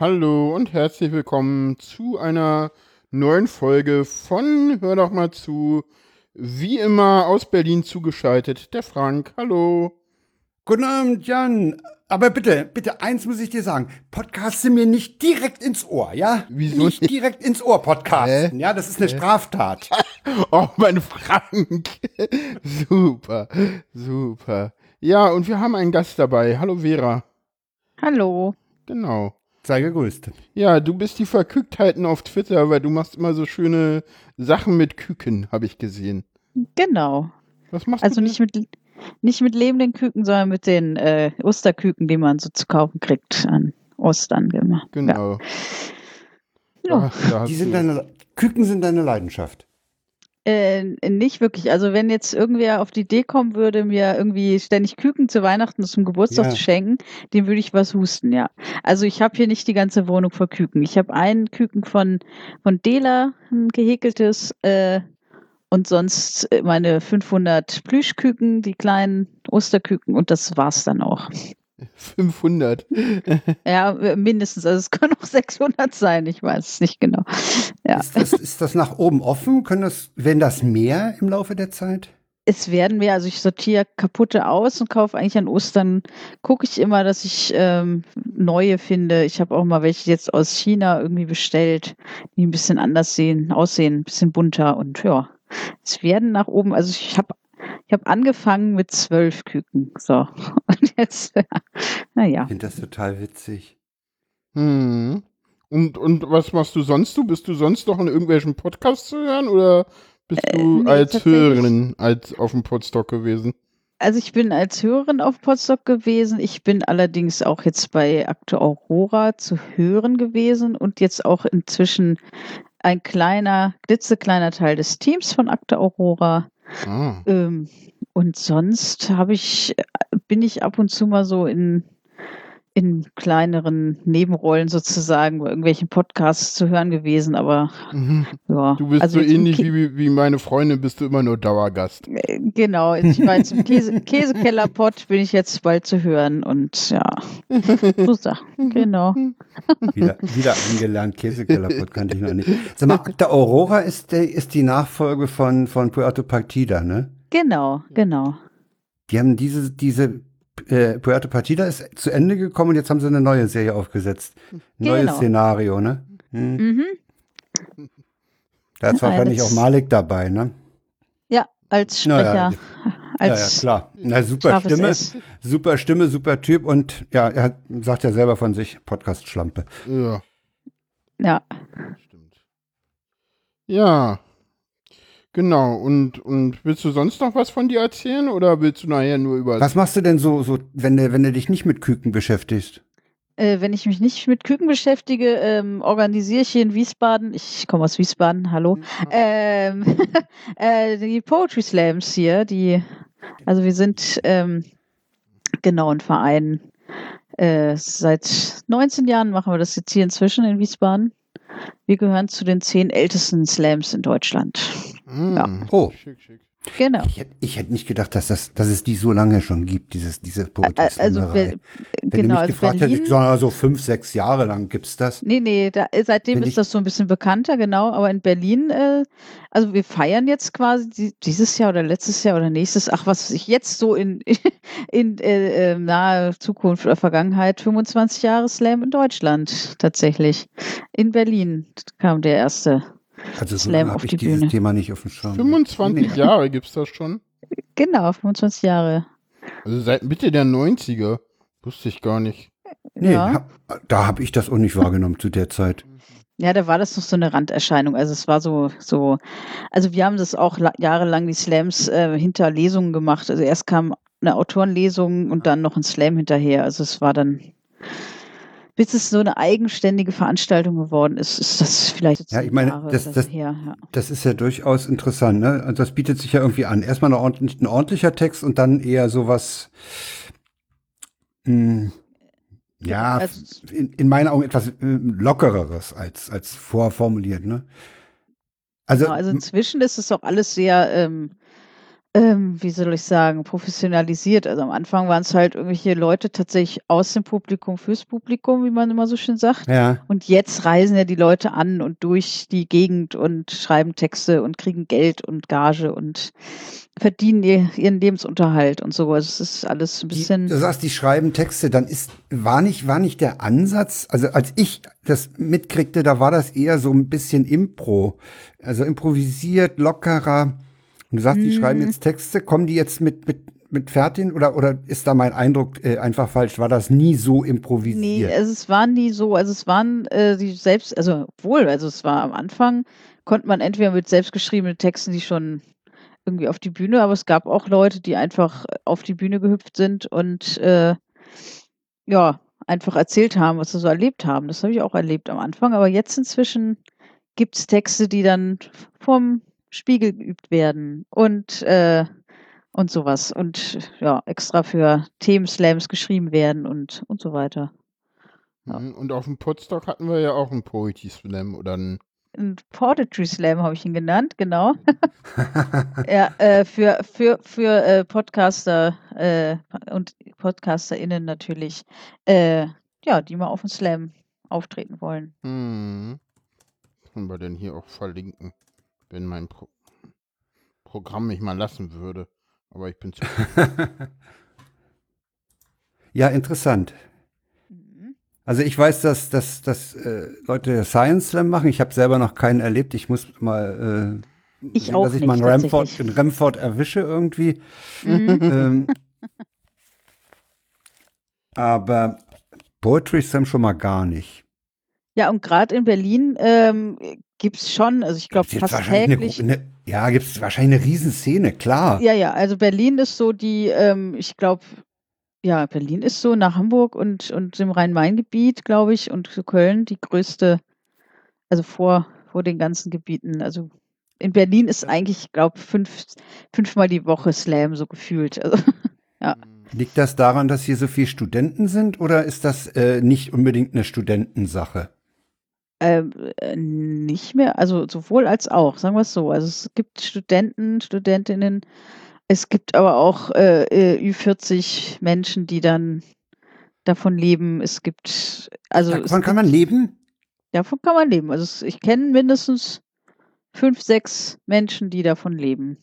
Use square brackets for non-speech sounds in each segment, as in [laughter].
Hallo und herzlich willkommen zu einer neuen Folge von Hör doch mal zu. Wie immer aus Berlin zugeschaltet, der Frank. Hallo. Guten Abend, Jan. Aber bitte, bitte, eins muss ich dir sagen. Podcasts sind mir nicht direkt ins Ohr, ja? Wieso nicht? nicht? direkt ins Ohr podcasten, ja? Das ist eine Straftat. [laughs] Oh, mein Frank. [laughs] super, super. Ja, und wir haben einen Gast dabei. Hallo Vera. Hallo. Genau. Sei gegrüßt. Ja, du bist die Verkücktheiten auf Twitter, weil du machst immer so schöne Sachen mit Küken, habe ich gesehen. Genau. Was machst Also du? nicht mit, nicht mit lebenden Küken, sondern mit den äh, Osterküken, die man so zu kaufen kriegt an Ostern immer. Genau. Ja. Hast Die sind deine, Küken sind deine Leidenschaft. Äh, nicht wirklich. Also wenn jetzt irgendwer auf die Idee kommen würde, mir irgendwie ständig Küken zu Weihnachten und zum Geburtstag Ja. zu schenken, dem würde ich was husten, ja. Also ich habe hier nicht die ganze Wohnung voll Küken. Ich habe einen Küken von, von Dela, ein gehäkeltes, äh, und sonst äh, meine 500 Plüschküken, die kleinen Osterküken und das war's dann auch. 500. Ja, mindestens. Also es können auch 600 sein, ich weiß es nicht genau. Ja. Ist, das, ist das nach oben offen? Können das, werden das mehr im Laufe der Zeit? Es werden mehr, also ich sortiere kaputte aus und kaufe eigentlich an Ostern, gucke ich immer, dass ich ähm, neue finde. Ich habe auch mal welche jetzt aus China irgendwie bestellt, die ein bisschen anders sehen, aussehen, ein bisschen bunter und ja, es werden nach oben, also ich habe ich hab angefangen mit zwölf Küken, so [laughs] und jetzt, [laughs] naja. Ich finde das total witzig. Hm. Und, und was machst du sonst? Du bist du sonst noch in irgendwelchen Podcasts zu hören oder bist Äh, du nee, als. Hörerin als auf dem Podstock gewesen? Also ich bin als Hörerin auf Potsdok gewesen. Ich bin allerdings auch jetzt bei Akte Aurora zu hören gewesen und jetzt auch inzwischen ein kleiner, klitzekleiner Teil des Teams von Akte Aurora. Ah. Ähm, und sonst habe ich, bin ich ab und zu mal so in, in kleineren Nebenrollen sozusagen bei irgendwelchen Podcasts zu hören gewesen, aber Mhm. ja. Du bist also so ähnlich wie, wie meine Freundin, bist du immer nur Dauergast. Äh, Genau, ich war jetzt im Käse, [laughs] Käsekellerpott, bin ich jetzt bald zu hören und ja, so Sachen, genau. [laughs] Wieder, wieder angelernt. Käsekellerpott kannte ich noch nicht. Sag mal, der Aurora ist, der, ist die Nachfolge von, von Puerto Partida, ne? Genau, genau. Die haben diese, diese äh, Puerto Partida ist zu Ende gekommen und jetzt haben sie eine neue Serie aufgesetzt. Neues Genau. Szenario, ne? Hm. Mhm. Da ist wahrscheinlich auch Malik dabei, ne? Ja, als Sprecher, ja, [laughs] als ja, ja, klar. Na, super Stimme, super Stimme, super Typ und ja, er hat, sagt ja selber von sich, Podcast-Schlampe. Ja, Ja, stimmt. Ja. Genau. Und, und willst du sonst noch was von dir erzählen oder willst du nachher nur über. Was machst du denn so, so wenn, du, wenn du dich nicht mit Küken beschäftigst? äh, wenn ich mich nicht mit Küken beschäftige, ähm, organisiere ich hier in Wiesbaden, ich komme aus Wiesbaden, hallo, ähm, [laughs] äh, die Poetry Slams hier, die, also wir sind ähm, genau ein Verein. Äh, seit 19 Jahren machen wir das jetzt hier inzwischen in Wiesbaden. Wir gehören zu den zehn ältesten Slams in Deutschland. Hm, ja. Oh. Schick, schick. Genau. Ich hätte, ich hätte nicht gedacht, dass, das, dass es die so lange schon gibt, dieses, diese Ä- Also, Poetry-Slammerei. Be- Wenn genau, du mich also gefragt Berlin, hättest, ich sage, so fünf, sechs Jahre lang gibt's das. Nee, nee, da, seitdem Wenn ist das so ein bisschen bekannter, genau. Aber in Berlin, äh, also wir feiern jetzt quasi die, dieses Jahr oder letztes Jahr oder nächstes, ach, was ich jetzt so in, [laughs] in äh, äh, nahe Zukunft oder Vergangenheit, 25 Jahre Slam in Deutschland tatsächlich. In Berlin kam der erste. Also so Slam habe auf ich die dieses Bühne. Thema nicht auf dem Schirm. 25 Jahre gibt's das schon. [laughs] Genau, 25 Jahre. Also seit Mitte der 90er. Wusste ich gar nicht. Nee, ja. hab, da habe ich das auch nicht wahrgenommen zu der Zeit. Ja, da war das noch so eine Randerscheinung. Also es war so, so, also wir haben das auch la- jahrelang die Slams äh, hinter Lesungen gemacht. Also erst kam eine Autorenlesung und dann noch ein Slam hinterher. Also es war dann, bis es so eine eigenständige Veranstaltung geworden ist, ist das vielleicht Ja, ich meine, Jahre das- das- her. Ja. Das ist ja durchaus interessant, ne? Also das bietet sich ja irgendwie an. Erstmal eine ordentlich, ein ordentlicher Text und dann eher sowas, mh, ja, Also- in, in meinen Augen etwas äh, lockereres als, als vorformuliert, ne? Also, Genau, also inzwischen ist es auch alles sehr, ähm, ähm, wie soll ich sagen, professionalisiert. Also am Anfang waren es halt irgendwelche Leute tatsächlich aus dem Publikum fürs Publikum, wie man immer so schön sagt. Ja. Und jetzt reisen ja die Leute an und durch die Gegend und schreiben Texte und kriegen Geld und Gage und verdienen ihr, ihren Lebensunterhalt und so. Also es ist alles ein Die, bisschen. du sagst, die schreiben Texte, dann ist, war nicht, war nicht der Ansatz, also als ich das mitkriegte, da war das eher so ein bisschen Impro. Also improvisiert, lockerer. Und du sagst, die Hm. schreiben jetzt Texte, kommen die jetzt mit, mit, mit fertig oder, oder ist da mein Eindruck äh, einfach falsch? War das nie so Nee, improvisiert? also es waren nie so, also es waren äh, die selbst, also wohl, also es war am Anfang, konnte man entweder mit selbstgeschriebenen Texten, die schon irgendwie auf die Bühne, aber es gab auch Leute, die einfach auf die Bühne gehüpft sind und äh, ja, einfach erzählt haben, was sie so erlebt haben. Das habe ich auch erlebt am Anfang, aber jetzt inzwischen gibt es Texte, die dann vom Spiegel geübt werden und äh, und sowas und ja, extra für Themenslams geschrieben werden und und so weiter. Ja. Mhm, Und auf dem Podstock hatten wir ja auch einen Poetry Slam oder einen. Ein Poetry Slam habe ich ihn genannt, genau. [laughs] ja, äh, für, für, für äh, Podcaster äh, und PodcasterInnen natürlich, äh, ja, die mal auf dem Slam auftreten wollen. Hm. Können wir denn hier auch verlinken, wenn mein Pro Programm mich mal lassen würde. Aber ich bin zu. [laughs] Ja, interessant. Mhm. Also ich weiß, dass, dass, dass äh, Leute Science Slam machen. Ich habe selber noch keinen erlebt. Ich muss mal äh, Ich sehen, auch dass ich nicht, mal einen Ramford, einen Ramford erwische irgendwie. Mhm. ähm, [laughs] aber Poetry Slam schon mal gar nicht. Ja, und gerade in Berlin ähm, gibt es schon, also ich glaube fast täglich. Eine, eine, ja, gibt es wahrscheinlich eine Riesenszene, klar. Ja, ja, also Berlin ist so die, ähm, ich glaube, ja, Berlin ist so nach Hamburg und, und dem Rhein-Main-Gebiet, glaube ich, und zu Köln die größte, also vor, vor den ganzen Gebieten. Also in Berlin ist eigentlich, ich glaube, fünf, fünfmal die Woche Slam so gefühlt. Also, [laughs] Liegt das daran, dass hier so viele Studenten sind oder ist das äh, nicht unbedingt eine Studentensache? Ähm, äh, nicht mehr, also sowohl als auch, sagen wir es so. Also es gibt Studenten, Studentinnen, es gibt aber auch äh, äh, Ü40 Menschen, die dann davon leben. Es gibt, also Davon kann man leben? Davon kann man leben. Also es, ich kenne mindestens fünf, sechs Menschen, die davon leben.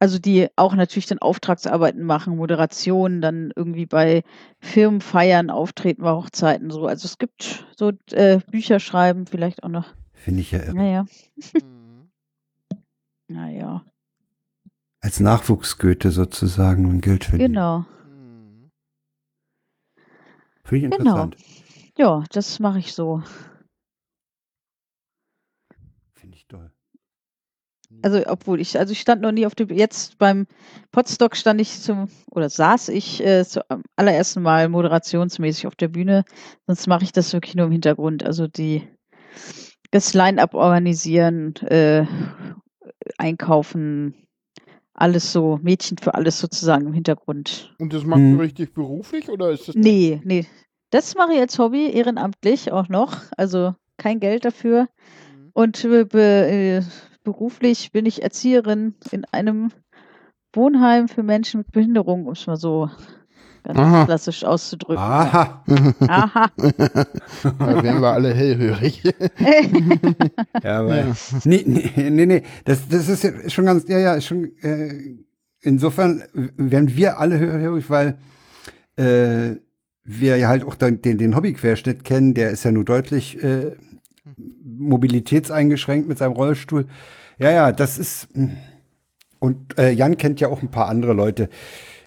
Also die auch natürlich dann Auftragsarbeiten machen, Moderationen, dann irgendwie bei Firmenfeiern auftreten, bei Hochzeiten so. Also es gibt so äh, Bücher schreiben vielleicht auch noch. Finde ich ja irre. Naja, Mhm. [laughs] naja, Als Nachwuchsgoethe sozusagen und Geld verdienen. genau. Mhm. Finde ich Genau. interessant. Ja, das mache ich so. Finde ich toll. Also obwohl ich, also ich stand noch nie auf dem, jetzt beim Podstock stand ich zum, oder saß ich äh, zum allerersten Mal moderationsmäßig auf der Bühne. Sonst mache ich das wirklich nur im Hintergrund. Also die, das Line-Up organisieren, äh, einkaufen, alles so, Mädchen für alles sozusagen im Hintergrund. Und das machst Hm. du richtig beruflich oder ist das. Nee, nee. Das mache ich als Hobby, ehrenamtlich auch noch. Also kein Geld dafür. Mhm. Und äh, be, äh, beruflich bin ich Erzieherin in einem Wohnheim für Menschen mit Behinderung, um es mal so ganz Aha. klassisch auszudrücken. Aha. Aha. [laughs] da wären wir alle hellhörig. [laughs] Ja, aber Ja. nee, nee, nee, nee. Das, das ist ja schon ganz, ja, ja, ist schon, äh, insofern werden wir alle hellhörig, weil äh, wir ja halt auch den, den, den Hobbyquerschnitt kennen, der ist ja nur deutlich äh, mobilitätseingeschränkt mit seinem Rollstuhl. Ja, ja, das ist. Und äh, Jan kennt ja auch ein paar andere Leute.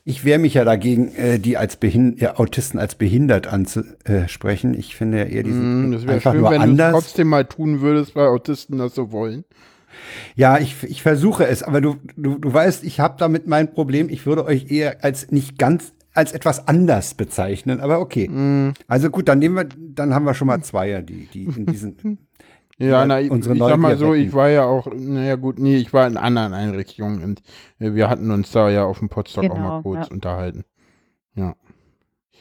Ich wehre mich ja dagegen, äh, die als Behin ja, Autisten als behindert anzusprechen. Ich finde ja eher, die sind Mm, Das wäre einfach schön, nur wenn du es anders. trotzdem mal tun würdest, weil Autisten das so wollen. Ja, ich, ich versuche es, aber du, du, du weißt, ich habe damit mein Problem. Ich würde euch eher als nicht ganz, als etwas anders bezeichnen, aber okay. Mm. Also gut, dann nehmen wir, dann haben wir schon mal Zweier, die, die in diesen. [laughs] Ja, Ja, na, ich, unsere ich sag mal so, ich war ja auch, naja gut, nee, ich war in anderen Einrichtungen und äh, wir hatten uns da ja auf dem Potsdam auch mal Genau, kurz ja. unterhalten.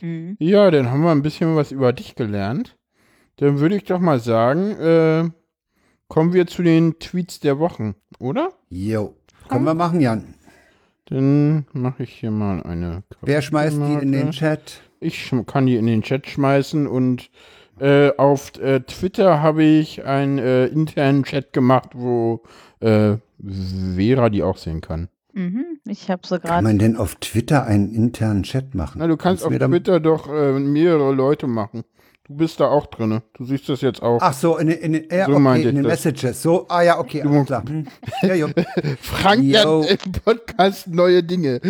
Hm. Ja, dann haben wir ein bisschen was über dich gelernt. Dann würde ich doch mal sagen, äh, kommen wir zu den Tweets der Wochen, oder? Jo. Können wir machen, Jan. Dann mache ich hier mal eine. Wer schmeißt die in den. Chat? Ich kann die in den Chat schmeißen und äh, auf äh, Twitter habe ich einen äh, internen Chat gemacht, wo äh, Vera die auch sehen kann. Mhm. Ich habe so Kann gerade. man denn auf Twitter einen internen Chat machen? Na, du kannst auf mir da- Twitter doch äh, mehrere Leute machen. Du bist da auch drin. Du siehst das jetzt auch. Ach so, in, den- in, ja, So okay, in den das. Messages. So, ah ja, okay, alles klar. [laughs] [laughs] Ja. Frank lernt im Podcast neue Dinge.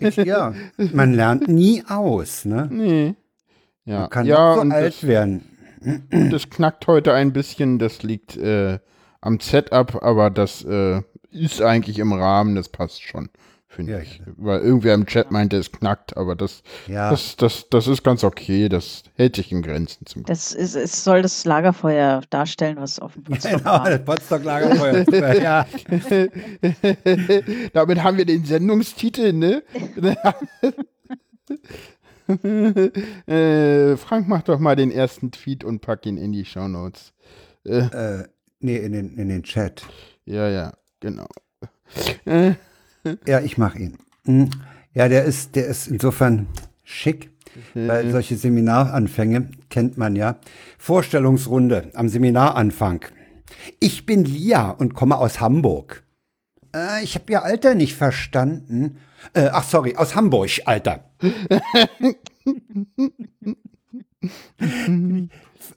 Ich, ja, man lernt nie aus, ne? Nee. Ja, Man kann ja so alt das, werden. [clears throat] das knackt heute ein bisschen. Das liegt äh, am Setup, aber das äh, ist eigentlich im Rahmen. Das passt schon, finde Ja, ich. Weil irgendwer im Chat meinte, es knackt, aber das, Ja, das, das, das ist ganz okay. Das hält sich in Grenzen zum Glück. Das ist, es soll das Lagerfeuer darstellen, was auf dem [laughs] Potsdam genau, war. das Potsdam-Lagerfeuer. ja. [laughs] Damit haben wir den Sendungstitel, ne? [laughs] äh, Frank, mach doch mal den ersten Tweet und pack ihn in die Shownotes. Äh, nee, in den, in den Chat. Ja, ja, genau. Äh, Ja, ich mache ihn. Hm. Ja, der ist, der ist insofern schick, Mhm. weil solche Seminaranfänge kennt man ja. Vorstellungsrunde am Seminaranfang. Ich bin Lia und komme aus Hamburg. Äh, ich habe Ihr Alter nicht verstanden. Äh, ach, sorry, aus Hamburg, Alter. [laughs]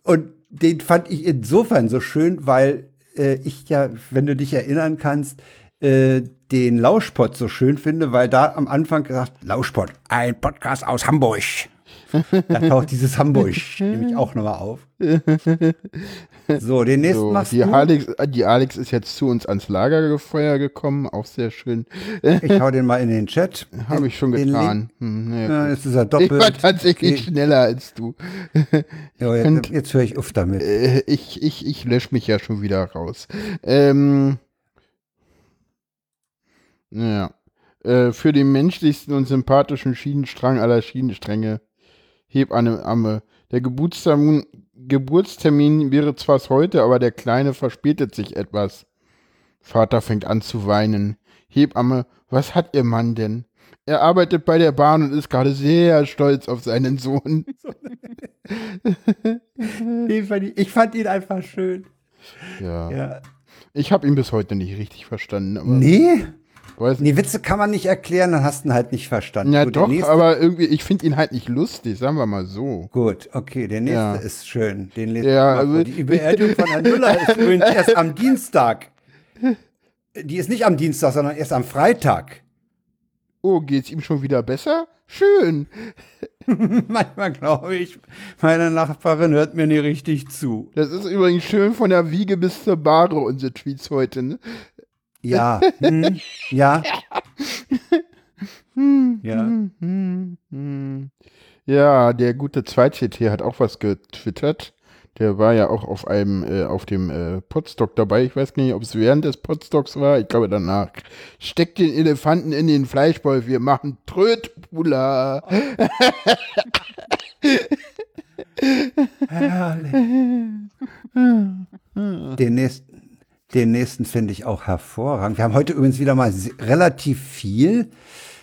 Und den fand ich insofern so schön, weil äh, ich ja, wenn du dich erinnern kannst, äh, den Lauschpot so schön finde, weil da am Anfang gesagt, Lauschpot, ein Podcast aus Hamburg. [laughs] da taucht dieses Hamburg nämlich auch nochmal auf. So, den nächsten so, machst die, du. Alex, die Alex ist jetzt zu uns ans Lagerfeuer gekommen, auch sehr schön. Ich hau den mal in den Chat. [laughs] Habe ich schon getan. Hm, nee, Ja, jetzt ist er ich doppelt. war tatsächlich schneller als du. [laughs] Ja, jetzt jetzt höre ich auf damit. Äh, ich, ich, ich lösche mich ja schon wieder raus. Ähm, ja. Äh, für den menschlichsten und sympathischen Schienenstrang aller Schienenstränge. Heb eine Amme. Der Geburtstermin, Geburtstermin wäre zwar heute, aber der Kleine verspätet sich etwas. Vater fängt an zu weinen. Hebamme, was hat Ihr Mann denn? Er arbeitet bei der Bahn und ist gerade sehr stolz auf seinen Sohn. [laughs] Ich, fand ihn einfach schön. Ja. Ja. Ich habe ihn bis heute nicht richtig verstanden. Nee, weiß nicht. nee, Witze kann man nicht erklären, dann hast du ihn halt nicht verstanden. Ja, der doch, aber irgendwie, ich finde ihn halt nicht lustig, sagen wir mal so. Gut, okay, der nächste Ja. ist schön. Den lesen Ja, also- die Beerdigung von Herrn Müller [laughs] ist übrigens erst am Dienstag. Die ist nicht am Dienstag, sondern erst am Freitag. Oh, geht's ihm schon wieder besser? Schön. [laughs] Manchmal glaube ich, meine Nachbarin hört mir nie richtig zu. Das ist übrigens schön von der Wiege bis zur Bahre, unsere Tweets heute. Ne? Ja, hm, ja. [laughs] Ja, Hm, hm. Ja, der gute 2CT hat auch was getwittert. Der war ja auch auf einem, äh, auf dem äh, Podstock dabei. Ich weiß nicht, ob es während des Podstocks war. Ich glaube danach. Steckt den Elefanten in den Fleischball. Wir machen Trötpula. herrlich. [laughs] Den nächsten, den nächsten finde ich auch hervorragend. Wir haben heute übrigens wieder mal relativ viel.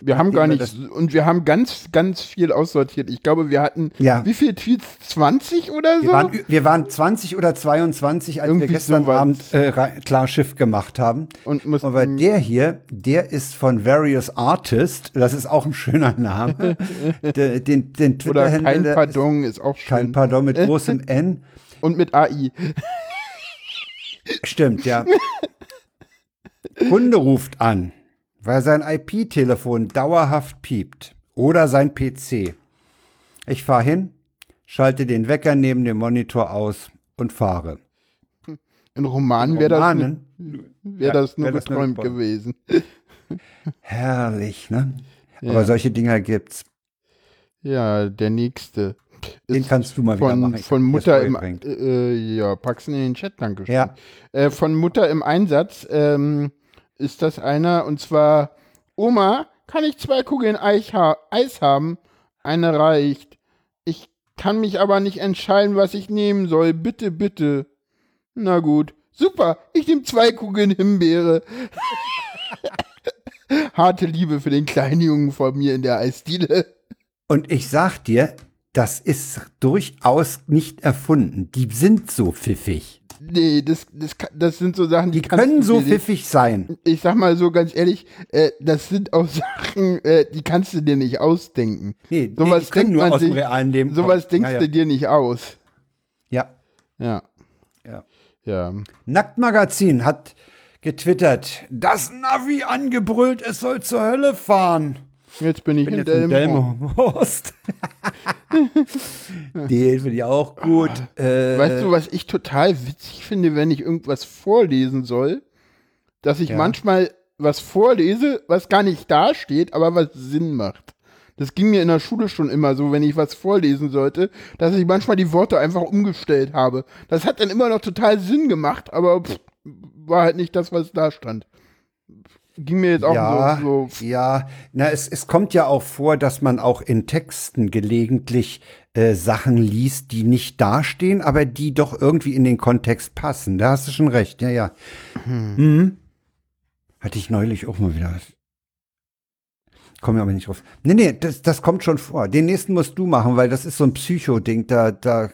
Wir haben gar nicht, und wir haben ganz, ganz viel aussortiert. Ich glaube, wir hatten, Ja. wie viele Tweets? 20 oder so? Wir waren, wir waren 20 oder 22, als Irgendwie wir gestern sowas. Abend äh, klar Schiff gemacht haben. und mussten, Aber der hier, der ist von Various Artist. Das ist auch ein schöner Name. [laughs] Den den oder Twitter-Handle, kein der ist Pardon ist auch schön. Kein Pardon mit [laughs] großem N. Und mit AI. Stimmt, ja. Kunde ruft an, weil sein IP-Telefon dauerhaft piept. Oder sein PC. Ich fahre hin, schalte den Wecker neben dem Monitor aus und fahre. In Romanen wäre das, wär das nur wär das nur geträumt geträumt. gewesen. Herrlich, ne? Ja. Aber solche Dinger gibt's. Ja, der nächste. Den kannst du mal wieder von, machen. Ich von Mutter im vorgebringt. äh, ja, pack's in den Chat, danke schön. Ja. Äh, von Mutter im Einsatz ähm, ist das einer und zwar Oma, kann ich zwei Kugeln Eich ha Eis haben? Eine reicht. Ich kann mich aber nicht entscheiden, was ich nehmen soll. Bitte, bitte. Na gut. Super, ich nehme zwei Kugeln Himbeere. [laughs] harte Liebe für den kleinen Jungen von mir in der Eisdiele. Und ich sag dir, das ist durchaus nicht erfunden. Die sind so pfiffig. Nee, das, das, das sind so Sachen, die, Die können so nicht- pfiffig sein. Ich sag mal so ganz ehrlich, äh, das sind auch [laughs] Sachen, äh, die kannst du dir nicht ausdenken. Nee, Sowas können denkt nur man aus dem realen Leben. Sowas denkst ja, du dir nicht aus. Ja. Ja, ja. ja. Nacktmagazin hat getwittert, das Navi angebrüllt, es soll zur Hölle fahren. Jetzt bin ich bin in Delmenhorst. Delmenhorst. [laughs] Den finde ich auch gut. Äh, Weißt du, was ich total witzig finde, wenn ich irgendwas vorlesen soll? Dass ich Ja. manchmal was vorlese, was gar nicht dasteht, aber was Sinn macht. Das ging mir in der Schule schon immer so, wenn ich was vorlesen sollte, dass ich manchmal die Worte einfach umgestellt habe. Das hat dann immer noch total Sinn gemacht, aber pff, war halt nicht das, was da stand. Ging mir jetzt auch ja, so, so ja, na, es, es kommt ja auch vor, dass man auch in Texten gelegentlich äh, Sachen liest, die nicht dastehen, aber die doch irgendwie in den Kontext passen. Da hast du schon recht, ja, ja. Mhm. Hatte ich neulich auch mal wieder. Komme aber nicht drauf. Nee, nee, das, das kommt schon vor. Den nächsten musst du machen, weil das ist so ein Psycho-Ding, da, da,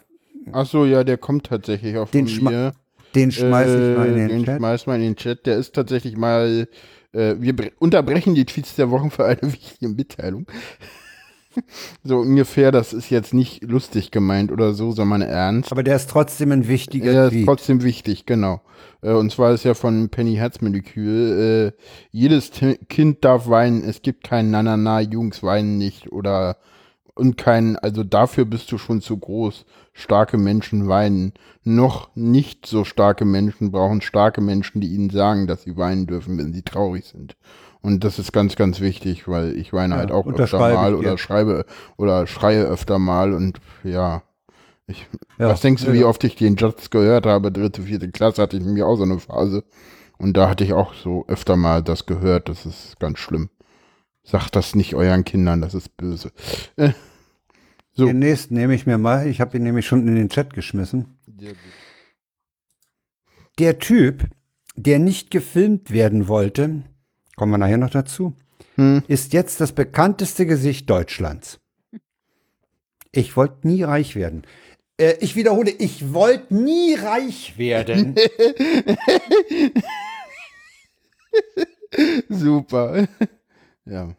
Ach so, ja, der kommt tatsächlich auch Den mir. den schmeiß ich mal in Äh, den, den Chat. schmeiß mal in den Chat. Der ist tatsächlich mal. Äh, wir bre- unterbrechen die Tweets der Wochen für eine [laughs] wichtige Mitteilung. [laughs] so ungefähr, das ist jetzt nicht lustig gemeint oder so, sondern ernst. Aber der ist trotzdem ein wichtiger Ja, ist Tweet. trotzdem wichtig, genau. Äh, und zwar ist ja von Penny Herzmolekül. Äh, jedes T Kind darf weinen, es gibt kein Na-Na-Na, Jungs weinen nicht oder und kein, also dafür bist du schon zu groß. Starke Menschen weinen. Noch nicht so starke Menschen brauchen starke Menschen, die ihnen sagen, dass sie weinen dürfen, wenn sie traurig sind. Und das ist ganz, ganz wichtig, weil ich weine Ja, halt auch öfter mal oder schreibe oder schreie öfter mal und ja. Ich, Ja, was denkst du, wie oft ich den Jazz gehört habe? Dritte, vierte Klasse hatte ich nämlich auch so eine Phase. Und da hatte ich auch so öfter mal das gehört. Das ist ganz schlimm. Sagt das nicht euren Kindern, das ist böse. So. Den nächsten nehme ich mir mal. Ich habe ihn nämlich schon in den Chat geschmissen. Der Typ, der nicht gefilmt werden wollte, kommen wir nachher noch dazu, Hm. ist jetzt das bekannteste Gesicht Deutschlands. Ich wollte nie reich werden. Äh, ich wiederhole, ich wollte nie reich werden. [laughs] Super. ja.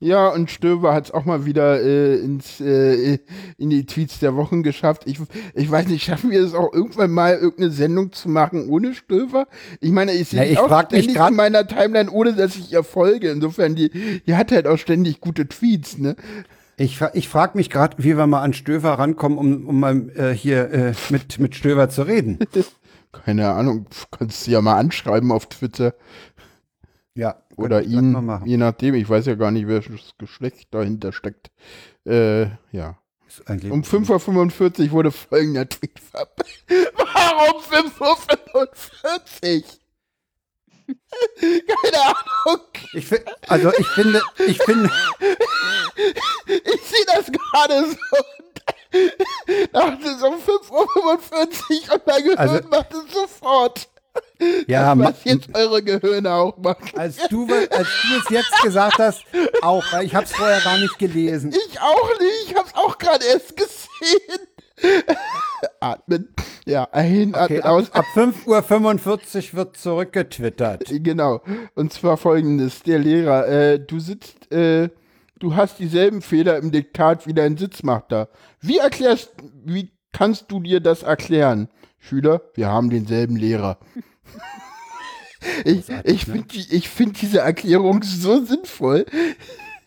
Ja, und Stöber hat es auch mal wieder äh, ins, äh, in die Tweets der Wochen geschafft. Ich, ich weiß nicht, schaffen wir es auch irgendwann mal, irgendeine Sendung zu machen ohne Stöber? Ich meine, ich sehe ich auch ständig in meiner Timeline, ohne dass ich ihr folge. Insofern, die, die hat halt auch ständig gute Tweets, ne? Ich, ich frage mich gerade, wie wir mal an Stöver rankommen, um, um mal äh, hier äh, mit, mit Stöver zu reden. [laughs] Keine Ahnung, kannst du ja mal anschreiben auf Twitter. Ja. Oder ihn, je nachdem. Ich weiß ja gar nicht, welches Geschlecht dahinter steckt. Äh, ja. Um 5.45 Uhr wurde folgender Tweet verbannt. [laughs] Warum 5.45 Uhr? [laughs] Keine Ahnung. Ich fi- also ich finde, ich finde, [laughs] Ich sehe das gerade so dachte so um 5.45 Uhr und mein Gehirn Also- macht es sofort. [laughs] ja, ma- Was jetzt eure Gehirne auch machen. [laughs] als du, als du es jetzt gesagt hast, auch, weil ich habe es vorher gar nicht gelesen. Ich auch nicht. Ich hab's auch gerade erst gesehen. [laughs] Atmen. Ja, einatmen, Okay, ab, aus. ab 5.45 Uhr wird zurückgetwittert. Genau. Und zwar folgendes: Der Lehrer, äh, du sitzt, äh, du hast dieselben Fehler im Diktat wie dein Sitzmachter. Wie erklärst, wie kannst du dir das erklären? Schüler, wir haben denselben Lehrer. ich ich finde ich find diese Erklärung so sinnvoll.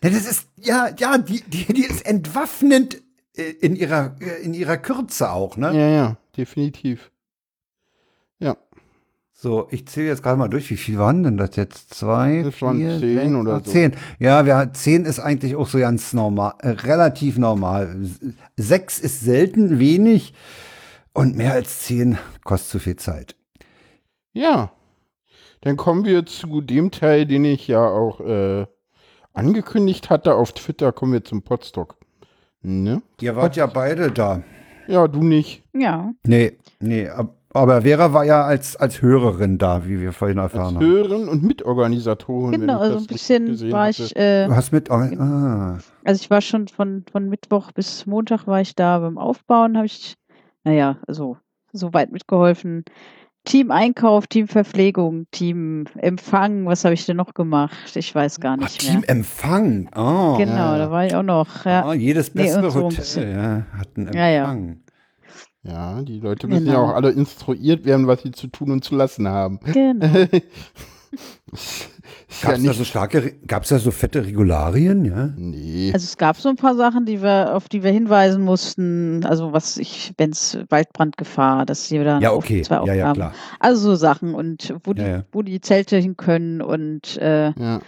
Ja, das ist, ja, ja, die, die, die ist entwaffnend äh, in ihrer, äh, in ihrer Kürze auch, ne? Ja, ja, definitiv. Ja. So, ich zähle jetzt gerade mal durch. Wie viel waren denn das jetzt? Zwei, Das waren vier, zehn sechs, oder acht, so. Zehn. Ja, wir, zehn ist eigentlich auch so ganz normal, äh, relativ normal. Sechs ist selten, wenig. Und mehr als zehn kostet zu viel Zeit. Ja. Dann kommen wir zu dem Teil, den ich ja auch äh, angekündigt hatte auf Twitter. Kommen wir zum Podstock. Ne? Ihr wart ja beide da. Ja, du nicht. Ja. Nee, nee, ab, Aber Vera war ja als, als Hörerin da, wie wir vorhin erfahren Als haben. Hörerin und Mitorganisatorin. wenn Genau, ich also ein bisschen war ich, äh, Du hast mit. Ah. also ich war schon von, von Mittwoch bis Montag war ich da beim Aufbauen, habe ich, naja, also so weit mitgeholfen. Team Einkauf, Team Verpflegung, Team Empfang, was habe ich denn noch gemacht? Ich weiß gar Ach, nicht Team mehr. Empfang. Oh. Genau, ja. da war ich auch noch. Ja, Ah, jedes Nee, bessere und so Hotel ja, hat einen Ja, ja. Empfang. Ja, die Leute müssen ja Genau. auch alle instruiert werden, was sie zu tun und zu lassen haben. genau. [laughs] Gab ja es da so starke, gab es da so fette Regularien, ja? Nee. Also es gab so ein paar Sachen, die wir, auf die wir hinweisen mussten. Also was ich, wenn es Waldbrandgefahr, dass sie da Ja, auf- okay. zwei Ja, ja, Aufgaben. klar. Also so Sachen und wo die, Ja, ja. wo die Zelte hin können und äh, Ja.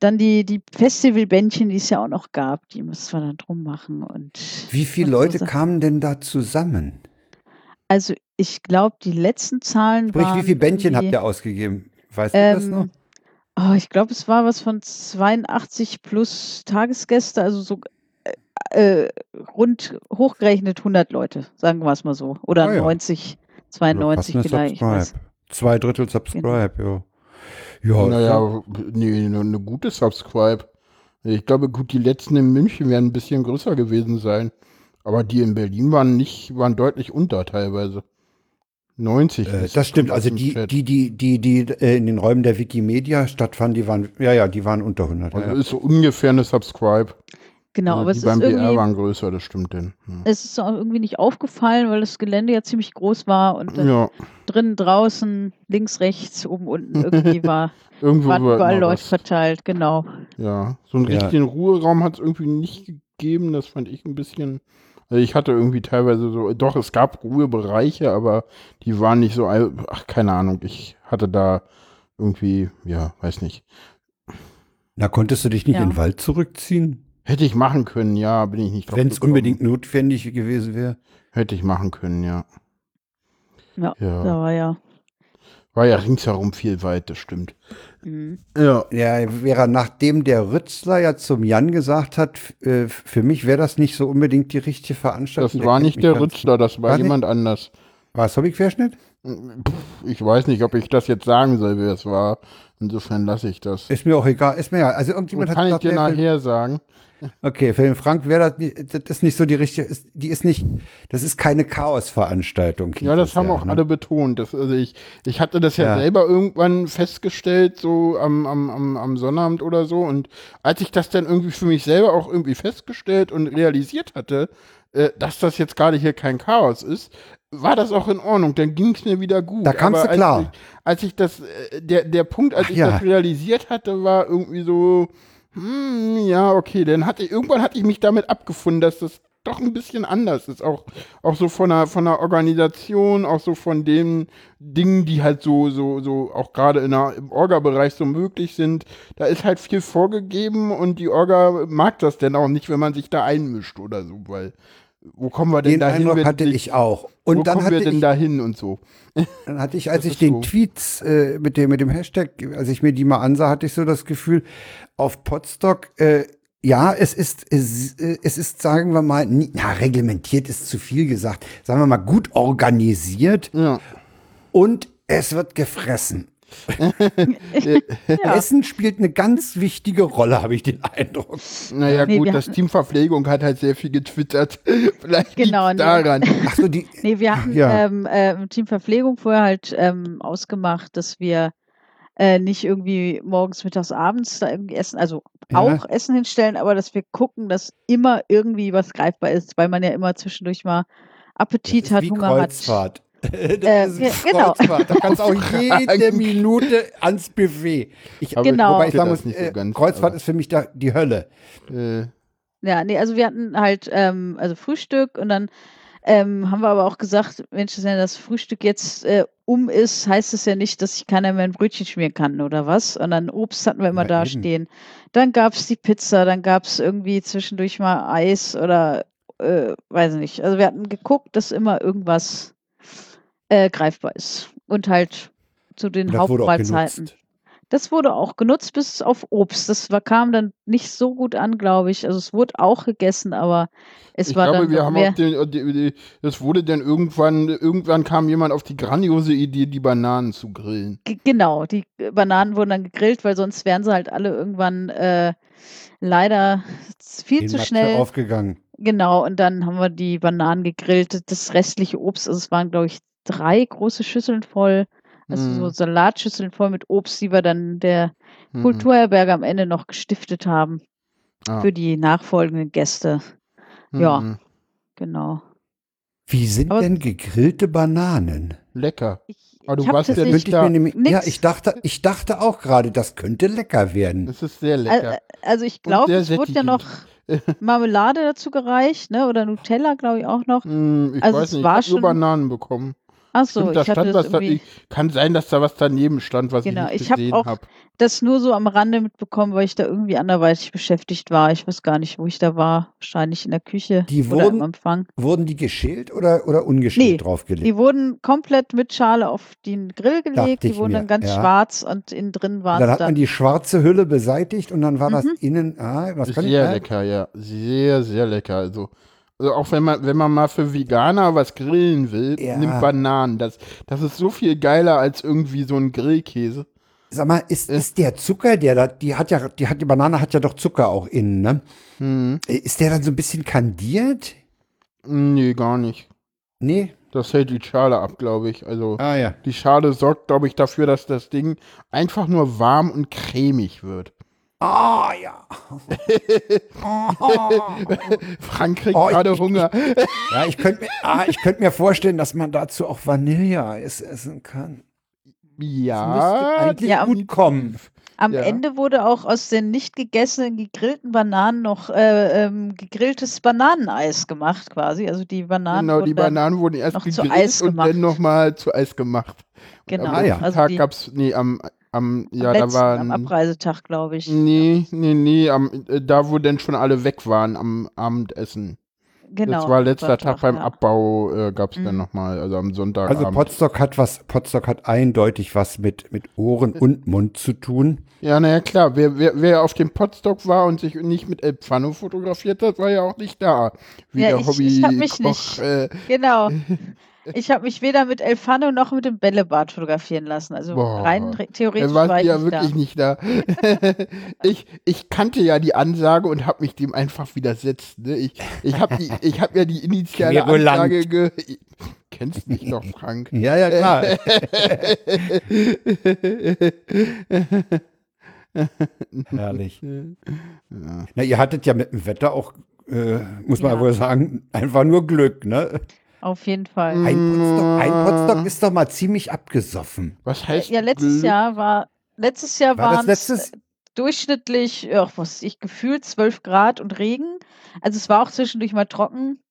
dann die, die Festivalbändchen, die es ja auch noch gab, die müssen wir dann drum machen. Und Wie viele und so Leute Sachen. kamen denn da zusammen? Also ich glaube, die letzten Zahlen Sprich, waren wie viele Bändchen habt ihr ausgegeben? Weißt du das noch? ähm, oh, ich glaube, es war was von 82 plus Tagesgäste, also so äh, äh, rund hochgerechnet 100 Leute, sagen wir es mal so. Oder Ah ja. 90, Oder 92 fast eine vielleicht. Zwei Drittel Subscribe, ja. Ja, Naja, nee, eine gute Subscribe. Ich glaube, gut, die letzten in München werden ein bisschen größer gewesen sein. Aber die in Berlin waren nicht, waren deutlich unter teilweise. 90. Äh, ist das stimmt. Also die, Chat. die, die, die, die äh, in den Räumen der Wikimedia stattfanden, die waren, ja, ja, die waren unter 100. Also Ja, ist so ungefähr eine Subscribe. Genau, Also aber die es beim ist BR irgendwie, waren größer, das stimmt denn. es ist auch irgendwie nicht aufgefallen, weil das Gelände ja ziemlich groß war und Ja, ja drinnen, draußen, links, rechts, oben, unten irgendwie [laughs] war, irgendwo waren war überall Leute was. verteilt, genau. Ja, so einen Ja. richtigen Ruheraum hat es irgendwie nicht gegeben. Das fand ich ein bisschen. Also ich hatte irgendwie teilweise so, doch, es gab Ruhebereiche, aber die waren nicht so, ach, keine Ahnung, ich hatte da irgendwie, ja, weiß nicht. Na, konntest du dich nicht Ja. in den Wald zurückziehen? Hätte ich machen können, ja, bin ich nicht drauf Wenn es unbedingt notwendig gewesen wäre. Hätte ich machen können, ja. Ja, Ja. Da war ja. War ja ringsherum viel weit, das stimmt. Mhm. Ja. Ja, wäre nachdem der Rützler ja zum Jan gesagt hat, äh, für mich wäre das nicht so unbedingt die richtige Das Veranstaltung. war kennt nicht der Rützler, das war War nicht? jemand anders. War es Hobbyquerschnitt? Pff, Ich weiß nicht, ob ich das jetzt sagen soll, wer es war. Insofern lasse ich das. Ist mir auch egal. Ist mir ja. Also irgendjemand hat Kann ich gesagt, dir nee, für- nachher sagen. Okay, für den Frank wäre das, nicht- das ist nicht so die richtige, ist, die ist nicht, das ist keine Chaosveranstaltung. Ja, das haben auch ne? alle betont. Das, also ich, ich hatte das ja, Ja. selber irgendwann festgestellt, so am, am, am, am Sonnabend oder so. Und als ich das dann irgendwie für mich selber auch irgendwie festgestellt und realisiert hatte, äh, dass das jetzt gerade hier kein Chaos ist, war das auch in Ordnung. Dann ging es mir wieder gut. Da kamst Aber du klar. Als ich, als ich das, äh, der, der Punkt, als Ach ich ja. das realisiert hatte, war irgendwie so, hm, ja, okay, dann hatte ich, irgendwann hatte ich mich damit abgefunden, dass das doch ein bisschen anders ist. Auch, auch so von der, von der Organisation, auch so von den Dingen, die halt so, so, so auch gerade in der, im Orga-Bereich so möglich sind. Da ist halt viel vorgegeben und die Orga mag das denn auch nicht, wenn man sich da einmischt oder so, weil wo kommen wir denn Den dahin? Eindruck hatte ich auch. wo Und dann kommen hatte wir denn ich, dahin und so? [laughs] dann hatte ich, als ich den so. Tweets äh, mit dem, mit dem Hashtag, als ich mir die mal ansah, hatte ich so das Gefühl, auf Podstock, äh, ja, es ist, es, äh, es ist, sagen wir mal, nie, na, reglementiert ist zu viel gesagt, sagen wir mal, gut organisiert Ja. und es wird gefressen. [laughs] Ja. Essen spielt eine ganz wichtige Rolle, habe ich den Eindruck. Naja, Nee, gut, das Team Verpflegung hat halt sehr viel getwittert. [laughs] Vielleicht Genau, nee. daran. Ach so, die, Nee, wir hatten Ja. ähm, äh, im Team Verpflegung vorher halt ähm, ausgemacht, dass wir äh, nicht irgendwie morgens, mittags, abends da irgendwie essen, also Ja. auch Essen hinstellen, aber dass wir gucken, dass immer irgendwie was greifbar ist, weil man ja immer zwischendurch mal Appetit Das hat, Hunger Kreuzfahrt. [laughs] Das Äh, ist ja, genau. Kreuzfahrt. Da kannst du auch [laughs] jede Minute ans Buffet. Ich, Aber Genau. Wobei ich sagen muss, nicht so äh, Kreuzfahrt aber- ist für mich da die Hölle. Äh. Ja, nee, also wir hatten halt ähm, also Frühstück und dann ähm, haben wir aber auch gesagt, Mensch, wenn das Frühstück jetzt äh, um ist, heißt es ja nicht, dass ich keiner mehr ein Brötchen schmieren kann oder was. Und dann Obst hatten wir immer Na da eben. stehen. Dann gab es die Pizza, dann gab es irgendwie zwischendurch mal Eis oder äh, weiß nicht. Also wir hatten geguckt, dass immer irgendwas äh, greifbar ist. Und halt zu den Und das wurde auch Hauptmahlzeiten. genutzt. Das wurde auch genutzt bis auf Obst. Das war, kam dann nicht so gut an, glaube ich. Also es wurde auch gegessen, aber es ich war glaube, dann wir haben mehr. auch den, die, die, das wurde dann irgendwann, irgendwann kam jemand auf die grandiose Idee, die Bananen zu grillen. G- Genau, die Bananen wurden dann gegrillt, weil sonst wären sie halt alle irgendwann äh, leider viel In zu Matsche schnell. aufgegangen. Genau, und dann haben wir die Bananen gegrillt. Das restliche Obst, also es waren, glaube ich, drei große Schüsseln voll, also so Mhm. Salatschüsseln voll mit Obst, die wir dann der Mhm. Kulturherberge am Ende noch gestiftet haben Ah. für die nachfolgenden Gäste. ja. Mhm. Genau. Wie sind Aber- denn gegrillte Bananen? Lecker. Ich, Aber du ich hab warst ja nicht, da. nämlich, ja, ich dachte, ich dachte auch gerade, das könnte lecker werden. Das ist sehr lecker. Al- Also ich glaube, es wurde ja noch [laughs] Marmelade dazu gereicht, ne? Oder Nutella, glaube ich, auch noch. Hm, ich also weiß es nicht, ich war habe nur Bananen bekommen. Ach so, Stimmt, da ich hatte stand das was da, irgendwie. ich, kann sein, dass da was daneben stand, was Genau, ich ich nicht hab gesehen auch- habe. das nur so am Rande mitbekommen, weil ich da irgendwie anderweitig beschäftigt war. Ich weiß gar nicht, wo ich da war. Wahrscheinlich in der Küche Die oder wurden- im Empfang. Wurden die geschält oder, oder ungeschält Nee, draufgelegt? Die wurden komplett mit Schale auf den Grill gelegt. Die ich wurden mir, dann ganz ja. schwarz und innen drin waren dann hat man die schwarze Hülle beseitigt und dann war das Mhm. innen, ah, was kann Sehr ich, lecker, ja. Sehr, sehr lecker. Also, also auch wenn man, wenn man mal für Veganer was grillen will, Ja. nimmt Bananen. Das, das ist so viel geiler als irgendwie so ein Grillkäse. Sag mal, ist, ist der Zucker, der da, die hat ja, die hat, die Banane hat ja doch Zucker auch innen, ne? Hm. Ist der dann so ein bisschen kandiert? Nee, gar nicht. Nee? Das hält die Schale ab, glaube ich. Also Ah ja. die Schale sorgt, glaube ich, dafür, dass das Ding einfach nur warm und cremig wird. Ah ja. [laughs] Frank kriegt Oh, ich- gerade ich- Hunger. Ja, ich könnte mir, ah, ich könnte mir vorstellen, dass man dazu auch Vanilleeis essen kann. Das müsste ja, eigentlich Ja, gut kommen. Am Ja. Ende wurde auch aus den nicht gegessenen, gegrillten Bananen noch äh, ähm, gegrilltes Bananeneis gemacht, quasi. Also die Bananen genau, die Bananen wurden erst noch zu gegrillt Eis und gemacht. dann nochmal zu Eis gemacht. Und Genau. Am Ah, ja. Also Tag die- gab's, nee, am, am, ja, am da letzten, war am Abreisetag, glaube ich. Nee, nee, nee, am, äh, da wo denn schon alle weg waren am Abendessen. Genau. das war letzter Tag beim ja. Abbau, äh, gab es dann Mhm. nochmal, also am Sonntag. Also Potsdok hat was, Potsdok hat eindeutig was mit, mit Ohren und Mund zu tun. Ja, naja, klar, wer, wer, wer auf dem Potstock war und sich nicht mit El Pfano fotografiert hat, war ja auch nicht da. Wie Ja, der ich- Hobby ich hab mich Koch, nicht. Äh, Genau. [laughs] Ich habe mich weder mit Elfano noch mit dem Bällebad fotografieren lassen. Also Boah. rein re- theoretisch war ich ja nicht wirklich da. nicht da. [laughs] ich, ich kannte ja die Ansage und habe mich dem einfach widersetzt. Ne? Ich, ich habe ich hab ja die initiale. Ansage ge Kennst mich doch, Frank. [laughs] Ja, ja, klar. [laughs] Herrlich. Ja. Na, ihr hattet ja mit dem Wetter auch, äh, muss man Ja. wohl sagen, einfach nur Glück, ne? Auf jeden Fall. Ein Potsdok, ein Potsdok ist doch mal ziemlich abgesoffen. Was heißt Ja, letztes? Jahr war letztes Jahr War das waren letztes? durchschnittlich, ja, was weiß ich, gefühlt 12 Grad und Regen. Also es war auch zwischendurch mal trocken,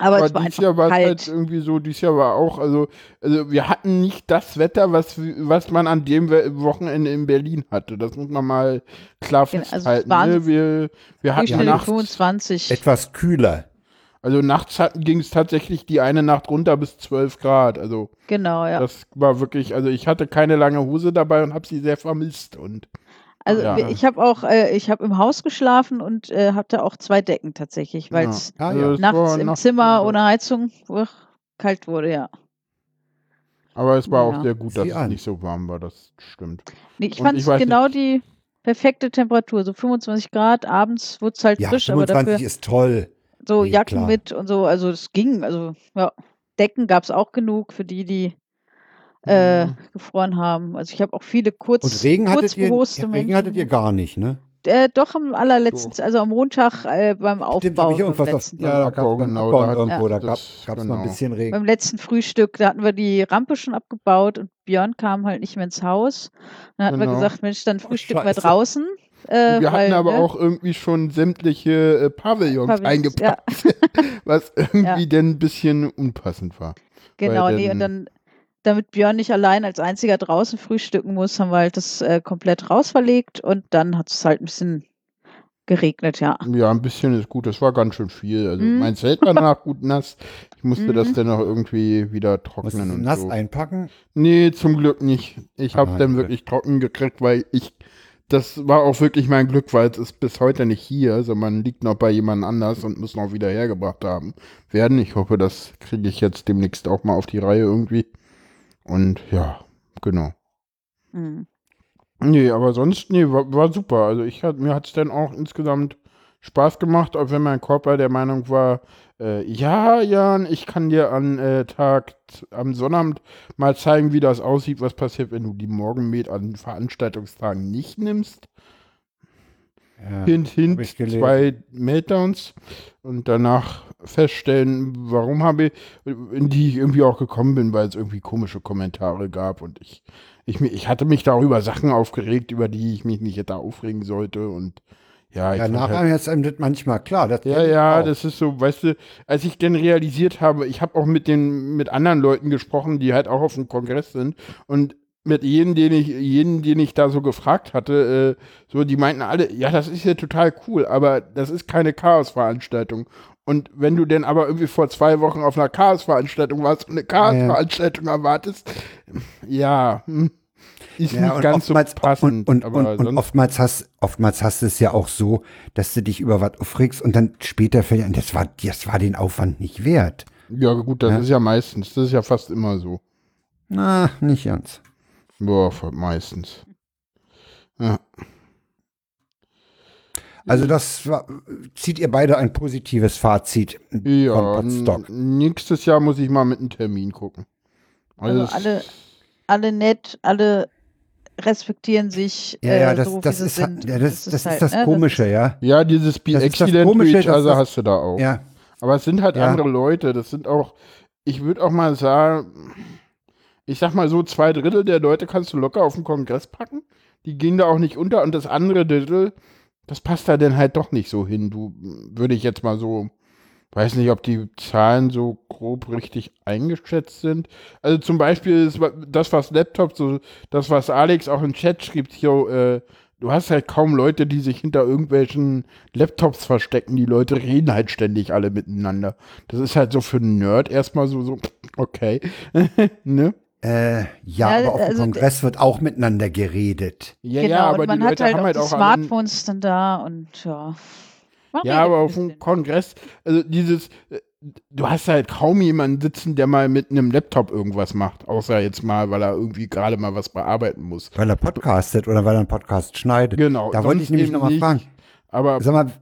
aber, Aber es war dieses Jahr war es kalt. halt irgendwie so, dieses Jahr war auch, also, also wir hatten nicht das Wetter, was, was man an dem Wochenende in Berlin hatte. Das muss man mal klar also es festhalten. waren ne? wir, wir hatten Durchschnittlich nachts, 25. Etwas kühler. Also nachts ging es tatsächlich die eine Nacht runter bis 12 Grad. Also Genau, ja. das war wirklich, also ich hatte keine lange Hose dabei und habe sie sehr vermisst. Und Also ja. ich habe auch, äh, ich habe im Haus geschlafen und äh, hatte auch zwei Decken tatsächlich, weil ja. es Ah, Also ja. es nachts im nachts Zimmer ohne Heizung uch, kalt wurde, ja. Aber es war Ja. auch sehr gut, dass es an. nicht so warm war, das stimmt. Nee, ich fand es genau nicht- die perfekte Temperatur, so 25 Grad, abends wurde es halt Ja, frisch, aber 25 dafür ist toll. So Nee, Jacken klar. mit und so, also es ging, also ja, Decken gab es auch genug für die, die äh, Mhm. gefroren haben. Also ich habe auch viele kurz, Und Regen hattet ihr, Regen Menschen. hattet ihr gar nicht, ne? Äh, doch am allerletzten, also am Montag äh, beim Stimmt, hab Aufbau. ich irgendwas letzten, ja, da gab es genau, da irgendwo, da Ja, gab es noch genau. ein bisschen Regen. beim letzten Frühstück, da hatten wir die Rampe schon abgebaut und Björn kam halt nicht mehr ins Haus. Dann hatten wir Genau. gesagt, Mensch, dann frühstücken wir Scheiße. draußen. Äh, wir weil, hatten aber ne, auch irgendwie schon sämtliche äh, Pavillons Pavillons, eingepackt, ja. [laughs] [laughs] was irgendwie Ja. denn ein bisschen unpassend war. Genau, Weil nee, und dann- dann, damit Björn nicht allein als einziger draußen frühstücken muss, haben wir halt das äh, komplett rausverlegt und dann hat es halt ein bisschen geregnet, ja. Ja, ein bisschen ist gut. Das war ganz schön viel. Also Mhm. mein Zelt war danach gut nass. Ich musste das Mhm. dann noch irgendwie wieder trocknen und nass so. einpacken? Nee, zum Glück nicht. Ich habe dann wirklich trocken gekriegt, weil ich das war auch wirklich mein Glück, weil es ist bis heute nicht hier, also man liegt noch bei jemand anders und muss noch wieder hergebracht haben werden. Ich hoffe, das kriege ich jetzt demnächst auch mal auf die Reihe irgendwie. Und ja, genau. Mhm. Nee, aber sonst, nee, war, war super. Also ich hat, mir hat es dann auch insgesamt Spaß gemacht, auch wenn mein Körper der Meinung war, äh, ja, Jan, ich kann dir an äh, Tag, am Sonnabend mal zeigen, wie das aussieht, was passiert, wenn du die Morgenmet an Veranstaltungstagen nicht nimmst. Ja. Hint, hint, zwei Meltdowns und danach feststellen, warum habe ich, in die ich irgendwie auch gekommen bin, weil es irgendwie komische Kommentare gab und ich, ich, ich hatte mich darüber Sachen aufgeregt, über die ich mich nicht hätte aufregen sollte und ja, Ja, fand nachher halt, ist einem das manchmal klar. Das ja, ja, das ist so, weißt du, als ich dann realisiert habe, ich habe auch mit den, mit anderen Leuten gesprochen, die halt auch auf dem Kongress sind und mit jedem, den ich, jeden, den ich da so gefragt hatte, äh, so, die meinten alle, ja, das ist ja total cool, aber das ist keine Chaos-Veranstaltung. Und wenn du denn aber irgendwie vor zwei Wochen auf einer Chaos-Veranstaltung warst und eine Chaos-Veranstaltung erwartest, ja, hm, ist Ja, nicht und ganz so oftmals, passend. und, und, aber und, und oftmals, hast, oftmals hast du es ja auch so, dass du dich über was aufregst und dann später fällt dir ein, das war, das war den Aufwand nicht wert. ja, gut, das Ja. ist ja meistens, das ist ja fast immer so. Na, nicht ganz. Boah, meistens. Ja. Also das war, zieht ihr beide ein positives Fazit Ja, von Podstock. nächstes Jahr muss ich mal mit einem Termin gucken. Also es- alle- Alle nett, alle respektieren sich. Ja, äh, ja, das, so, wie das, ist, ja, das, das ist halt, das ne, Komische, ja. Ja, dieses Be Das ist das Excellent Komische, to each dass other das- hast du da auch. Ja, Aber es sind halt Ja. andere Leute. Das sind auch, ich würde auch mal sagen, ich sag mal so, zwei Drittel der Leute kannst du locker auf den Kongress packen. Die gehen da auch nicht unter. Und das andere Drittel, das passt da dann halt doch nicht so hin. Du, würde ich jetzt mal so, weiß nicht, ob die Zahlen so grob richtig eingeschätzt sind. Also zum Beispiel ist das, was Laptop, so, das, was Alex auch im Chat schrieb, hier, äh, du hast halt kaum Leute, die sich hinter irgendwelchen Laptops verstecken. Die Leute reden halt ständig alle miteinander. Das ist halt so für einen Nerd erstmal so, so, okay. [laughs] ne? äh, ja, Ja, aber auf dem also- Kongress wird auch miteinander geredet. Ja, genau, ja, aber und man die Leute hat halt haben auch halt die auch Smartphones dann da und ja. Man Ja, aber auf dem. Kongress, also dieses, äh, du hast halt kaum jemanden sitzen, der mal mit einem Laptop irgendwas macht, außer jetzt mal, weil er irgendwie gerade mal was bearbeiten muss. Weil er podcastet oder weil er einen Podcast schneidet. Genau. Da wollte ich nämlich nochmal fragen. Aber Sag mal,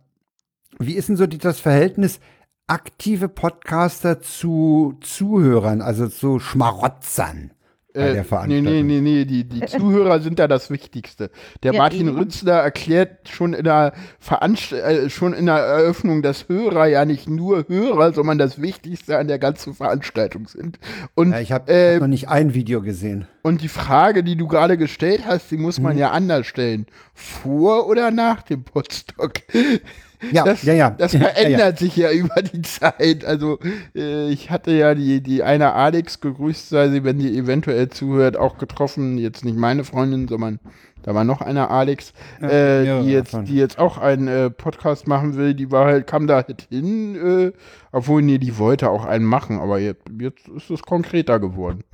wie ist denn so die, das Verhältnis aktive Podcaster zu Zuhörern, also zu Schmarotzern bei Äh, der nee, Veranstaltung? nee, nee, nee, die, die [laughs] Zuhörer sind da das Wichtigste. Der Ja, Martin eben. Rützler erklärt schon in der Veranst äh, schon in der Eröffnung, dass Hörer ja nicht nur Hörer, sondern das Wichtigste an der ganzen Veranstaltung sind. Und, Ja, ich habe äh, hab noch nicht ein Video gesehen. und die Frage, die du gerade gestellt hast, die muss man Mhm. ja anders stellen. Vor oder nach dem Podstock? [laughs] Ja, Das, ja, ja. das Ja, ja. verändert sich ja über die Zeit. Also äh, ich hatte ja die, die eine Alex gegrüßt, sei sie, wenn die eventuell zuhört, auch getroffen. Jetzt nicht meine Freundin, sondern da war noch eine Alex, Ja, äh, die, jetzt, die jetzt auch einen äh, Podcast machen will. Die war halt, kam da halt hin, äh, obwohl, nee, die wollte auch einen machen, aber jetzt, jetzt ist es konkreter geworden.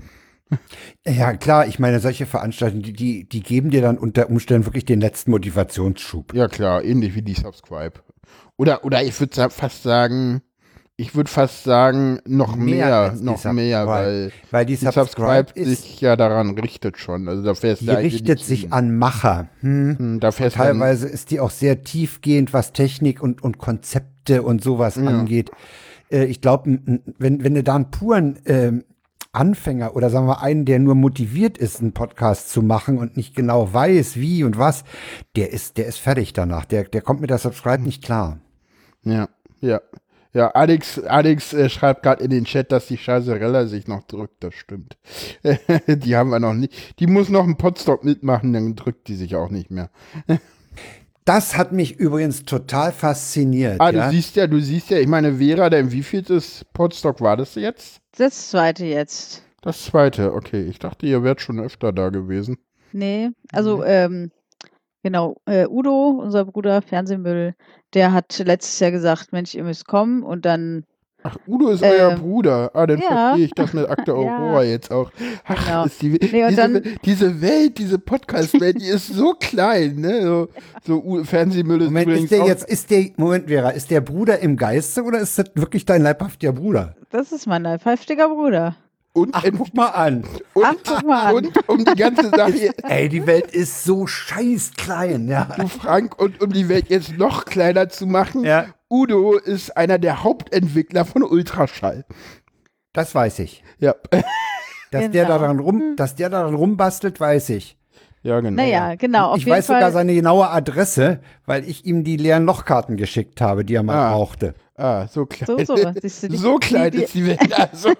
Ja, klar, ich meine, solche Veranstaltungen, die, die, die geben dir dann unter Umständen wirklich den letzten Motivationsschub. Ja, klar, ähnlich wie die Subscribe. Oder, oder ich würde fast sagen, ich würde fast sagen, noch Mehr mehr, noch mehr, weil Weil die die Subscribe, Subscribe sich ja daran richtet schon. Also da fährst die richtet sich hin. an Macher. Hm. Hm, Da fährst du Teilweise ist die auch sehr tiefgehend, was Technik und, und Konzepte und sowas Ja. angeht. Äh, ich glaube, wenn, wenn du da einen puren ähm, Anfänger oder sagen wir einen, der nur motiviert ist, einen Podcast zu machen und nicht genau weiß, wie und was, der ist, der ist fertig danach. Der, der kommt mit der Subscribe nicht klar. Ja, ja. Ja, Alex, Alex äh, schreibt gerade in den Chat, dass die Chaserella sich noch drückt. Das stimmt. [laughs] die haben wir noch nicht. Die muss noch einen Podstock mitmachen, dann drückt die sich auch nicht mehr. [laughs] Das hat mich übrigens total fasziniert. Ah, ja? du siehst ja, du siehst ja, ich meine, Vera, dein wievieltes Podstock war das jetzt? Das zweite jetzt. Das zweite, okay. Ich dachte, ihr wärt schon öfter da gewesen. Nee, Mhm. also ähm, genau, äh, Udo, unser Bruder Fernsehmüll, der hat letztes Jahr gesagt, Mensch, ihr müsst kommen und dann Ach, Udo ist euer Ähm, Bruder. Ah, dann ja. verstehe ich das mit Akte [laughs] Ja. Aurora jetzt auch. Ach, Genau. ist die, Nee, diese, dann- diese Welt, diese Podcast-Welt, die ist so klein, ne? So, so Fernsehmüll ist Moment, übrigens ist der auch, jetzt, ist der, Moment, Vera, ist der Bruder im Geiste oder ist das wirklich dein leibhaftiger Bruder? das ist mein leibhaftiger Bruder. und, Ach, guck mal an. und, Ach, guck mal an. und um die ganze [laughs] Sache, Ey, die Welt ist so scheiß klein, ja. du Frank, und um die Welt jetzt noch kleiner zu machen, Ja. Udo ist einer der Hauptentwickler von Ultraschall. Das weiß ich. Ja, Dass der Genau. daran rum, dass der daran rumbastelt, weiß ich. ja genau. Naja, genau. Auf ich jeden weiß Fall. sogar seine genaue Adresse, weil ich ihm die leeren Lochkarten geschickt habe, die er mal Ah. brauchte. Ah, so klein. So, so. Die- so klein die- ist die Welt. Also.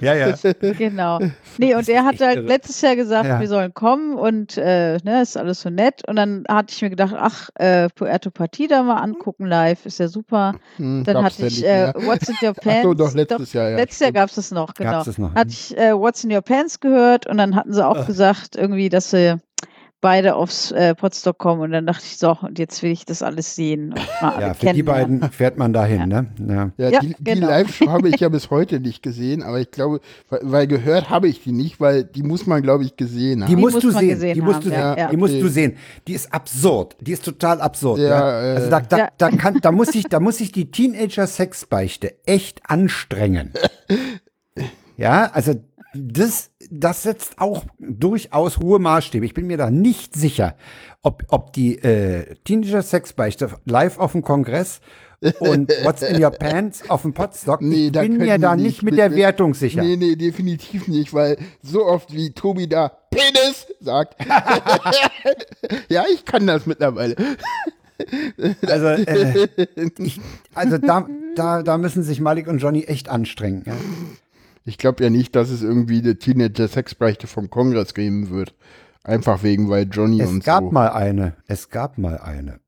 Ja, ja. Genau. Nee, und er hat halt irre. letztes Jahr gesagt, Ja. wir sollen kommen und äh, ne, ist alles so nett. Und dann hatte ich mir gedacht, ach, äh, Puerto Partida mal angucken live, ist ja super. Hm, Dann hatte ich äh. What's in Your [laughs] Ach Pants. so, doch, letztes Jahr, ja, Letztes Jahr gab es das noch, genau. Gab's das noch, Hatte ich äh, What's in Your Pants gehört und dann hatten sie auch gesagt, irgendwie, dass sie beide aufs äh, Potsdok kommen. Und dann dachte ich, so, und jetzt will ich das alles sehen. Ja, für die beiden fährt man dahin, ne? Ja. Ja, Ja, die, die genau. Live-Show habe ich ja [laughs] bis heute nicht gesehen, aber ich glaube, weil, weil gehört habe ich die nicht, weil die muss man, glaube ich, gesehen Die haben. musst muss du sehen. Die musst du ja, sehen. ja. Die musst du sehen. Die ist absurd. Die ist total absurd. Ja, Ja, äh, also da, da, Ja. da, kann, da muss ich, da muss ich die Teenager-Sexbeichte echt anstrengen. [laughs] Ja, also das, das setzt auch durchaus hohe Maßstäbe. Ich bin mir da nicht sicher, ob, ob die äh, Teenager-Sexbeichte live auf dem Kongress und [laughs] What's in Your Pants auf dem Potstock, Nee, ich bin mir da nicht mit mit der der- Wertung sicher. Nee, nee, definitiv nicht, weil so oft wie Tobi da Penis sagt. [laughs] ja, ich kann das mittlerweile. Also, äh, [laughs] ich, also da, da, da müssen sich Malik und Johnny echt anstrengen. Ja. Ich glaube ja nicht, dass es irgendwie eine Teenager-Sexbeichte vom Kongress geben wird. Einfach wegen, weil Johnny Es und gab so. mal eine. Es gab mal eine.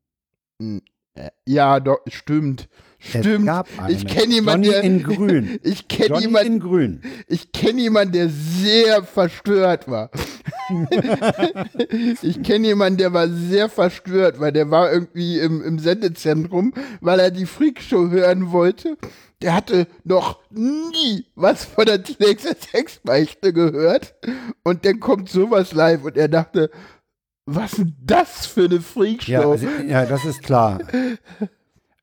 Ja, doch, stimmt. Es Stimmt. Ich kenne jemanden, der. in Grün. [laughs] Ich kenne jemanden, in Grün. ich kenne jemanden, der sehr verstört war. [laughs] ich kenne jemanden, der war sehr verstört, weil der war irgendwie im, im Sendezentrum, weil er die Freakshow hören wollte. Der hatte noch nie was von der Sexbeichte gehört. Und dann kommt sowas live und er dachte, was ist denn das für eine Freakshow? Ja, also, ja, das ist klar. [laughs]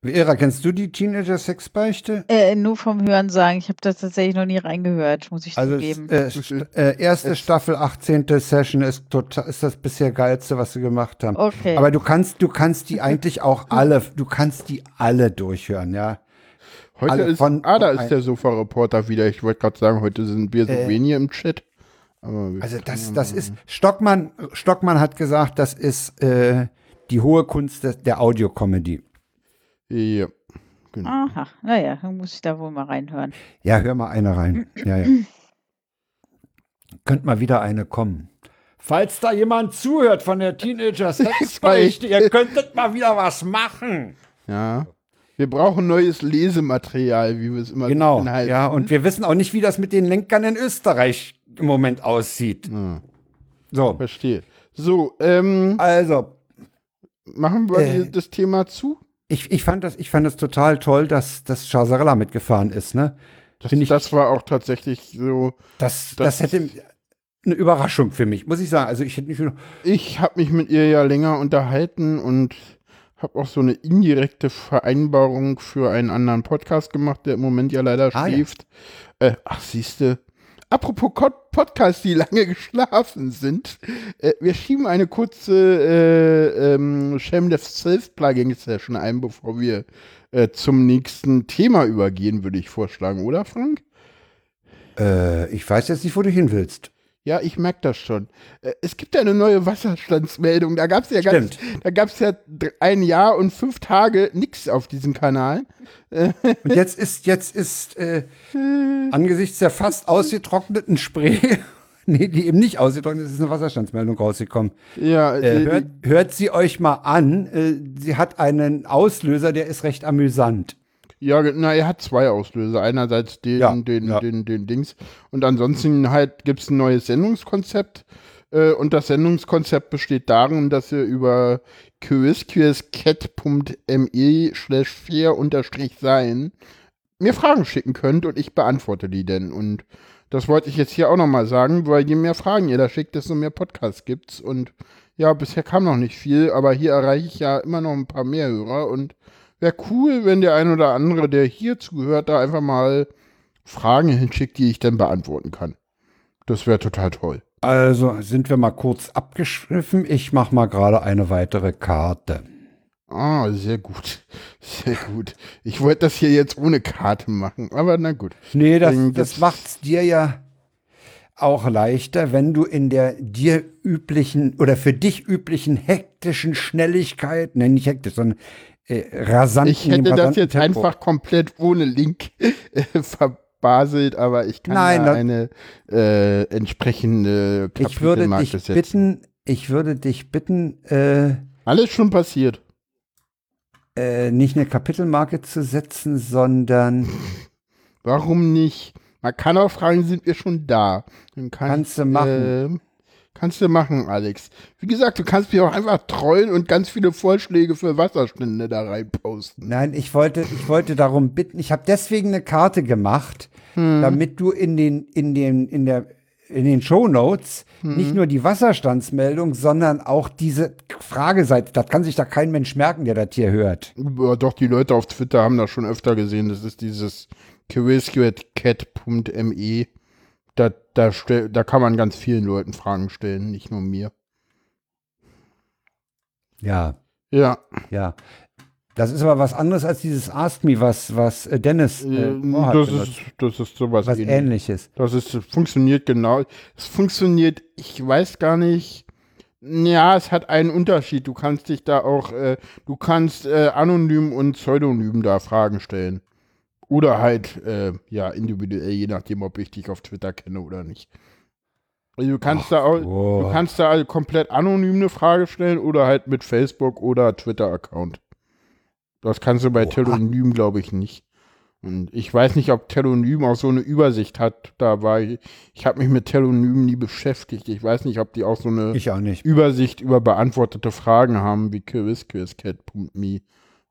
Vera, kennst du die Teenager Sexbeichte? Äh, nur vom Hören sagen, ich habe das tatsächlich noch nie reingehört, muss ich Also zugeben. äh, äh, erste Staffel, 18. Session ist total, ist das bisher geilste, was sie gemacht haben. Okay. Aber du kannst, du kannst die eigentlich auch [laughs] alle, du kannst die alle durchhören, ja. Heute alle ist, von- ah, da ist der Sofa-Reporter wieder. Ich wollte gerade sagen, heute sind wir so Äh. wenige im Chat. Also das, das ist, Stockmann, Stockmann hat gesagt, das ist äh, die hohe Kunst des, der Audio-Comedy. Ja, genau. Aha, naja, dann muss ich da wohl mal reinhören. Ja, hör mal eine rein. [clears throat] Ja, ja. Könnt mal wieder eine kommen. Falls da jemand zuhört von der Teenager Sexbeichte, [laughs] ihr könntet mal wieder was machen. Ja. Wir brauchen neues Lesematerial, wie wir es immer Genau, heißen. ja, und wir wissen auch nicht, wie das mit den Lenkern in Österreich im Moment aussieht. Ja, So, verstehe. So, ähm, also, machen wir Äh. das Thema zu? Ich, ich, fand das, ich fand das total toll, dass, dass Chazarella mitgefahren ist, ne? Das, ich- das war auch tatsächlich so. Das, Das- das, hätte eine Überraschung für mich, muss ich sagen. Also ich hätte mich Ich habe mich mit ihr ja länger unterhalten und habe auch so eine indirekte Vereinbarung für einen anderen Podcast gemacht, der im Moment ja leider Ah, ja. schläft. Äh, ach, siehste. Apropos Podcasts, die lange [laughs] geschlafen sind. Äh, wir schieben eine kurze äh, ähm, Shameless Self-Plugging-Session ein, bevor wir äh, zum nächsten Thema übergehen, würde ich vorschlagen, oder Frank? äh, ich weiß jetzt nicht, wo du hin willst. Ja, ich merke das schon. Äh, Es gibt ja eine neue Wasserstandsmeldung. Da gab es ja ganz, Stimmt. da gab es ja ein Jahr und fünf Tage nichts auf diesem Kanal. Und jetzt ist, jetzt ist äh, angesichts der fast ausgetrockneten Spree, [laughs] nee, die eben nicht ausgetrocknet ist, ist eine Wasserstandsmeldung rausgekommen. Ja, Äh, äh, hört, hört sie euch mal an. Äh, sie hat einen Auslöser, der ist recht amüsant. Ja, na, er hat zwei Auslöser. Einerseits den, Ja, den, ja. den, den Dings. Und ansonsten halt gibt es ein neues Sendungskonzept. Äh, und das Sendungskonzept besteht darin, dass ihr über quizqscat.me slash fair unterstrich sein mir Fragen schicken könnt und ich beantworte die denn. Und das wollte ich jetzt hier auch nochmal sagen, weil je mehr Fragen ihr da schickt, desto mehr Podcasts gibt's. Und ja, bisher kam noch nicht viel, aber hier erreiche ich ja immer noch ein paar mehr Hörer und wäre cool, wenn der ein oder andere, der hier zuhört, da einfach mal Fragen hinschickt, die ich dann beantworten kann. Das wäre total toll. Also sind wir mal kurz abgeschliffen. Ich mache mal gerade eine weitere Karte. Ah, sehr gut. [laughs] Sehr gut. Ich wollte das hier jetzt ohne Karte machen, aber na gut. Nee, das, Ähm, das das- macht's dir ja auch leichter, wenn du in der dir üblichen oder für dich üblichen hektischen Schnelligkeit, nein, nicht hektisch, sondern äh, rasant. Ich hätte das jetzt Tempo. einfach komplett ohne Link [laughs] äh, verbaselt, aber ich kann Nein, da eine äh, entsprechende Ich würde dich setzen. bitten, ich würde dich bitten, äh, Alles schon passiert. äh, nicht eine Kapitelmarke zu setzen, sondern [laughs] Warum nicht? Man kann auch fragen, sind wir schon da? Kann Kannst du machen. Kannst du machen, Alex. Wie gesagt, du kannst mich auch einfach trollen und ganz viele Vorschläge für Wasserstände da reinposten. Nein, ich wollte, ich wollte darum bitten. Ich habe deswegen eine Karte gemacht, Hm. damit du in den, in den, in der, in den Shownotes Hm. nicht nur die Wasserstandsmeldung, sondern auch diese Frageseite. Das kann sich da kein Mensch merken, der das hier hört. Ja, doch, die Leute auf Twitter haben das schon öfter gesehen. Das ist dieses quizcat.me. Da, da, da kann man ganz vielen Leuten Fragen stellen, nicht nur mir. Ja, Ja, ja. Das ist aber was anderes als dieses Ask Me, was, was äh, Dennis äh, äh, das, ist, das ist sowas was ähnliches. ähnliches. Das ist, funktioniert genau. Es funktioniert, ich weiß gar nicht. Ja, es hat einen Unterschied. Du kannst dich da auch, äh, du kannst äh, anonym und pseudonym da Fragen stellen. Oder halt, äh, ja, individuell, je nachdem, ob ich dich auf Twitter kenne oder nicht. Also du kannst da auch, du kannst da also komplett anonym eine Frage stellen oder halt mit Facebook oder Twitter-Account. Das kannst du bei. Telonym, glaube ich, nicht. Und ich weiß nicht, ob Telonym auch so eine Übersicht hat. Da war ich, ich habe mich mit Telonym nie beschäftigt. Ich weiß nicht, ob die auch so eine auch. Übersicht über beantwortete Fragen haben wie quizquizcat.me.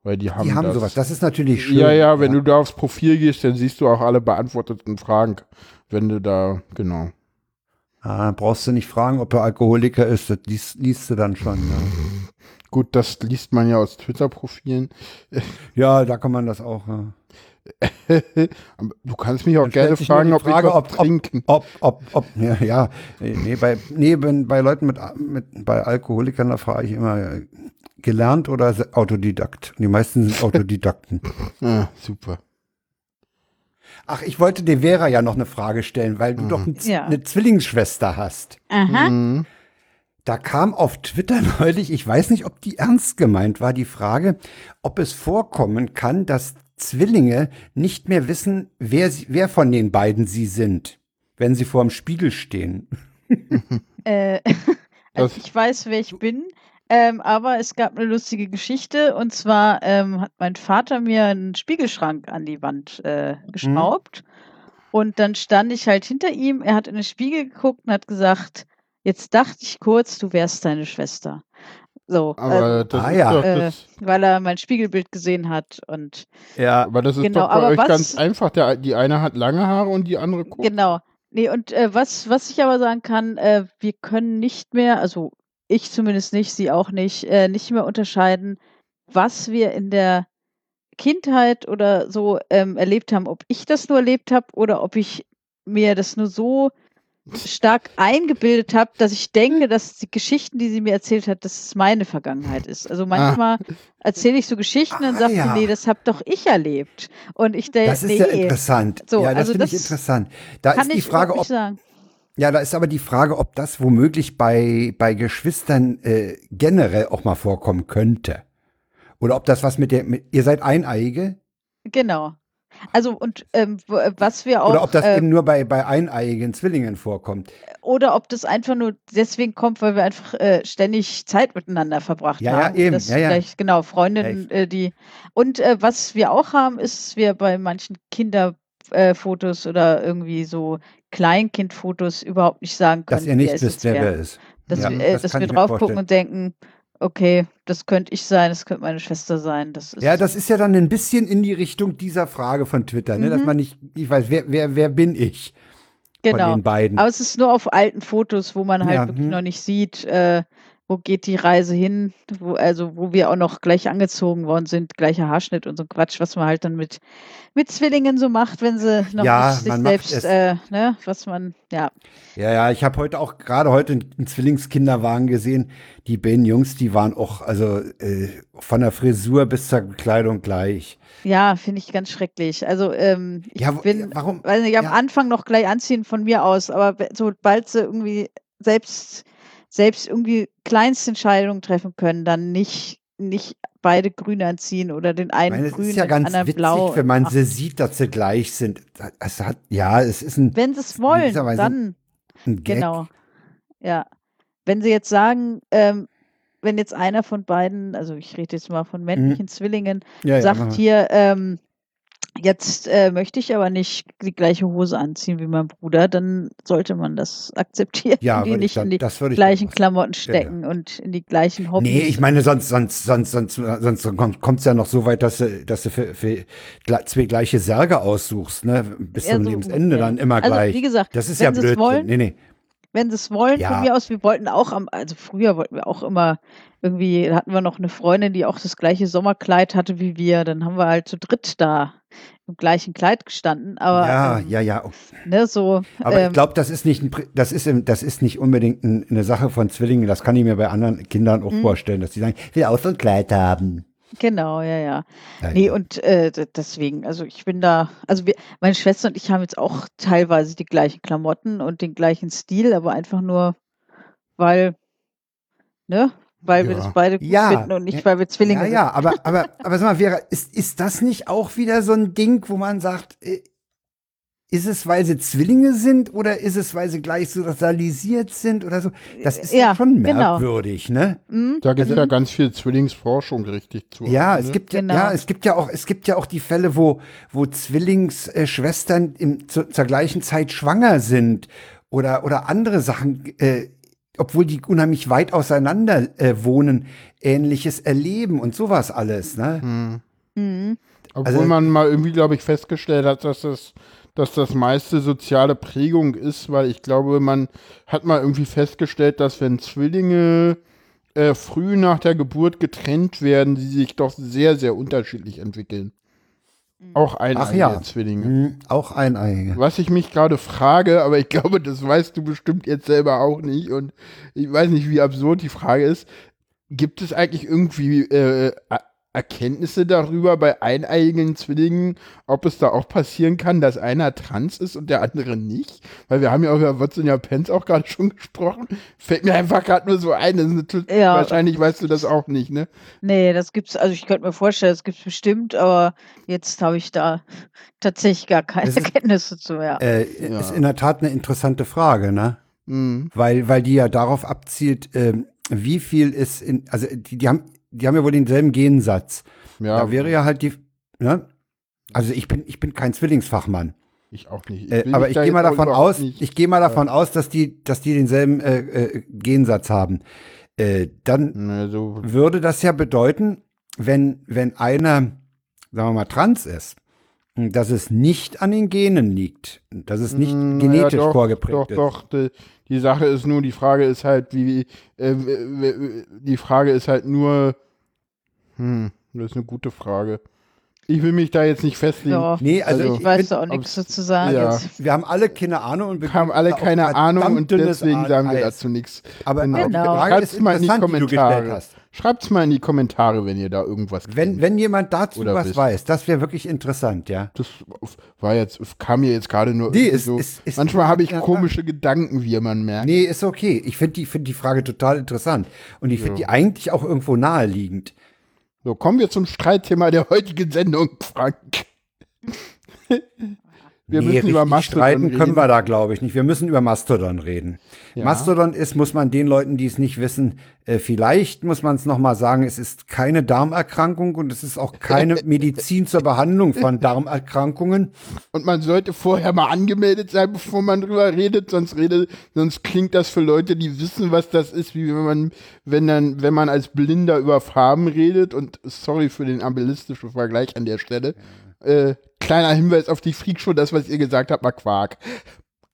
Weil die haben, Die haben das. sowas. Das ist natürlich schön. ja, ja, wenn du da aufs Profil gehst, dann siehst du auch alle beantworteten Fragen. Wenn du da, genau. Ah, brauchst du nicht fragen, ob er Alkoholiker ist. Das liest, liest du dann schon. Ne? [laughs] Gut, das liest man ja aus Twitter-Profilen. [laughs] Ja, da kann man das auch. Ja. [laughs] Du kannst mich auch Dann gerne fragen, ob Frage, ich ob- trinken. Ob, ob, ob, ja, ja. Nee, bei, nee, bei Leuten mit, mit, bei Alkoholikern, da frage ich immer, gelernt oder Autodidakt? Die meisten sind [laughs] Autodidakten. Ah, super. Ach, ich wollte dir Vera ja noch eine Frage stellen, weil du doch ein Ja. eine Zwillingsschwester hast. Aha. Mhm. Da kam auf Twitter [laughs] neulich, ich weiß nicht, ob die ernst gemeint war, die Frage, ob es vorkommen kann, dass Zwillinge nicht mehr wissen, wer, sie, wer von den beiden sie sind, wenn sie vor dem Spiegel stehen. Äh, [laughs] also ich weiß, wer ich bin, ähm, aber es gab eine lustige Geschichte und zwar ähm, hat mein Vater mir einen Spiegelschrank an die Wand äh, geschraubt und dann stand ich halt hinter ihm, er hat in den Spiegel geguckt und hat gesagt, jetzt dachte ich kurz, du wärst deine Schwester. So, Aber also, das Ah, ist ja. doch, äh, weil er mein Spiegelbild gesehen hat und Ja, aber das ist genau, doch bei aber euch was- ganz einfach. Der, die eine hat lange Haare und die andere kurz. Genau. Nee, und äh, was, was ich aber sagen kann, äh, wir können nicht mehr, also ich zumindest nicht, sie auch nicht, äh, nicht mehr unterscheiden, was wir in der Kindheit oder so ähm, erlebt haben, ob ich das nur erlebt habe oder ob ich mir das nur so stark eingebildet habe, dass ich denke, dass die Geschichten, die sie mir erzählt hat, dass es meine Vergangenheit ist. Also manchmal erzähle ich so Geschichten und Ah, sage ja. nee, das hab doch ich erlebt. Und ich denke, das ist nee, ja interessant. So, ja, das also finde ich interessant. Da ist die Frage, ob. Ja, da ist aber die Frage, ob das womöglich bei, bei Geschwistern äh, generell auch mal vorkommen könnte. Oder ob das was mit der, mit, ihr seid Eineiige? Genau. Also und ähm, äh, was wir auch Oder ob das äh, eben nur bei, bei eineiigen Zwillingen vorkommt. oder ob das einfach nur deswegen kommt, weil wir einfach äh, ständig Zeit miteinander verbracht Ja, ja, haben. eben. Das Ja, ja. vielleicht genau Freundinnen, äh, die und äh, was wir auch haben, ist, dass wir bei manchen Kinderfotos äh, Fotos oder irgendwie so Kleinkindfotos überhaupt nicht sagen können, Dass ihr nicht wisst, wer wer. ist. dass Ja, wir, äh, das dass wir drauf gucken und denken, okay, das könnte ich sein, das könnte meine Schwester sein. Das ist Ja, das ist ja dann ein bisschen in die Richtung dieser Frage von Twitter, ne? dass Mhm. man nicht, ich weiß, wer, wer, wer bin ich von genau. den beiden? Aber es ist nur auf alten Fotos, wo man halt Ja, wirklich hm. noch nicht sieht, äh, wo geht die Reise hin, wo, also wo wir auch noch gleich angezogen worden sind, gleicher Haarschnitt und so Quatsch, was man halt dann mit, mit Zwillingen so macht, wenn sie noch Ja, nicht sich selbst, äh, ne, was man, ja, Ja, ja, ich habe heute auch gerade heute einen Zwillingskinderwagen gesehen. Die beiden Jungs, die waren auch, also äh, von der Frisur bis zur Kleidung gleich. ja, finde ich ganz schrecklich. Also ähm, ich Ja, bin, warum? weiß nicht, am Ja. Anfang noch gleich anziehen von mir aus, aber sobald sie irgendwie selbst, selbst irgendwie kleinste Entscheidungen treffen können, dann nicht, nicht beide grün anziehen oder den einen meine, grün, ist ja den ganz anderen witzig, blau. wenn man sie sieht, dass sie gleich sind. Es hat, ja, es ist ein, wenn sie es wollen, dann genau. Ja. Wenn sie jetzt sagen, ähm, wenn jetzt einer von beiden, also ich rede jetzt mal von männlichen Zwillingen, Mhm. Ja, ja, sagt mal. hier, ähm, jetzt äh, möchte ich aber nicht die gleiche Hose anziehen wie mein Bruder, dann sollte man das akzeptieren ja, die ich nicht dann, in die ich gleichen Klamotten Ja, ja. stecken und in die gleichen Hobbys. Nee, ich meine, sonst, sonst, sonst, sonst, sonst kommt es ja noch so weit, dass du, dass du für, für zwei gleiche Särge aussuchst, ne? Bis Ja, zum so Lebensende dann immer Also, gleich. wie gesagt, das ist ja blöd. wollen, Nee, nee. Wenn sie es wollen, Ja. von mir aus, wir wollten auch am, also früher wollten wir auch immer irgendwie, hatten wir noch eine Freundin, die auch das gleiche Sommerkleid hatte wie wir, dann haben wir halt zu dritt da im gleichen Kleid gestanden, aber ja, ähm, ja, ja. ne, so, Aber ähm, ich glaube, das ist nicht, ein, das ist, im- das ist nicht unbedingt ein, eine Sache von Zwillingen. Das kann ich mir bei anderen Kindern auch Mhm. vorstellen, dass die sagen, ich will auch so ein Kleid haben. Genau, ja, ja. Ja, Nee, ja. und äh, d- deswegen, also ich bin da, also wir, meine Schwester und ich haben jetzt auch teilweise die gleichen Klamotten und den gleichen Stil, aber einfach nur, weil, ne, weil wir Ja. das beide gut Ja, finden und nicht, weil wir Zwillinge ja, sind. ja, aber, aber, aber sag mal, Vera, ist, ist das nicht auch wieder so ein Ding, wo man sagt, äh, ist es, weil sie Zwillinge sind oder ist es, weil sie gleich sozialisiert sind oder so? Das ist ja, Ja, schon genau. merkwürdig, ne? Hm? Da gibt es ja ganz viel Zwillingsforschung richtig zu. Ja, ne? es gibt ja, Genau. ja, es gibt ja auch, es gibt ja auch die Fälle, wo, wo Zwillingsschwestern im, zu, zur gleichen Zeit schwanger sind oder, oder andere Sachen, äh, obwohl die unheimlich weit auseinander äh, wohnen, ähnliches erleben und sowas alles, ne? Hm. Mhm. Obwohl Also- man mal irgendwie, glaube ich, festgestellt hat, dass das, dass das meiste soziale Prägung ist, weil ich glaube, man hat mal irgendwie festgestellt, dass wenn Zwillinge äh, früh nach der Geburt getrennt werden, sie sich doch sehr, sehr unterschiedlich entwickeln. Auch eineige ja. Zwillinge. Hm, auch eineige. Was ich mich gerade frage, aber ich glaube, das weißt du bestimmt jetzt selber auch nicht und ich weiß nicht, wie absurd die Frage ist. Gibt es eigentlich irgendwie äh, Er- Erkenntnisse darüber bei eineiigen Zwillingen, ob es da auch passieren kann, dass einer trans ist und der andere nicht? Weil wir haben ja über Virginia Pence auch gerade schon gesprochen. Fällt mir einfach gerade nur so ein. Das ist eine tot- Ja. Wahrscheinlich weißt du das auch nicht, ne? Nee, das gibt's, also ich könnte mir vorstellen, das gibt's bestimmt, aber jetzt habe ich da [laughs] tatsächlich gar keine ist- Erkenntnisse zu, ja. Äh, Ja. Ist in der Tat eine interessante Frage, ne? Mhm. Weil, weil die ja darauf abzielt, ähm, wie viel ist in, also die, die haben, die haben ja wohl denselben Gensatz. Ja, Da wäre ja halt die, ne? Also ich bin, ich bin kein Zwillingsfachmann. ich auch nicht. Äh, will aber ich gehe mal davon aus, nicht- ich gehe mal davon aus, dass die, dass die denselben äh, äh, Gensatz haben. Äh, dann Ne, so, würde das ja bedeuten, wenn, wenn einer, sagen wir mal, trans ist, dass es nicht an den Genen liegt, dass es nicht Mm, genetisch naja, doch, vorgeprägt doch, ist. Doch, die, die Sache ist nur, die Frage ist halt, wie, äh, die Frage ist halt nur, hm, das ist eine gute Frage. Ich will mich da jetzt nicht festlegen. Ja. Nee, also, Also- ich, weiß da auch nichts dazu sagen. Ja. Jetzt. wir haben alle keine Ahnung und wir Wir haben alle keine Ahnung und deswegen sagen wir dazu nichts. Aber Genau. Genau. Frage Schreibt's ist mal in die Kommentare. hast. Schreibt's mal in die Kommentare, wenn ihr da irgendwas Wenn, kennt. wenn jemand dazu Oder was wisst. weiß, das wäre wirklich interessant, ja. Das war jetzt, kam mir jetzt gerade nur Nee, irgendwie ist- so. ist- ist- Manchmal habe ich ja, komische Gedanken, wie man merkt. Nee, ist okay. Ich finde die, find die Frage total interessant. Und ich finde die eigentlich auch irgendwo naheliegend. So, kommen wir zum Streitthema der heutigen Sendung, Frank. [laughs] Wir nee, müssen über Mastodon streiten reden. können wir da, glaube ich, nicht. Wir müssen über Mastodon reden. Ja. Mastodon ist, muss man den Leuten, die es nicht wissen, äh, vielleicht muss man es nochmal sagen, es ist keine Darmerkrankung und es ist auch keine [laughs] Medizin zur Behandlung von Darmerkrankungen. Und man sollte vorher mal angemeldet sein, bevor man drüber redet, sonst redet, sonst klingt das für Leute, die wissen, was das ist, wie wenn man, wenn dann, wenn man als Blinder über Farben redet und sorry für den ableistischen Vergleich an der Stelle. Äh, kleiner Hinweis auf die Freakshow, das, was ihr gesagt habt, war Quark.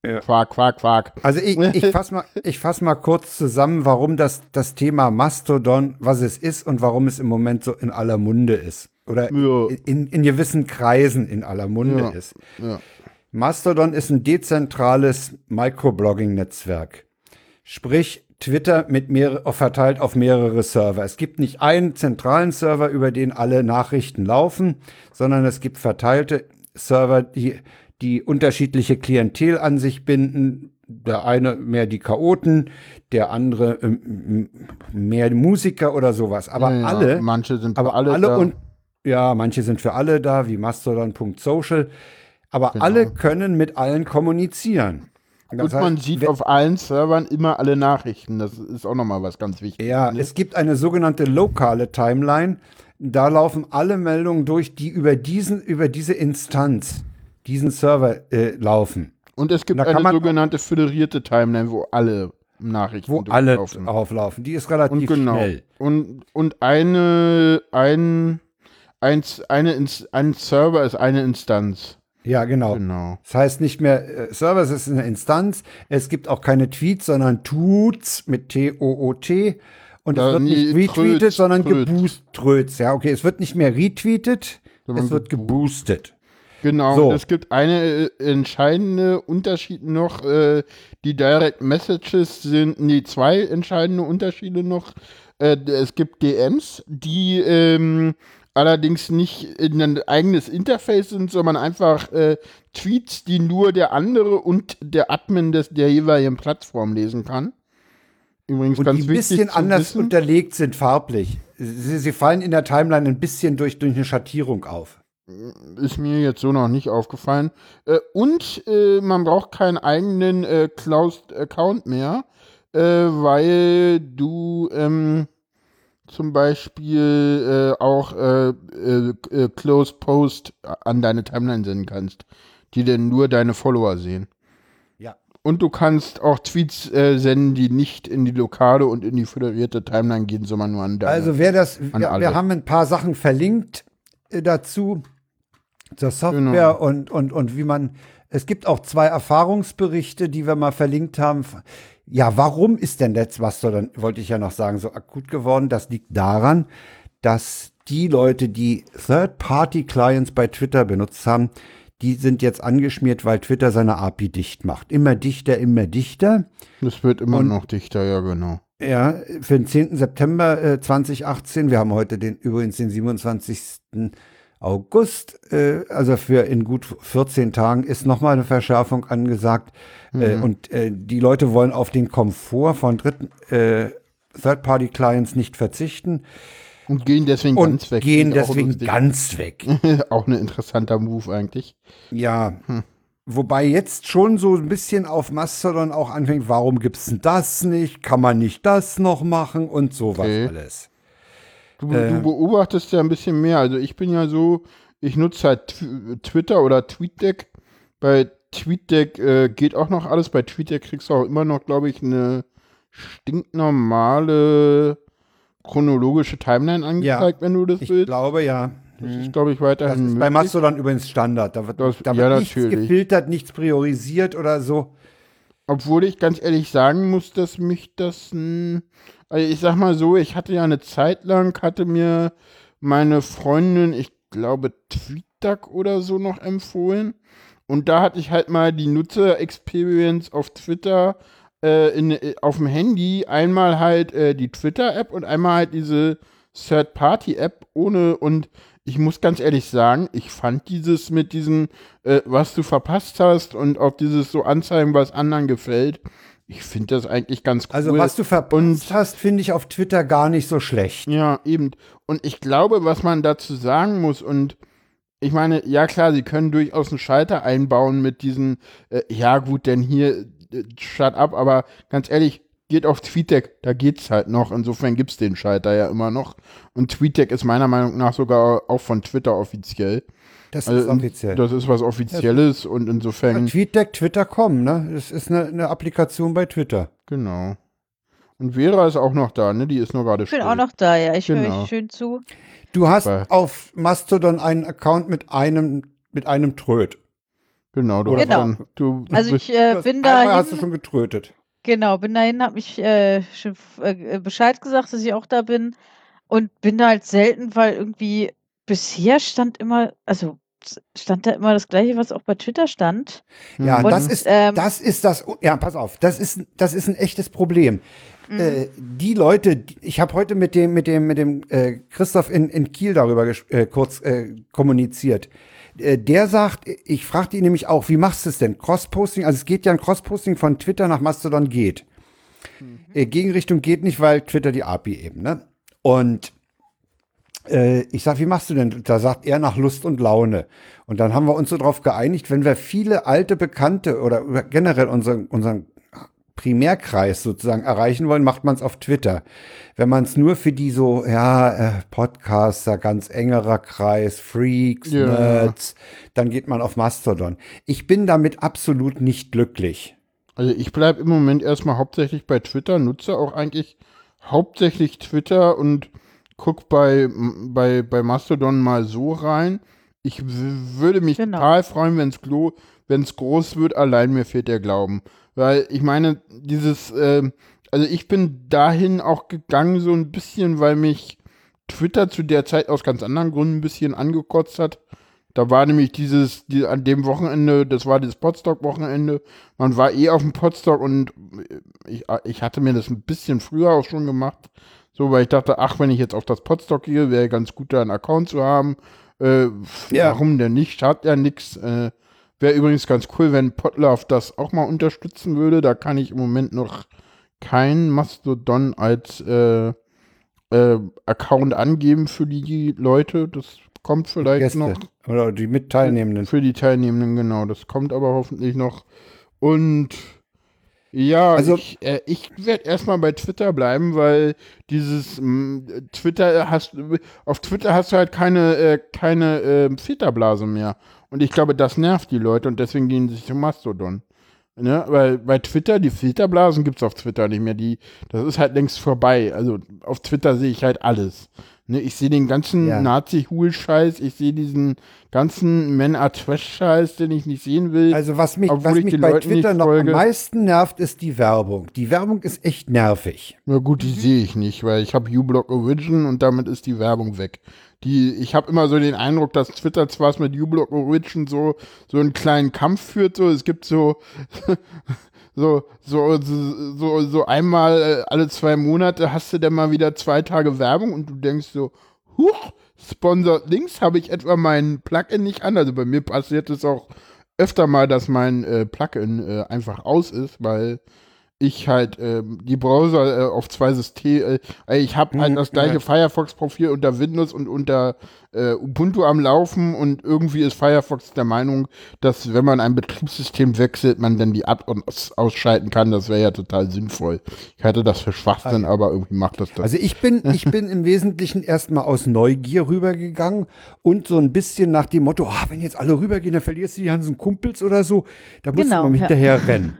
Ja. Quark, Quark, Quark. Also ich, ich fasse mal, ich fass mal kurz zusammen, warum das, das Thema Mastodon, was es ist und warum es im Moment so in aller Munde ist. Oder Ja. in, in gewissen Kreisen in aller Munde Ja. ist. Ja. Mastodon ist ein dezentrales Microblogging-Netzwerk. Sprich, Twitter mit mehr, verteilt auf mehrere Server. Es gibt nicht einen zentralen Server, über den alle Nachrichten laufen, sondern es gibt verteilte Server, die, die unterschiedliche Klientel an sich binden. Der eine mehr die Chaoten, der andere ähm, mehr Musiker oder sowas. Aber Ja, alle, manche sind für aber alle alle, da. und ja, manche sind für alle da, wie Mastodon.social. Aber Genau. alle können mit allen kommunizieren. Und man heißt, sieht wer- auf allen Servern immer alle Nachrichten. Das ist auch nochmal was ganz Wichtiges. Ja, es gibt eine sogenannte lokale Timeline. Da laufen alle Meldungen durch, die über diesen, über diese Instanz, diesen Server äh, laufen. Und es gibt kann eine man- sogenannte föderierte Timeline, wo alle Nachrichten Wo alle auflaufen. Die ist Und relativ genau. schnell. Und, und eine, ein, eins, eine, ein Server ist eine Instanz. Ja, genau. Genau. Das heißt nicht mehr äh, Server, es ist eine Instanz. Es gibt auch keine Tweets, sondern Tuts mit T-O-O-T. Und Ja, es wird nee, nicht retweetet, Tröts, sondern Tröts. geboost. Tröts, ja, okay. Es wird nicht mehr retweetet, Sondern es wird geboostet. Genau, So. und es gibt eine äh, entscheidende Unterschied noch, äh, die Direct Messages sind, nee, zwei entscheidende Unterschiede noch. Äh, es gibt DMs, die ähm, allerdings nicht in ein eigenes Interface sind, sondern einfach äh, Tweets, die nur der andere und der Admin des, der jeweiligen Plattform lesen kann. Übrigens Und ganz die ein bisschen anders wissen. unterlegt sind farblich. Sie, sie fallen in der Timeline ein bisschen durch, durch eine Schattierung auf. Ist mir jetzt so noch nicht aufgefallen. Äh, und äh, man braucht keinen eigenen äh, Closed Account mehr, äh, weil du ähm, zum Beispiel äh, auch äh, äh, äh, Closed Post an deine Timeline senden kannst, die denn nur deine Follower sehen. Ja. Und du kannst auch Tweets äh, senden, die nicht in die lokale und in die föderierte Timeline gehen, sondern nur an deine. Also wer das, wir, wir haben ein paar Sachen verlinkt äh, dazu, zur Software Genau. und, und, und wie man, es gibt auch zwei Erfahrungsberichte, die wir mal verlinkt haben. Ja, warum ist denn jetzt was so, dann wollte ich ja noch sagen, so akut geworden? Das liegt daran, dass die Leute, die Third-Party-Clients bei Twitter benutzt haben, die sind jetzt angeschmiert, weil Twitter seine API dicht macht. Immer dichter, immer dichter. das wird immer und- noch dichter, ja genau. Ja, für den 10. September äh, 2018, wir haben heute den übrigens den 27. August, äh, also für in gut 14 Tagen ist nochmal eine Verschärfung angesagt. Äh, und äh, die Leute wollen auf den Komfort von dritten äh, Third-Party-Clients nicht verzichten Und gehen deswegen und ganz weg. gehen deswegen ganz weg. [laughs] auch ein interessanter Move eigentlich. Ja. Wobei jetzt schon so ein bisschen auf Mastodon auch anfängt, warum gibt's denn das nicht? Kann man nicht das noch machen und sowas Okay. alles. Du, Äh. du beobachtest ja ein bisschen mehr. Also ich bin ja so, ich nutze halt Tw- Twitter oder TweetDeck. Bei TweetDeck äh, geht auch noch alles. Bei TweetDeck kriegst du auch immer noch, glaube ich, eine stinknormale chronologische Timeline angezeigt, wenn du das Ich willst. glaube ja. das ist, glaube ich, weiterhin Das ist bei. Mastodon übrigens Standard. Da wird, Das- da ja, wird nichts natürlich. gefiltert, nichts priorisiert oder so. Obwohl ich ganz ehrlich sagen muss, dass mich das, also ich sag mal so, ich hatte ja eine Zeit lang, hatte mir meine Freundin, ich glaube, TweetDuck oder so noch empfohlen. Und da hatte ich halt mal die Nutzer-Experience auf Twitter äh, in, äh, auf dem Handy. Einmal halt äh, die Twitter-App und einmal halt diese Third-Party-App ohne und ich muss ganz ehrlich sagen, ich fand dieses mit diesem, äh, was du verpasst hast und auch dieses so anzeigen, was anderen gefällt, ich finde das eigentlich ganz cool. Also was du verpasst Und- hast, finde ich auf Twitter gar nicht so schlecht. Ja, eben. Und ich glaube, was man dazu sagen muss, und ich meine, ja klar, sie können durchaus einen Schalter einbauen mit diesen, äh, ja gut, denn hier, äh, shut up, aber ganz ehrlich, geht auf TweetDeck, da geht's halt noch. Insofern gibt's den Schalter ja immer noch. Und TweetDeck ist meiner Meinung nach sogar auch von Twitter offiziell. Das Also, ist offiziell. Das ist was Offizielles und insofern, TweetDeck, Twitter.com, ne? Das ist eine, eine Applikation bei Twitter. genau. Und Vera ist auch noch da, ne? Die ist nur gerade Ich bin still. auch noch da, ja. Ich höre Genau. euch schön zu. Du hast Bei- auf Mastodon einen Account mit einem, mit einem Tröd. Genau, du Oder hast Genau. dann, du, du Also ich äh, bin einmal da. hast du schon getrötet. Genau, bin dahin, habe mich äh, schon äh, Bescheid gesagt, dass ich auch da bin und bin da halt selten, weil irgendwie bisher stand immer, also stand da immer das gleiche, was auch bei Twitter stand. Ja, Und, das ist, ähm, das ist das, ja, pass auf, das ist, das ist ein echtes Problem. Mhm. Äh, die Leute, ich habe heute mit dem, mit dem, mit dem äh, Christoph in, in Kiel darüber äh, kurz äh, kommuniziert. Äh, der sagt, ich fragte ihn nämlich auch, wie machst du es denn? Cross-Posting, also es geht ja ein Cross-Posting von Twitter nach Mastodon geht. Äh, Gegenrichtung geht nicht, weil Twitter die API eben, ne? Und ich sag, wie machst du denn? Da sagt er nach Lust und Laune. Und dann haben wir uns so drauf geeinigt, wenn wir viele alte Bekannte oder oder generell unseren, unseren Primärkreis sozusagen erreichen wollen, macht man es auf Twitter. Wenn man es nur für die so, ja, äh, Podcaster, ganz engerer Kreis, Freaks, Ja. Nerds, dann geht man auf Mastodon. Ich bin damit absolut nicht glücklich. Also ich bleibe im Moment erstmal hauptsächlich bei Twitter, nutze auch eigentlich hauptsächlich Twitter und guck bei, bei, bei Mastodon mal so rein. Ich würde mich Genau. total freuen, wenn es groß wird, allein mir fehlt der Glauben. Weil ich meine, dieses, ähm, also ich bin dahin auch gegangen, so ein bisschen, weil mich Twitter zu der Zeit aus ganz anderen Gründen ein bisschen angekotzt hat. Da war nämlich dieses, die, an dem Wochenende, das war das Podstock-Wochenende, man war eh auf dem Podstock und ich, ich hatte mir das ein bisschen früher auch schon gemacht. So, weil ich dachte, ach, wenn ich jetzt auf das Podstock gehe, wäre ganz gut, da einen Account zu haben. Äh, Ja. Warum denn nicht? Schadet ja nichts. Äh, wäre übrigens ganz cool, wenn Podlove das auch mal unterstützen würde. Da kann ich im Moment noch keinen Mastodon als äh, äh, Account angeben für die Leute. Das kommt vielleicht Gäste noch. oder die Mitteilnehmenden. Für die Teilnehmenden, genau. Das kommt aber hoffentlich noch. Und ja, Also- ich, äh, ich werde erstmal bei Twitter bleiben, weil dieses mh, Twitter hast auf Twitter hast du halt keine, äh, keine äh, Filterblase mehr. Und ich glaube, das nervt die Leute und deswegen gehen sie zum Mastodon. Ne? Weil bei Twitter, die Filterblasen gibt es auf Twitter nicht mehr. Die, das ist halt längst vorbei. Also auf Twitter sehe ich halt alles. Ne? Ich sehe den ganzen Ja. Nazi-Hul-Scheiß, ich sehe diesen ganzen Men-Are-Trash-Scheiß, den ich nicht sehen will. Also was mich, was ich mich bei Leuten Twitter noch am meisten nervt, ist die Werbung. Die Werbung ist echt nervig. Na gut, die sehe ich nicht, weil ich habe uBlock Origin und damit ist die Werbung weg. Die, ich habe immer so den Eindruck, dass Twitter zwar mit uBlock Origin so, so einen kleinen Kampf führt, so, es gibt so, [laughs] so, so, so, so, einmal äh, alle zwei Monate hast du dann mal wieder zwei Tage Werbung und du denkst so, huch, Sponsored Links, habe ich etwa mein Plugin nicht an. Also bei mir passiert es auch öfter mal, dass mein äh, Plugin äh, einfach aus ist, weil ich halt ähm, die Browser äh, auf zwei Systeme, äh, ich habe halt Hm, das gleiche ja. Firefox-Profil unter Windows und unter äh, Ubuntu am Laufen und irgendwie ist Firefox der Meinung, dass wenn man ein Betriebssystem wechselt, man dann die Ab- und aus ausschalten kann. Das wäre ja total sinnvoll. Ich halte das für Schwachsinn, aber irgendwie macht das das. Also ich bin, [laughs] ich bin im Wesentlichen erstmal aus Neugier rübergegangen und so ein bisschen nach dem Motto, ah, wenn jetzt alle rübergehen, dann verlierst du die ganzen Kumpels oder so. Da musst Genau, du mal ja. hinterher rennen.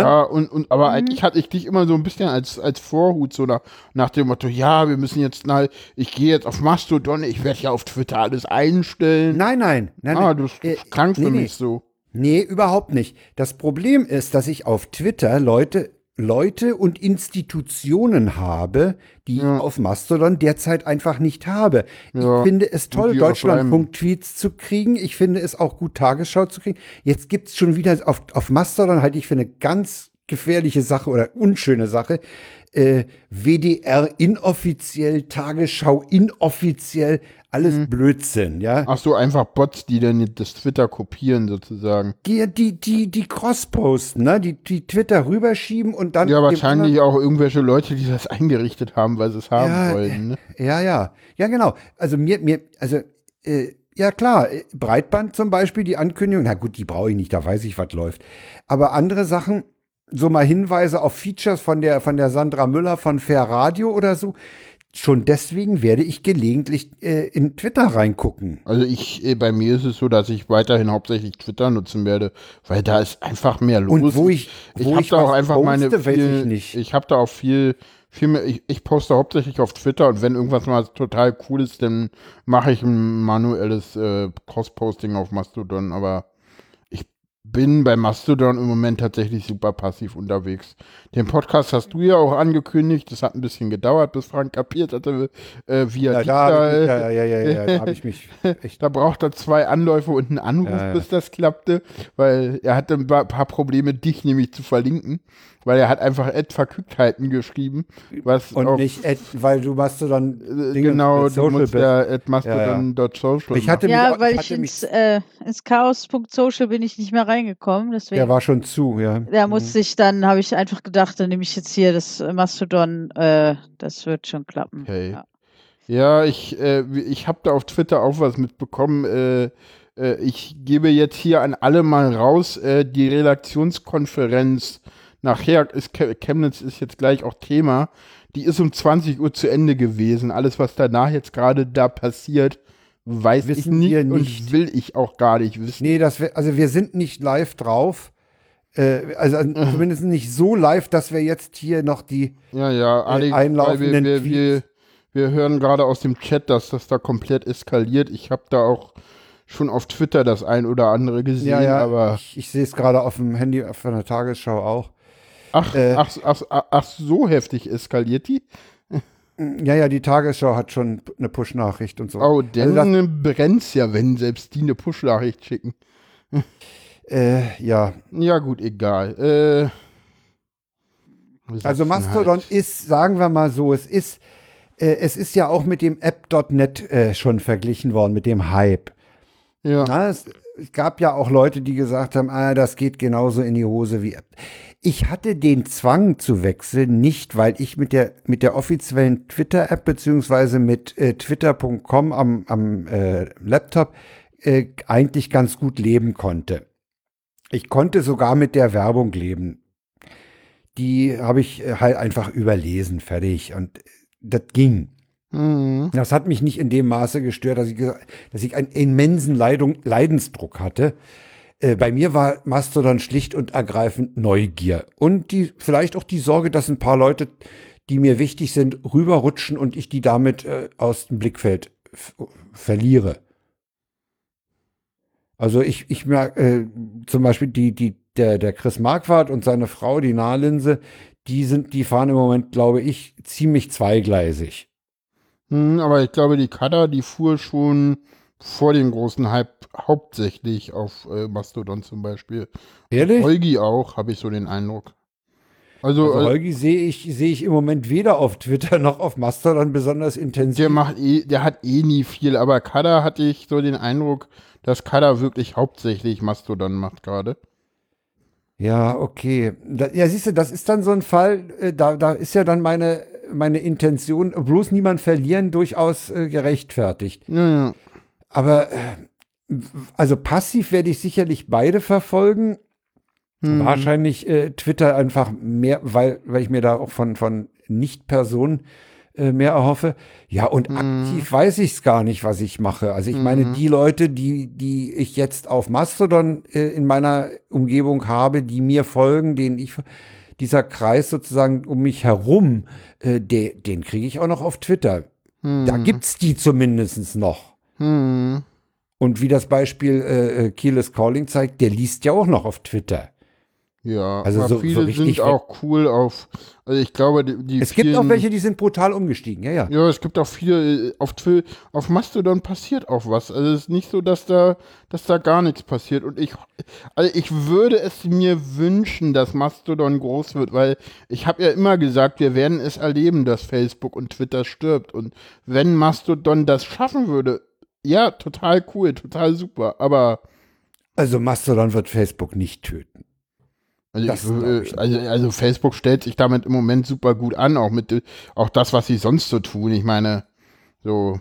Ja, und, und aber eigentlich hatte ich dich immer so ein bisschen als, als Vorhut, so nach, nach dem Motto, ja, wir müssen jetzt mal, ich gehe jetzt auf Mastodon, ich werde ja auf Twitter alles einstellen. Nein, nein, nein. ah, nein. das, Äh, klang für nee, nee. mich so. Nee, überhaupt nicht. Das Problem ist, dass ich auf Twitter Leute, Leute und Institutionen habe, die ich Ja. auf Mastodon derzeit einfach nicht habe. Ja. Ich finde es toll, Deutschlandfunk-Tweets zu kriegen. Ich finde es auch gut, Tagesschau zu kriegen. Jetzt gibt's schon wieder auf, auf Mastodon, halte ich für eine ganz gefährliche Sache oder unschöne Sache. Äh, WDR inoffiziell, Tagesschau inoffiziell, alles Mhm. Blödsinn, ja. Ach so, einfach Bots, die dann das Twitter kopieren sozusagen. die, die, die, die Cross-posten, ne? Die, die Twitter rüberschieben und dann. Ja, wahrscheinlich auch irgendwelche Leute, die das eingerichtet haben, weil sie es haben Ja, wollten. Ne? Ja, ja. Ja, genau. Also mir, mir, also, äh, ja klar, Breitband zum Beispiel, die Ankündigung, na gut, die brauche ich nicht, da weiß ich, was läuft. Aber andere Sachen, so mal Hinweise auf Features von der, von der Sandra Müller von Fair Radio oder so, schon deswegen werde ich gelegentlich äh, in Twitter reingucken. Also ich, äh, bei mir ist es so, dass ich weiterhin hauptsächlich Twitter nutzen werde, weil da ist einfach mehr los. Und wo ich, ich wo habe ich da auch einfach meine poste, weiß viel, ich nicht. ich habe da auch viel viel mehr, ich, ich poste hauptsächlich auf Twitter und wenn irgendwas mal total cool ist, dann mache ich ein manuelles äh, Cross-Posting auf Mastodon, aber ich bin bei Mastodon im Moment tatsächlich super passiv unterwegs. Den Podcast hast du ja auch angekündigt, das hat ein bisschen gedauert, bis Frank kapiert hatte, äh, wie er ja, da ich, ja, ja, ja, ja, da habe ich mich [laughs] echt. da braucht er zwei Anläufe und einen Anruf, Ja, ja. bis das klappte, weil er hatte ein paar Probleme, dich nämlich zu verlinken, weil er hat einfach Ad-Verkücktheiten geschrieben, was Und nicht, Ad, weil du machst du dann äh, Dinge genau, mit du musst ja at mastodon.social Ich hatte-. Ja, mich weil hatte ich ins, äh, ins Chaos.social bin ich nicht mehr reingekommen. Deswegen, Der war schon zu, ja. da musste ich dann, habe ich einfach gedacht, dann nehme ich jetzt hier das Mastodon, äh, das wird schon klappen. Okay. Ja. Ja, ich, äh, ich habe da auf Twitter auch was mitbekommen. Äh, äh, ich gebe jetzt hier an alle mal raus, äh, die Redaktionskonferenz nachher ist Che- Chemnitz ist jetzt gleich auch Thema. Die ist um 20 Uhr zu Ende gewesen. Alles, was danach jetzt gerade da passiert, weiß ich Wissen nicht, wir und nicht. will ich auch gar nicht wissen. Nee, das wär, also wir sind nicht live drauf. Äh, also [laughs] zumindest nicht so live, dass wir jetzt hier noch die. Ja, ja, weil wir, einlaufenden wir, wir, wir hören gerade aus dem Chat, dass das da komplett eskaliert. Ich habe da auch schon auf Twitter das ein oder andere gesehen, Ja, ja, aber ich, ich sehe es gerade auf dem Handy von der Tagesschau auch. Ach, äh, ach, ach, ach, so heftig eskaliert die? Ja, ja, die Tagesschau hat schon eine Push-Nachricht und so. Oh, Also dann brennt's ja, wenn selbst die eine Push-Nachricht schicken. äh, ja, Ja, gut, egal. Äh, also Mastodon halt. ist, sagen wir mal so, es ist, äh, es ist ja auch mit dem App.net äh, schon verglichen worden, mit dem Hype. Ja. Na, es, es gab ja auch Leute, die gesagt haben, ah, das geht genauso in die Hose wie App. Ich hatte den Zwang zu wechseln, nicht weil ich mit der, mit der offiziellen Twitter-App beziehungsweise mit äh, twitter.com am, am äh, Laptop äh, eigentlich ganz gut leben konnte. Ich konnte sogar mit der Werbung leben. Die habe ich äh, halt einfach überlesen, fertig. Und das ging. Mhm. Das hat mich nicht in dem Maße gestört, dass ich, dass ich einen immensen Leidung, Leidensdruck hatte. Äh, bei mir war Mastodon schlicht und ergreifend Neugier. Und die, vielleicht auch die Sorge, dass ein paar Leute, die mir wichtig sind, rüberrutschen und ich die damit äh, aus dem Blickfeld verliere. Also ich, ich merke äh, zum Beispiel die, die, der, der Chris Marquardt und seine Frau, die Nahlinse, die sind, die fahren im Moment, glaube ich, ziemlich zweigleisig. Hm, aber ich glaube, die Kada, die fuhr schon vor dem großen Hype hauptsächlich auf äh, Mastodon zum Beispiel. Ehrlich? Holgi auch, habe ich so den Eindruck. Also, Also äh, Holgi sehe ich, sehe ich im Moment weder auf Twitter noch auf Mastodon besonders intensiv. der macht eh, der hat eh nie viel, aber Kada hatte ich so den Eindruck, dass Kada wirklich hauptsächlich Mastodon macht gerade. ja, okay. Da, ja, siehst du, das ist dann so ein Fall, äh, da, da ist ja dann meine, meine Intention, bloß niemand verlieren, durchaus äh, gerechtfertigt. Ja, ja. Aber äh, also passiv werde ich sicherlich beide verfolgen. Hm. Wahrscheinlich äh, Twitter einfach mehr, weil, weil ich mir da auch von, von Nicht-Personen äh, mehr erhoffe. Ja, und Mhm. aktiv weiß ich es gar nicht, was ich mache. Also ich meine, die Leute, die, die ich jetzt auf Mastodon äh, in meiner Umgebung habe, die mir folgen, denen ich dieser Kreis sozusagen um mich herum, äh, de, den kriege ich auch noch auf Twitter. Da gibt's die zumindest noch. Hm. Und wie das Beispiel äh, äh, Keyless Calling zeigt, der liest ja auch noch auf Twitter. Ja, Also aber so- so viele richtig sind auch cool auf, also ich glaube, die, die Es gibt auch vielen- welche, die sind brutal umgestiegen, ja, ja. Ja, es gibt auch viele, äh, auf, Twi- auf Mastodon passiert auch was. Also es ist nicht so, dass da, dass da gar nichts passiert. Und ich, also ich würde es mir wünschen, dass Mastodon groß wird, weil ich habe ja immer gesagt, wir werden es erleben, dass Facebook und Twitter stirbt. Und wenn Mastodon das schaffen würde, ja, total cool, total super. Aber Also Mastodon wird Facebook nicht töten. Also, ich, also, also Facebook stellt sich damit im Moment super gut an, auch mit auch das, was sie sonst so tun. Ich meine, so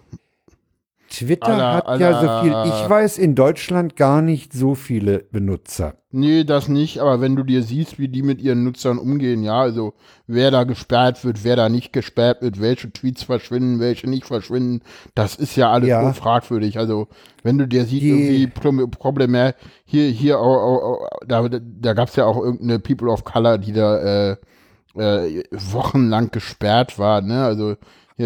Twitter Aller- hat ja so viel, ich weiß in Deutschland gar nicht so viele Benutzer. Nee, das nicht, aber wenn du dir siehst, wie die mit ihren Nutzern umgehen, ja, also wer da gesperrt wird, wer da nicht gesperrt wird, welche Tweets verschwinden, welche nicht verschwinden, das ist ja alles Ja. fragwürdig. Also wenn du dir siehst, Die- irgendwie Pro- Probleme, hier, hier, au- au- au- da, da gab es ja auch irgendeine People of Color, die da äh, äh, wochenlang gesperrt war, ne? Also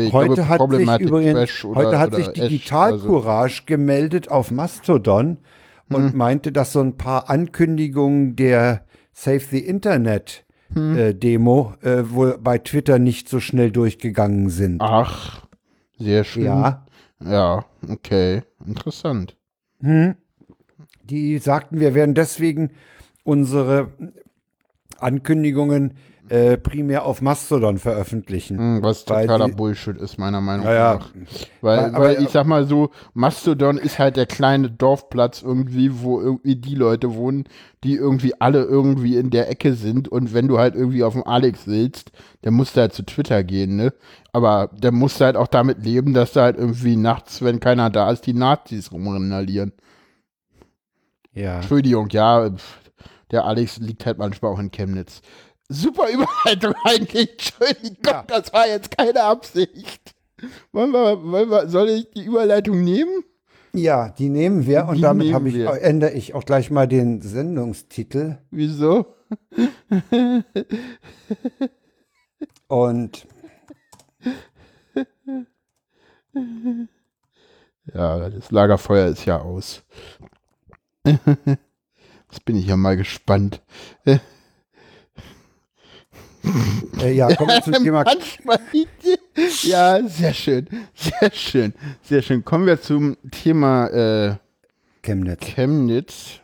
hier, Heute glaube, hat sich übrigens, oder, heute hat sich Ash, Digital also- Courage gemeldet auf Mastodon und Hm. meinte, dass so ein paar Ankündigungen der Save the Internet Hm. äh, Demo äh, wohl bei Twitter nicht so schnell durchgegangen sind. Ach, sehr schön. ja. Ja, okay, interessant. Hm. Die sagten, wir werden deswegen unsere Ankündigungen äh, primär auf Mastodon veröffentlichen. Hm, Was totaler Bullshit ist, meiner Meinung Naja, nach. Weil, aber- weil ich sag mal so, Mastodon ist halt der kleine Dorfplatz irgendwie, wo irgendwie die Leute wohnen, die irgendwie alle irgendwie in der Ecke sind. Und wenn du halt irgendwie auf dem Alex willst, dann musst du halt zu Twitter gehen, ne? Aber dann musst du halt auch damit leben, dass da halt irgendwie nachts, wenn keiner da ist, die Nazis rumrandalieren. ja. Entschuldigung, ja, der Alex liegt halt manchmal auch in Chemnitz. Super Überleitung [laughs] eigentlich. Entschuldigung, Ja. das war jetzt keine Absicht. Wollen wir, wollen wir, soll ich die Überleitung nehmen? Ja, die nehmen wir und Die damit ich, wir. ändere ich auch gleich mal den Sendungstitel. Wieso? [laughs] Und Ja, das Lagerfeuer ist ja aus. [laughs] Jetzt bin ich ja mal gespannt. Äh, ja, kommen wir zum [laughs] Thema. Ja, sehr schön, sehr schön, sehr schön. Kommen wir zum Thema äh, Chemnitz. Chemnitz.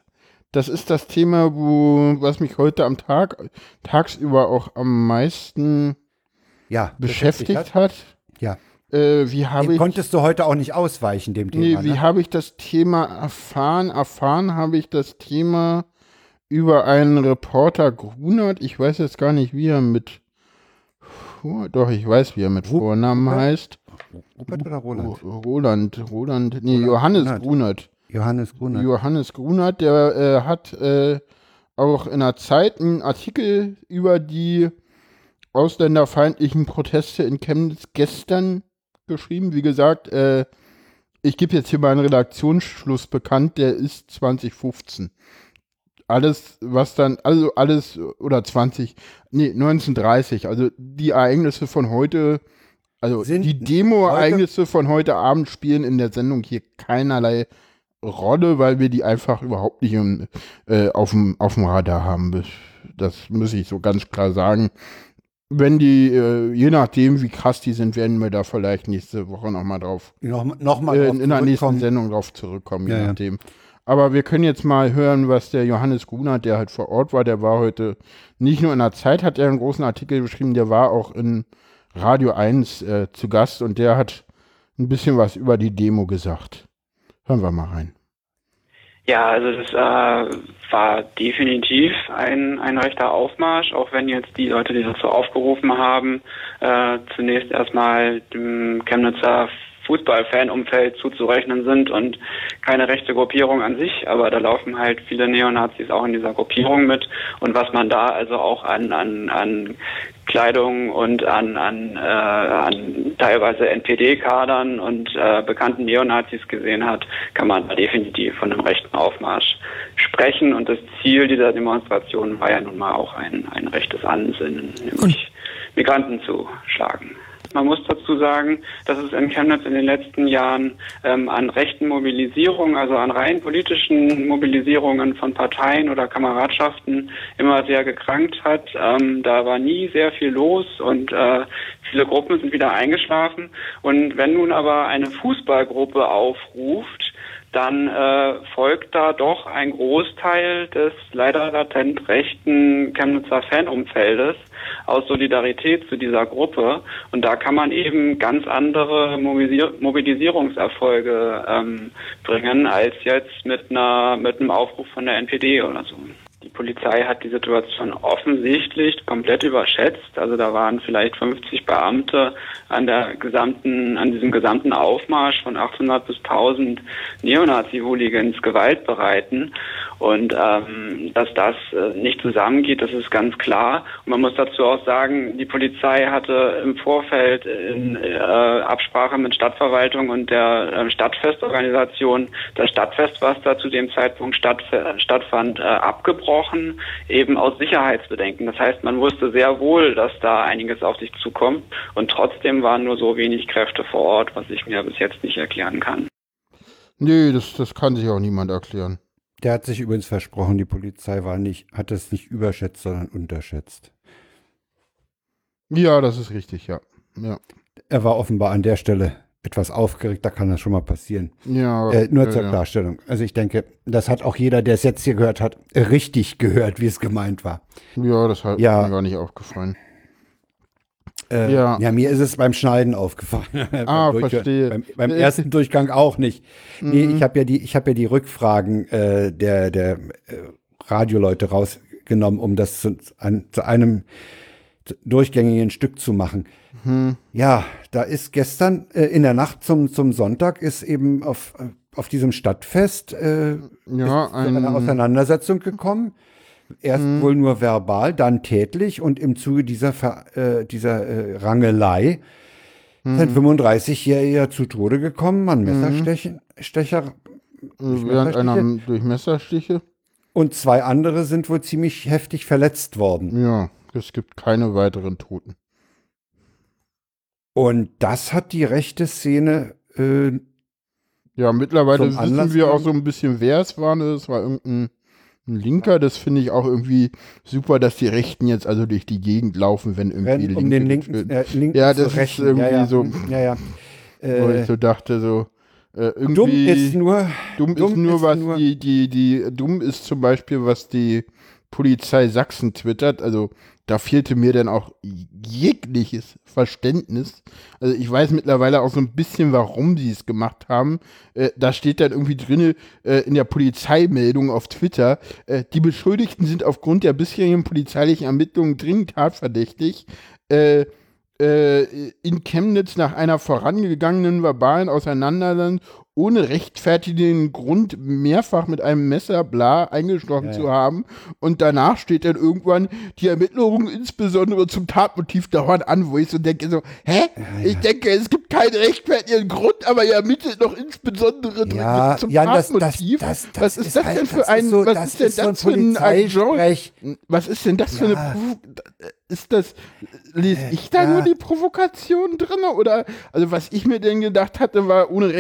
Das ist das Thema, wo, was mich heute am Tag, tagsüber auch am meisten Ja, beschäftigt hat. Ja. Äh, wie habe ich, konntest du heute auch nicht ausweichen, dem nee, Thema. wie ne? habe ich das Thema erfahren? Erfahren habe ich das Thema über einen Reporter Grunert. Ich weiß jetzt gar nicht, wie er mit, doch, ich weiß, wie er mit Ru- Vornamen Rupert? heißt. Rupert oder Roland? Ro- Roland, Roland, nee, Roland Johannes Grunert. Grunert. Johannes Grunert. Johannes Grunert, der äh, hat äh, auch in der Zeit einen Artikel über die ausländerfeindlichen Proteste in Chemnitz gestern geschrieben. Wie gesagt, äh, ich gebe jetzt hier meinen Redaktionsschluss bekannt, der ist 2015. Alles, was dann, also alles, oder 20, nee, 1930, also die Ereignisse von heute, also Sind die Demo-Ereignisse von heute Abend spielen in der Sendung hier keinerlei Rolle, weil wir die einfach überhaupt nicht im, äh, auf, dem, Radar haben. Das, muss ich so ganz klar sagen. Wenn die, äh, je nachdem, wie krass die sind, werden wir da vielleicht nächste Woche nochmal drauf, Noch, noch mal äh, drauf in der nächsten. Sendung drauf zurückkommen, je Ja, ja. Aber wir können jetzt mal hören, was der Johannes Grunert, der halt vor Ort war, der war heute nicht nur in der Zeit, hat er einen großen Artikel geschrieben, der war auch in Radio 1 äh, zu Gast und der hat ein bisschen was über die Demo gesagt. Hören wir mal rein. Ja, also das äh, war definitiv ein, ein rechter Aufmarsch, auch wenn jetzt die Leute, die dazu aufgerufen haben, äh, zunächst erstmal dem Chemnitzer Fußballfanumfeld zuzurechnen sind und keine rechte Gruppierung an sich, aber da laufen halt viele Neonazis auch in dieser Gruppierung mit und was man da also auch an, an, an Kleidung und an, an, äh, an teilweise NPD-Kadern und äh, bekannten Neonazis gesehen hat, kann man da definitiv von einem rechten Aufmarsch sprechen. Und das Ziel dieser Demonstration war ja nun mal auch ein, ein rechtes Ansinnen, nämlich Migranten zu schlagen. Man muss dazu sagen, dass es in Chemnitz in den letzten Jahren ähm, an rechten Mobilisierungen, also an rein politischen Mobilisierungen von Parteien oder Kameradschaften immer sehr gekrankt hat. Ähm, da war nie sehr viel los und äh, viele Gruppen sind wieder eingeschlafen. Und wenn nun aber eine Fußballgruppe aufruft, dann äh, folgt da doch ein Großteil des leider latent rechten Chemnitzer Fanumfeldes aus Solidarität zu dieser Gruppe. Und da kann man eben ganz andere Mobilisier Mobilisierungserfolge ähm, bringen als jetzt mit einer mit einem Aufruf von der NPD oder so. Die Polizei hat die Situation offensichtlich komplett überschätzt. Also da waren vielleicht 50 Beamte an der gesamten, an diesem gesamten Aufmarsch von 800 bis 1000 Neonazi-Hooligans gewaltbereiten. Und ähm, dass das äh, nicht zusammengeht, das ist ganz klar. Und man muss dazu auch sagen, die Polizei hatte im Vorfeld in äh, Absprache mit Stadtverwaltung und der äh, Stadtfestorganisation das Stadtfest, was da zu dem Zeitpunkt statt, stattfand, äh, abgebrochen, eben aus Sicherheitsbedenken. Das heißt, man wusste sehr wohl, dass da einiges auf sich zukommt. Und trotzdem waren nur so wenig Kräfte vor Ort, was ich mir bis jetzt nicht erklären kann. Nee, das, das kann sich auch niemand erklären. Der hat sich übrigens versprochen, die Polizei war nicht, hat es nicht überschätzt, sondern unterschätzt. Ja, das ist richtig, ja. ja. Er war offenbar an der Stelle etwas aufgeregt, da kann das schon mal passieren. Ja. Äh, nur zur ja. Klarstellung. Also ich denke, das hat auch jeder, der es jetzt hier gehört hat, richtig gehört, wie es gemeint war. Ja, das hat Ja. mir gar nicht aufgefallen. Äh, Ja. ja. mir ist es beim Schneiden aufgefallen. [laughs] Ah, Beim verstehe. Beim, beim Äh, ersten Durchgang auch nicht. Nee, Mhm. ich habe ja die, ich habe ja die Rückfragen äh, der der äh, Radioleute rausgenommen, um das zu, an, zu einem durchgängigen Stück zu machen. Hm. Ja, da ist gestern äh, in der Nacht zum zum Sonntag ist eben auf auf diesem Stadtfest äh, Ja, ein, Auseinandersetzung gekommen. Erst Mhm. wohl nur verbal, dann tätlich und im Zuge dieser, Ver, äh, dieser äh, Rangelei Mhm. sind 35-Jähriger zu Tode gekommen an Messerstechen, Stecher während einer durch Messerstiche. und zwei andere sind wohl ziemlich heftig verletzt worden. Ja, es gibt keine weiteren Toten. Und das hat die rechte Szene äh, Ja, mittlerweile wissen Anlass wir auch so ein bisschen, wer es war. Ne? Es war irgendein ein Linker. Das finde ich auch irgendwie super, dass die Rechten jetzt also durch die Gegend laufen, wenn irgendwie rennen um Linke den linken, äh, linken Ja, das ist irgendwie ja, ja, so- Ja, ja. Wo Äh, ich so dachte, so äh, irgendwie dumm ist nur, dumm, dumm ist nur ist was nur- die die die dumm ist zum Beispiel was die Polizei Sachsen twittert. Also da fehlte mir dann auch jegliches Verständnis. Also ich weiß mittlerweile auch so ein bisschen, warum sie es gemacht haben. Äh, da steht dann irgendwie drin äh, in der Polizeimeldung auf Twitter, äh, die Beschuldigten sind aufgrund der bisherigen polizeilichen Ermittlungen dringend tatverdächtig. Äh, äh, in Chemnitz nach einer vorangegangenen verbalen Auseinandersetzung ohne rechtfertigen Grund mehrfach mit einem Messer bla eingestochen Ja, zu ja. haben. Und danach steht dann irgendwann, die Ermittlungen insbesondere zum Tatmotiv dauern an, wo ich so denke, so, hä? Ich denke, es gibt keinen rechtfertigen Grund, aber ihr ermittelt noch insbesondere Ja, zum Jan, das, das, Tatmotiv. das, das was ist, das halt- denn für das ein, ist so, was das ist denn ist so ein das für ein? Polizeisprech. Was ist denn das für eine Ja. Ist das lese Äh, ich da ja. nur die Provokation drin oder also was ich mir denn gedacht hatte war ohne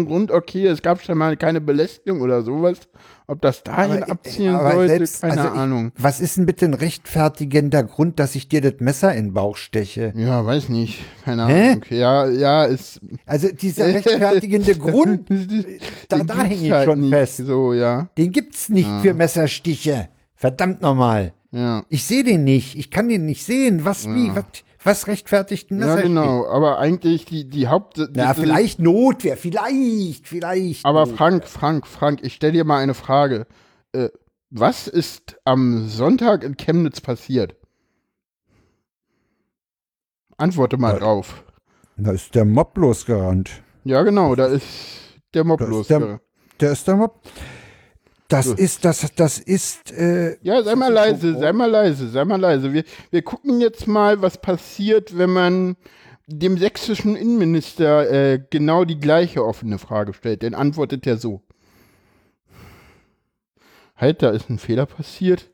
rechtfertigen Grund okay es gab schon mal keine Belästigung oder sowas ob das dahin Aber, abzielen aber sollte selbst- keine also ich- Ahnung Was ist denn bitte ein rechtfertigender Grund, dass ich dir das Messer in den Bauch steche? ja weiß nicht keine Hä? Ahnung ja ja ist [laughs] Also dieser [laughs] rechtfertigende Grund, [laughs] da, da hänge ich halt schon nicht fest. so ja Den gibt's nicht für Messerstiche. Verdammt nochmal. ja Ich sehe den nicht. Ich kann den nicht sehen. Was, wie, was, was rechtfertigt ein ja Messerstich? genau aber eigentlich die die Haupt Na, die- vielleicht Notwehr, vielleicht, vielleicht. Aber Notwehr. Frank, Frank, Frank, ich stelle dir mal eine Frage. Äh, was ist am Sonntag in Chemnitz passiert? Antworte mal Äh, drauf. Da ist der Mob losgerannt. Ja, genau, da ist der Mob Da ist los. der- Der ist der Mob. Das So. ist, das, das ist, äh, Ja, sei mal leise, sei mal leise, sei mal leise. Wir, wir gucken jetzt mal, was passiert, wenn man dem sächsischen Innenminister äh, genau die gleiche offene Frage stellt. Denn antwortet er so. Halt, da ist ein Fehler passiert.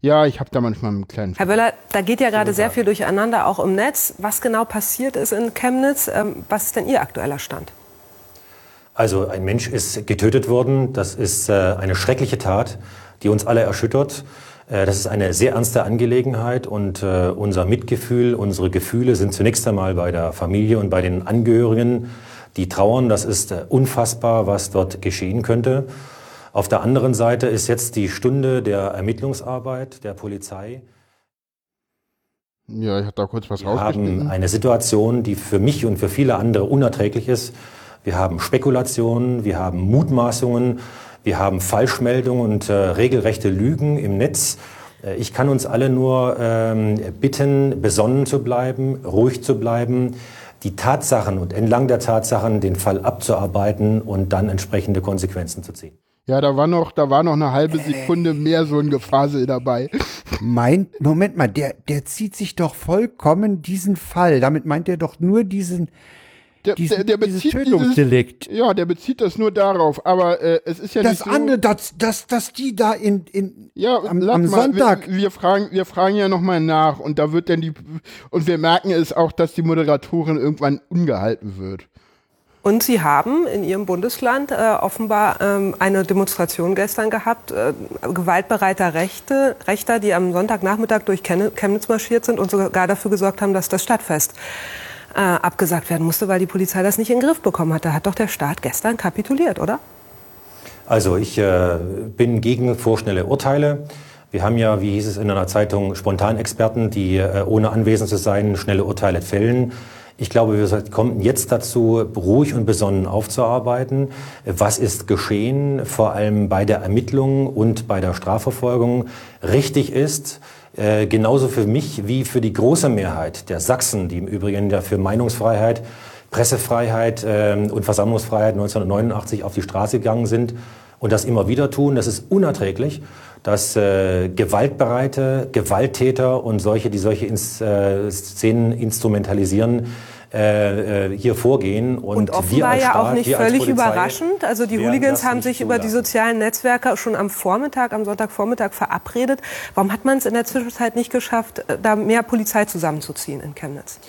Ja, ich habe da manchmal einen kleinen Herr Böller, da geht ja gerade sehr viel durcheinander, auch im Netz. Was genau passiert ist in Chemnitz? Ähm, was ist denn Ihr aktueller Stand? Also ein Mensch ist getötet worden. Das ist äh, eine schreckliche Tat, die uns alle erschüttert. Äh, das ist eine sehr ernste Angelegenheit und äh, unser Mitgefühl, unsere Gefühle sind zunächst einmal bei der Familie und bei den Angehörigen, die trauern. Das ist äh, unfassbar, was dort geschehen könnte. Auf der anderen Seite ist jetzt die Stunde der Ermittlungsarbeit der Polizei. Ja, ich habe da kurz was Wir haben eine Situation, die für mich und für viele andere unerträglich ist. Wir haben Spekulationen, wir haben Mutmaßungen, Wir haben Falschmeldungen und äh, regelrechte Lügen im Netz. Äh, ich kann uns alle nur ähm, bitten, besonnen zu bleiben, ruhig zu bleiben, die Tatsachen und entlang der Tatsachen den Fall abzuarbeiten und dann entsprechende Konsequenzen zu ziehen. Ja, da war noch, da war noch eine halbe Sekunde mehr so ein Gefasel dabei. Mein, Moment mal, der, der zieht sich doch vollkommen diesen Fall. Damit meint er doch nur diesen, Der, diesen der, der dieses bezieht Tötungsdelikt. Dieses, ja, der bezieht das nur darauf. Aber äh, es ist ja das nicht so. andere, dass, dass, dass die da in, in Ja, am, am mal, Sonntag. Wir, wir fragen, wir fragen ja nochmal nach und da wird dann die und wir merken es auch, dass die Moderatorin irgendwann ungehalten wird. Und Sie haben in Ihrem Bundesland äh, offenbar ähm, eine Demonstration gestern gehabt, äh, gewaltbereiter Rechte, Rechter, die am Sonntagnachmittag durch Chemnitz marschiert sind und sogar dafür gesorgt haben, dass das Stadtfest äh, abgesagt werden musste, weil die Polizei das nicht in den Griff bekommen hat. Da hat doch der Staat gestern kapituliert, oder? Also ich äh, bin gegen vorschnelle Urteile. Wir haben ja, wie hieß es in einer Zeitung, Spontanexperten, die äh, ohne anwesend zu sein schnelle Urteile fällen. Ich glaube, wir kommen jetzt dazu, ruhig und besonnen aufzuarbeiten. Was ist geschehen, vor allem bei der Ermittlung und bei der Strafverfolgung, richtig ist. Äh, genauso für mich wie für die große Mehrheit der Sachsen, die im Übrigen ja für Meinungsfreiheit, Pressefreiheit ähm, und Versammlungsfreiheit 1989 auf die Straße gegangen sind und das immer wieder tun. Das ist unerträglich, dass äh, gewaltbereite Gewalttäter und solche, die solche ins, äh, Szenen instrumentalisieren, äh, äh, hier vorgehen. Und, Und wir offenbar als ja auch Staat, nicht wir als völlig Polizei überraschend. Also die Hooligans haben nicht sich über die sozialen Netzwerke schon am Vormittag, am Sonntagvormittag verabredet. Warum hat man es in der Zwischenzeit nicht geschafft, äh, da mehr Polizei zusammenzuziehen in Chemnitz?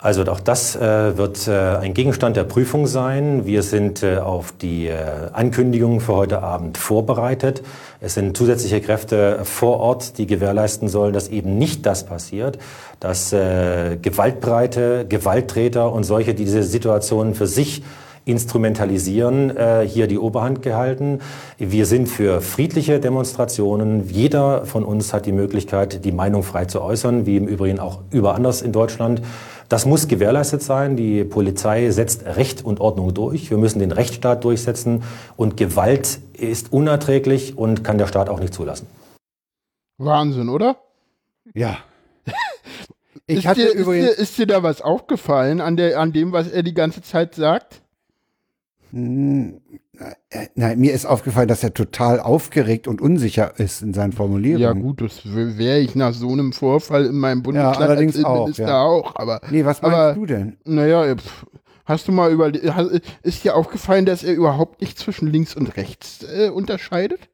Also auch das äh, wird äh, ein Gegenstand der Prüfung sein. Wir sind äh, auf die äh, Ankündigungen für heute Abend vorbereitet. Es sind zusätzliche Kräfte vor Ort, die gewährleisten sollen, dass eben nicht das passiert, dass äh, gewaltbreite Gewalttäter und solche, die diese Situation für sich instrumentalisieren, äh, hier die Oberhand gehalten. Wir sind für friedliche Demonstrationen. Jeder von uns hat die Möglichkeit, die Meinung frei zu äußern, wie im Übrigen auch überall anders in Deutschland. Das muss gewährleistet sein. Die Polizei setzt Recht und Ordnung durch. Wir müssen den Rechtsstaat durchsetzen. Und Gewalt ist unerträglich und kann der Staat auch nicht zulassen. Wahnsinn, oder? Ja. [laughs] Ich ist, hatte dir, übrigens. ist, dir, ist dir da was aufgefallen an, der, an dem, was er die ganze Zeit sagt? Hm, äh, Nein, mir ist aufgefallen, dass er total aufgeregt und unsicher ist in seinen Formulierungen. Ja gut, das wäre ich nach so einem Vorfall in meinem Bundesland allerdings als auch, ja. auch. Aber, Nee, was meinst aber du denn? naja, hast du mal über ist dir aufgefallen, dass er überhaupt nicht zwischen links und rechts äh, unterscheidet?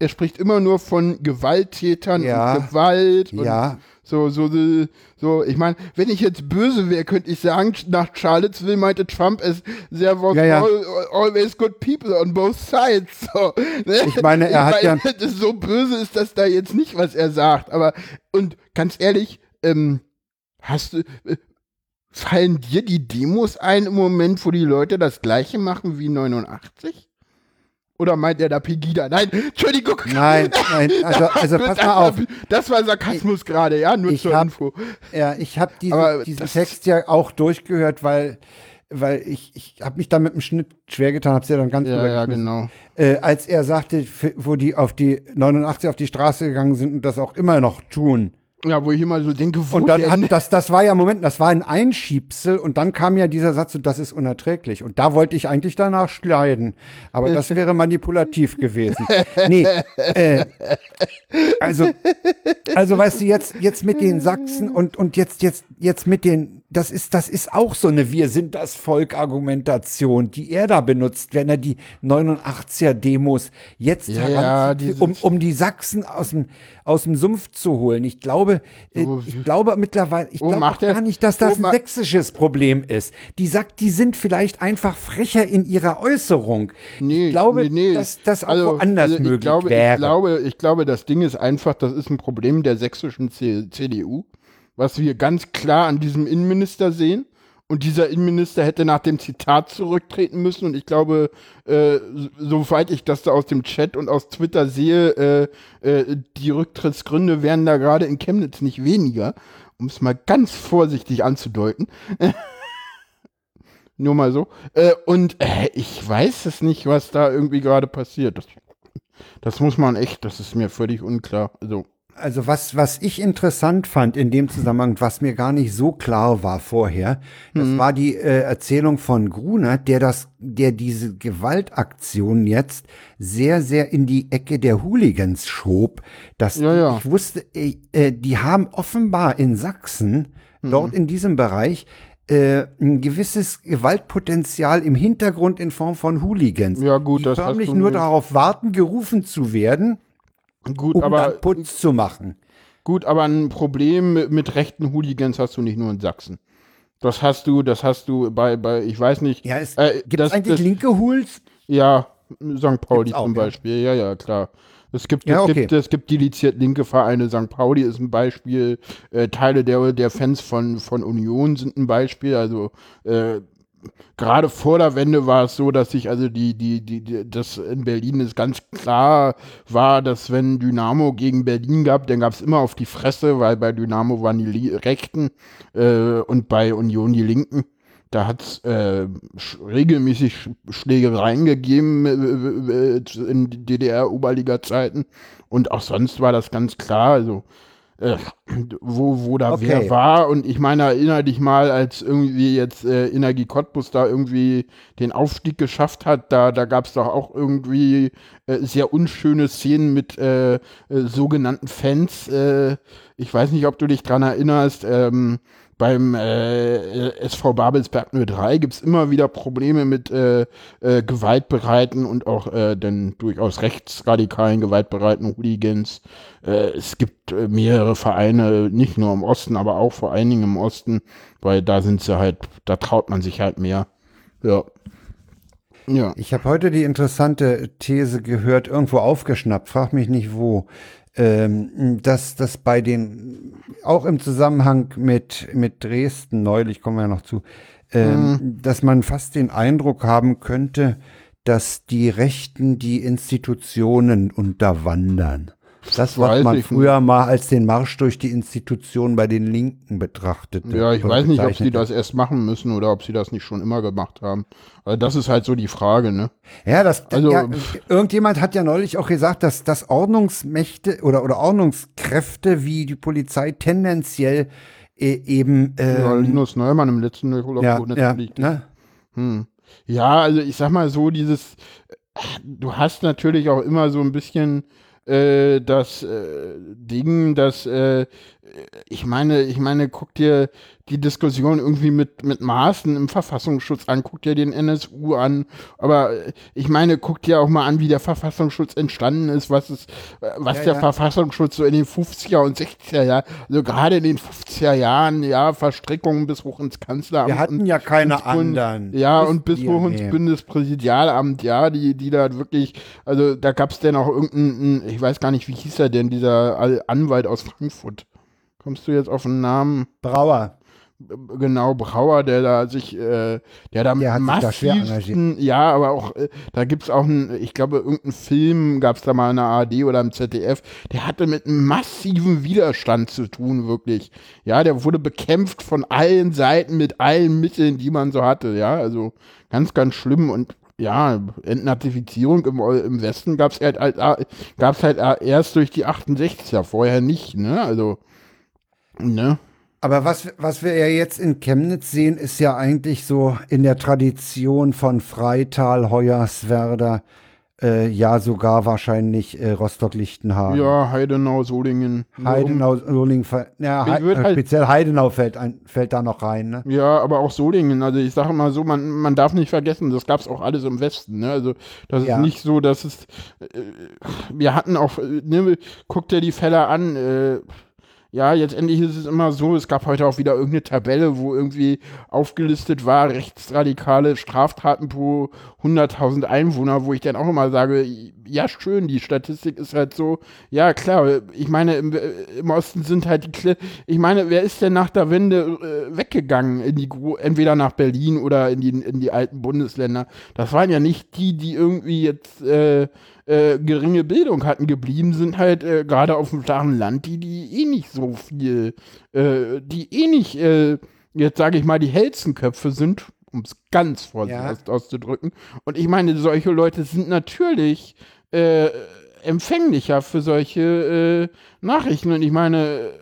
Er spricht immer nur von Gewalttätern Ja. und Gewalt und Ja, so, so, so, so. Ich meine, wenn ich jetzt böse wäre, könnte ich sagen, nach Charlottesville meinte Trump es, there was Ja, ja. All, always good people on both sides. So, [laughs] ne? Ich meine, er hat ja- [laughs] das so böse ist das da jetzt nicht, was er sagt. Aber, und ganz ehrlich, ähm, hast du, äh, fallen dir die Demos ein im Moment, wo die Leute das Gleiche machen wie 89? Oder meint er da Pegida? Nein, Entschuldigung. nein, [laughs] nein, also, also pass mal auf. Das war Sarkasmus gerade, ja, nur Ich zur hab- Info. Ja, ich habe diesen das- Text ja auch durchgehört, weil, weil ich, ich habe mich da mit dem Schnitt schwer getan, habe es ja dann ganz Ja, ja, genau. äh, als er sagte, wo die auf die 89 auf die Straße gegangen sind und das auch immer noch tun. Ja, wo ich immer so denke, wo Und dann hat, das, das war ja, Moment, das war ein Einschiebsel und dann kam ja dieser Satz, und das ist unerträglich. Und da wollte ich eigentlich danach schneiden. Aber das [laughs] wäre manipulativ gewesen. Nee, äh, also, also weißt du, jetzt, jetzt mit den Sachsen [laughs] und, und jetzt, jetzt, jetzt mit den, das ist, das ist auch so eine Wir sind das Volk Argumentation, die er da benutzt, wenn er die 89er Demos jetzt Ja, ja, um, um die Sachsen aus dem, aus dem Sumpf zu holen. Ich glaube, So, ich glaube mittlerweile, ich wo glaube er- gar nicht, dass das wo ein sächsisches Problem ist. Die sagt, die sind vielleicht einfach frecher in ihrer Äußerung. Nee, ich glaube, nee, nee. dass das auch Also, woanders also ich möglich glaube, wäre. Ich glaube, ich glaube, das Ding ist einfach, das ist ein Problem der sächsischen CDU, was wir ganz klar an diesem Innenminister sehen. Und dieser Innenminister hätte nach dem Zitat zurücktreten müssen. Und ich glaube, äh, so- soweit ich das da aus dem Chat und aus Twitter sehe, äh, äh, die Rücktrittsgründe wären da gerade in Chemnitz nicht weniger, um es mal ganz vorsichtig anzudeuten. [laughs] Nur mal so. Äh, und äh, ich weiß es nicht, was da irgendwie gerade passiert. Das, das muss man echt, das ist mir völlig unklar. Also, Also was, was ich interessant fand in dem Zusammenhang, was mir gar nicht so klar war vorher, das war die äh, Erzählung von Gruner, der das, der diese Gewaltaktion jetzt sehr, sehr in die Ecke der Hooligans schob. Das, Ja, ja. Ich wusste, äh, äh, die haben offenbar in Sachsen, dort in diesem Bereich, äh, ein gewisses Gewaltpotenzial im Hintergrund in Form von Hooligans. Ja, gut, die das förmlich nur nicht. darauf warten, gerufen zu werden, gut, um aber Putz zu machen. Gut, aber ein Problem mit, mit rechten Hooligans hast du nicht nur in Sachsen. Das hast du, das hast du bei, bei ich weiß nicht. Ja, es äh, gibt das- eigentlich das- linke Hools. Ja, St. Pauli auch, zum ja. Beispiel. Ja, ja, klar. Es gibt, Ja, es, okay. gibt, es gibt dediziert linke Vereine. St. Pauli ist ein Beispiel. Äh, Teile der, der Fans von, von Union sind ein Beispiel. Also äh, gerade vor der Wende war es so, dass sich also die, die, die, die, das in Berlin ist ganz klar war, dass wenn Dynamo gegen Berlin gab, dann gab es immer auf die Fresse, weil bei Dynamo waren die Rechten äh, und bei Union die Linken. Da hat es äh, regelmäßig Sch Schlägereien gegeben äh, äh, in DDR-Oberliga-Zeiten. Und auch sonst war das ganz klar. Also, äh, wo, wo da Okay. wer war. Und ich meine, erinnere dich mal, als irgendwie jetzt äh, Energie Cottbus da irgendwie den Aufstieg geschafft hat, da, da gab es doch auch irgendwie äh, sehr unschöne Szenen mit äh, äh, sogenannten Fans. Äh, ich weiß nicht, ob du dich dran erinnerst. Ähm, beim äh, SV Babelsberg 03 gibt es immer wieder Probleme mit äh, äh, gewaltbereiten und auch äh, dann durchaus rechtsradikalen gewaltbereiten Hooligans. Äh, es gibt äh, mehrere Vereine, nicht nur im Osten, aber auch vor allen Dingen im Osten, weil da sind sie halt, da traut man sich halt mehr. Ja. Ja. Ich habe heute die interessante These gehört, irgendwo aufgeschnappt, frag mich nicht wo, dass das bei den, auch im Zusammenhang mit, mit Dresden neulich, kommen wir ja noch zu, ähm, dass man fast den Eindruck haben könnte, dass die Rechten die Institutionen unterwandern. Das, was Weiß man früher mal als den Marsch durch die Institutionen bei den Linken betrachtete. Ja, ich weiß nicht, ob sie das erst machen müssen oder ob sie das nicht schon immer gemacht haben. Also das ist halt so die Frage, ne? Ja, das, Also, ja, irgendjemand hat ja neulich auch gesagt, dass, dass Ordnungsmächte oder, oder Ordnungskräfte wie die Polizei tendenziell äh, eben ja, ähm, Linus Neumann im letzten Urlaub ja, ja, ne? Hm. Ja, also ich sag mal so, dieses, du hast natürlich auch immer so ein bisschen äh, das äh, Ding, dass äh, ich meine, ich meine, guck dir die Diskussion irgendwie mit, mit Maßen im Verfassungsschutz an, guck dir den NSU an, aber äh, ich meine, guck dir auch mal an, wie der Verfassungsschutz entstanden ist, was ist, äh, was Ja, der ja. Verfassungsschutz so in den 50er und 60er Jahren, also gerade in den 50er Jahren, ja, Verstrickungen bis hoch ins Kanzleramt. Wir hatten und- ja keine Bund- anderen. Ja, Wisst und bis hoch ins nee. Bundespräsidialamt, ja, die, die da wirklich, also da gab es denn auch irgendeinen, ich weiß gar nicht, wie hieß er denn, dieser Al- Anwalt aus Frankfurt. Kommst du jetzt auf den Namen? Brauer. Genau, Brauer, der da sich, äh, der da Der sich da massivsten, ja, aber auch, äh, da gibt's auch einen, ich glaube, irgendeinen Film gab's da mal in der ARD oder im ZDF, der hatte mit einem massiven Widerstand zu tun, wirklich. Ja, der wurde bekämpft von allen Seiten mit allen Mitteln, die man so hatte, ja, also ganz, ganz schlimm und ja, Entnazifizierung im, im Westen gab's halt, halt, gab's halt erst durch die 68er, vorher nicht, ne, also, ne. Aber was, was wir ja jetzt in Chemnitz sehen, ist ja eigentlich so in der Tradition von Freital, Hoyerswerda, äh, ja sogar wahrscheinlich äh, Rostock-Lichtenhagen. Ja, Heidenau, Solingen. Heidenau, Solingen, ja, äh, halt- speziell Heidenau fällt, ein, fällt da noch rein, ne? Ja, aber auch Solingen. Also ich sage mal so, man, man darf nicht vergessen, das gab es auch alles im Westen. Ne? Also das Ja. ist nicht so, dass es. Äh, wir hatten auch, äh, ne, guck dir die Fälle an. Äh, ja, jetzt endlich ist es immer so, es gab heute auch wieder irgendeine Tabelle, wo irgendwie aufgelistet war, rechtsradikale Straftaten pro 100.000 Einwohner, wo ich dann auch immer sage, ja schön, die Statistik ist halt so, ja klar, ich meine, im, im Osten sind halt die, Kle ich meine, wer ist denn nach der Wende äh, weggegangen, in die, entweder nach Berlin oder in die, in die alten Bundesländer? Das waren ja nicht die, die irgendwie jetzt äh, äh, geringe Bildung hatten, geblieben sind halt äh, gerade auf dem flachen Land, die, die eh nicht so viel, äh, die eh nicht, äh, jetzt sage ich mal, die hellsten Köpfe sind um es ganz vorsichtig Ja. aus- auszudrücken. Und ich meine, solche Leute sind natürlich äh, empfänglicher für solche äh, Nachrichten. Und ich meine,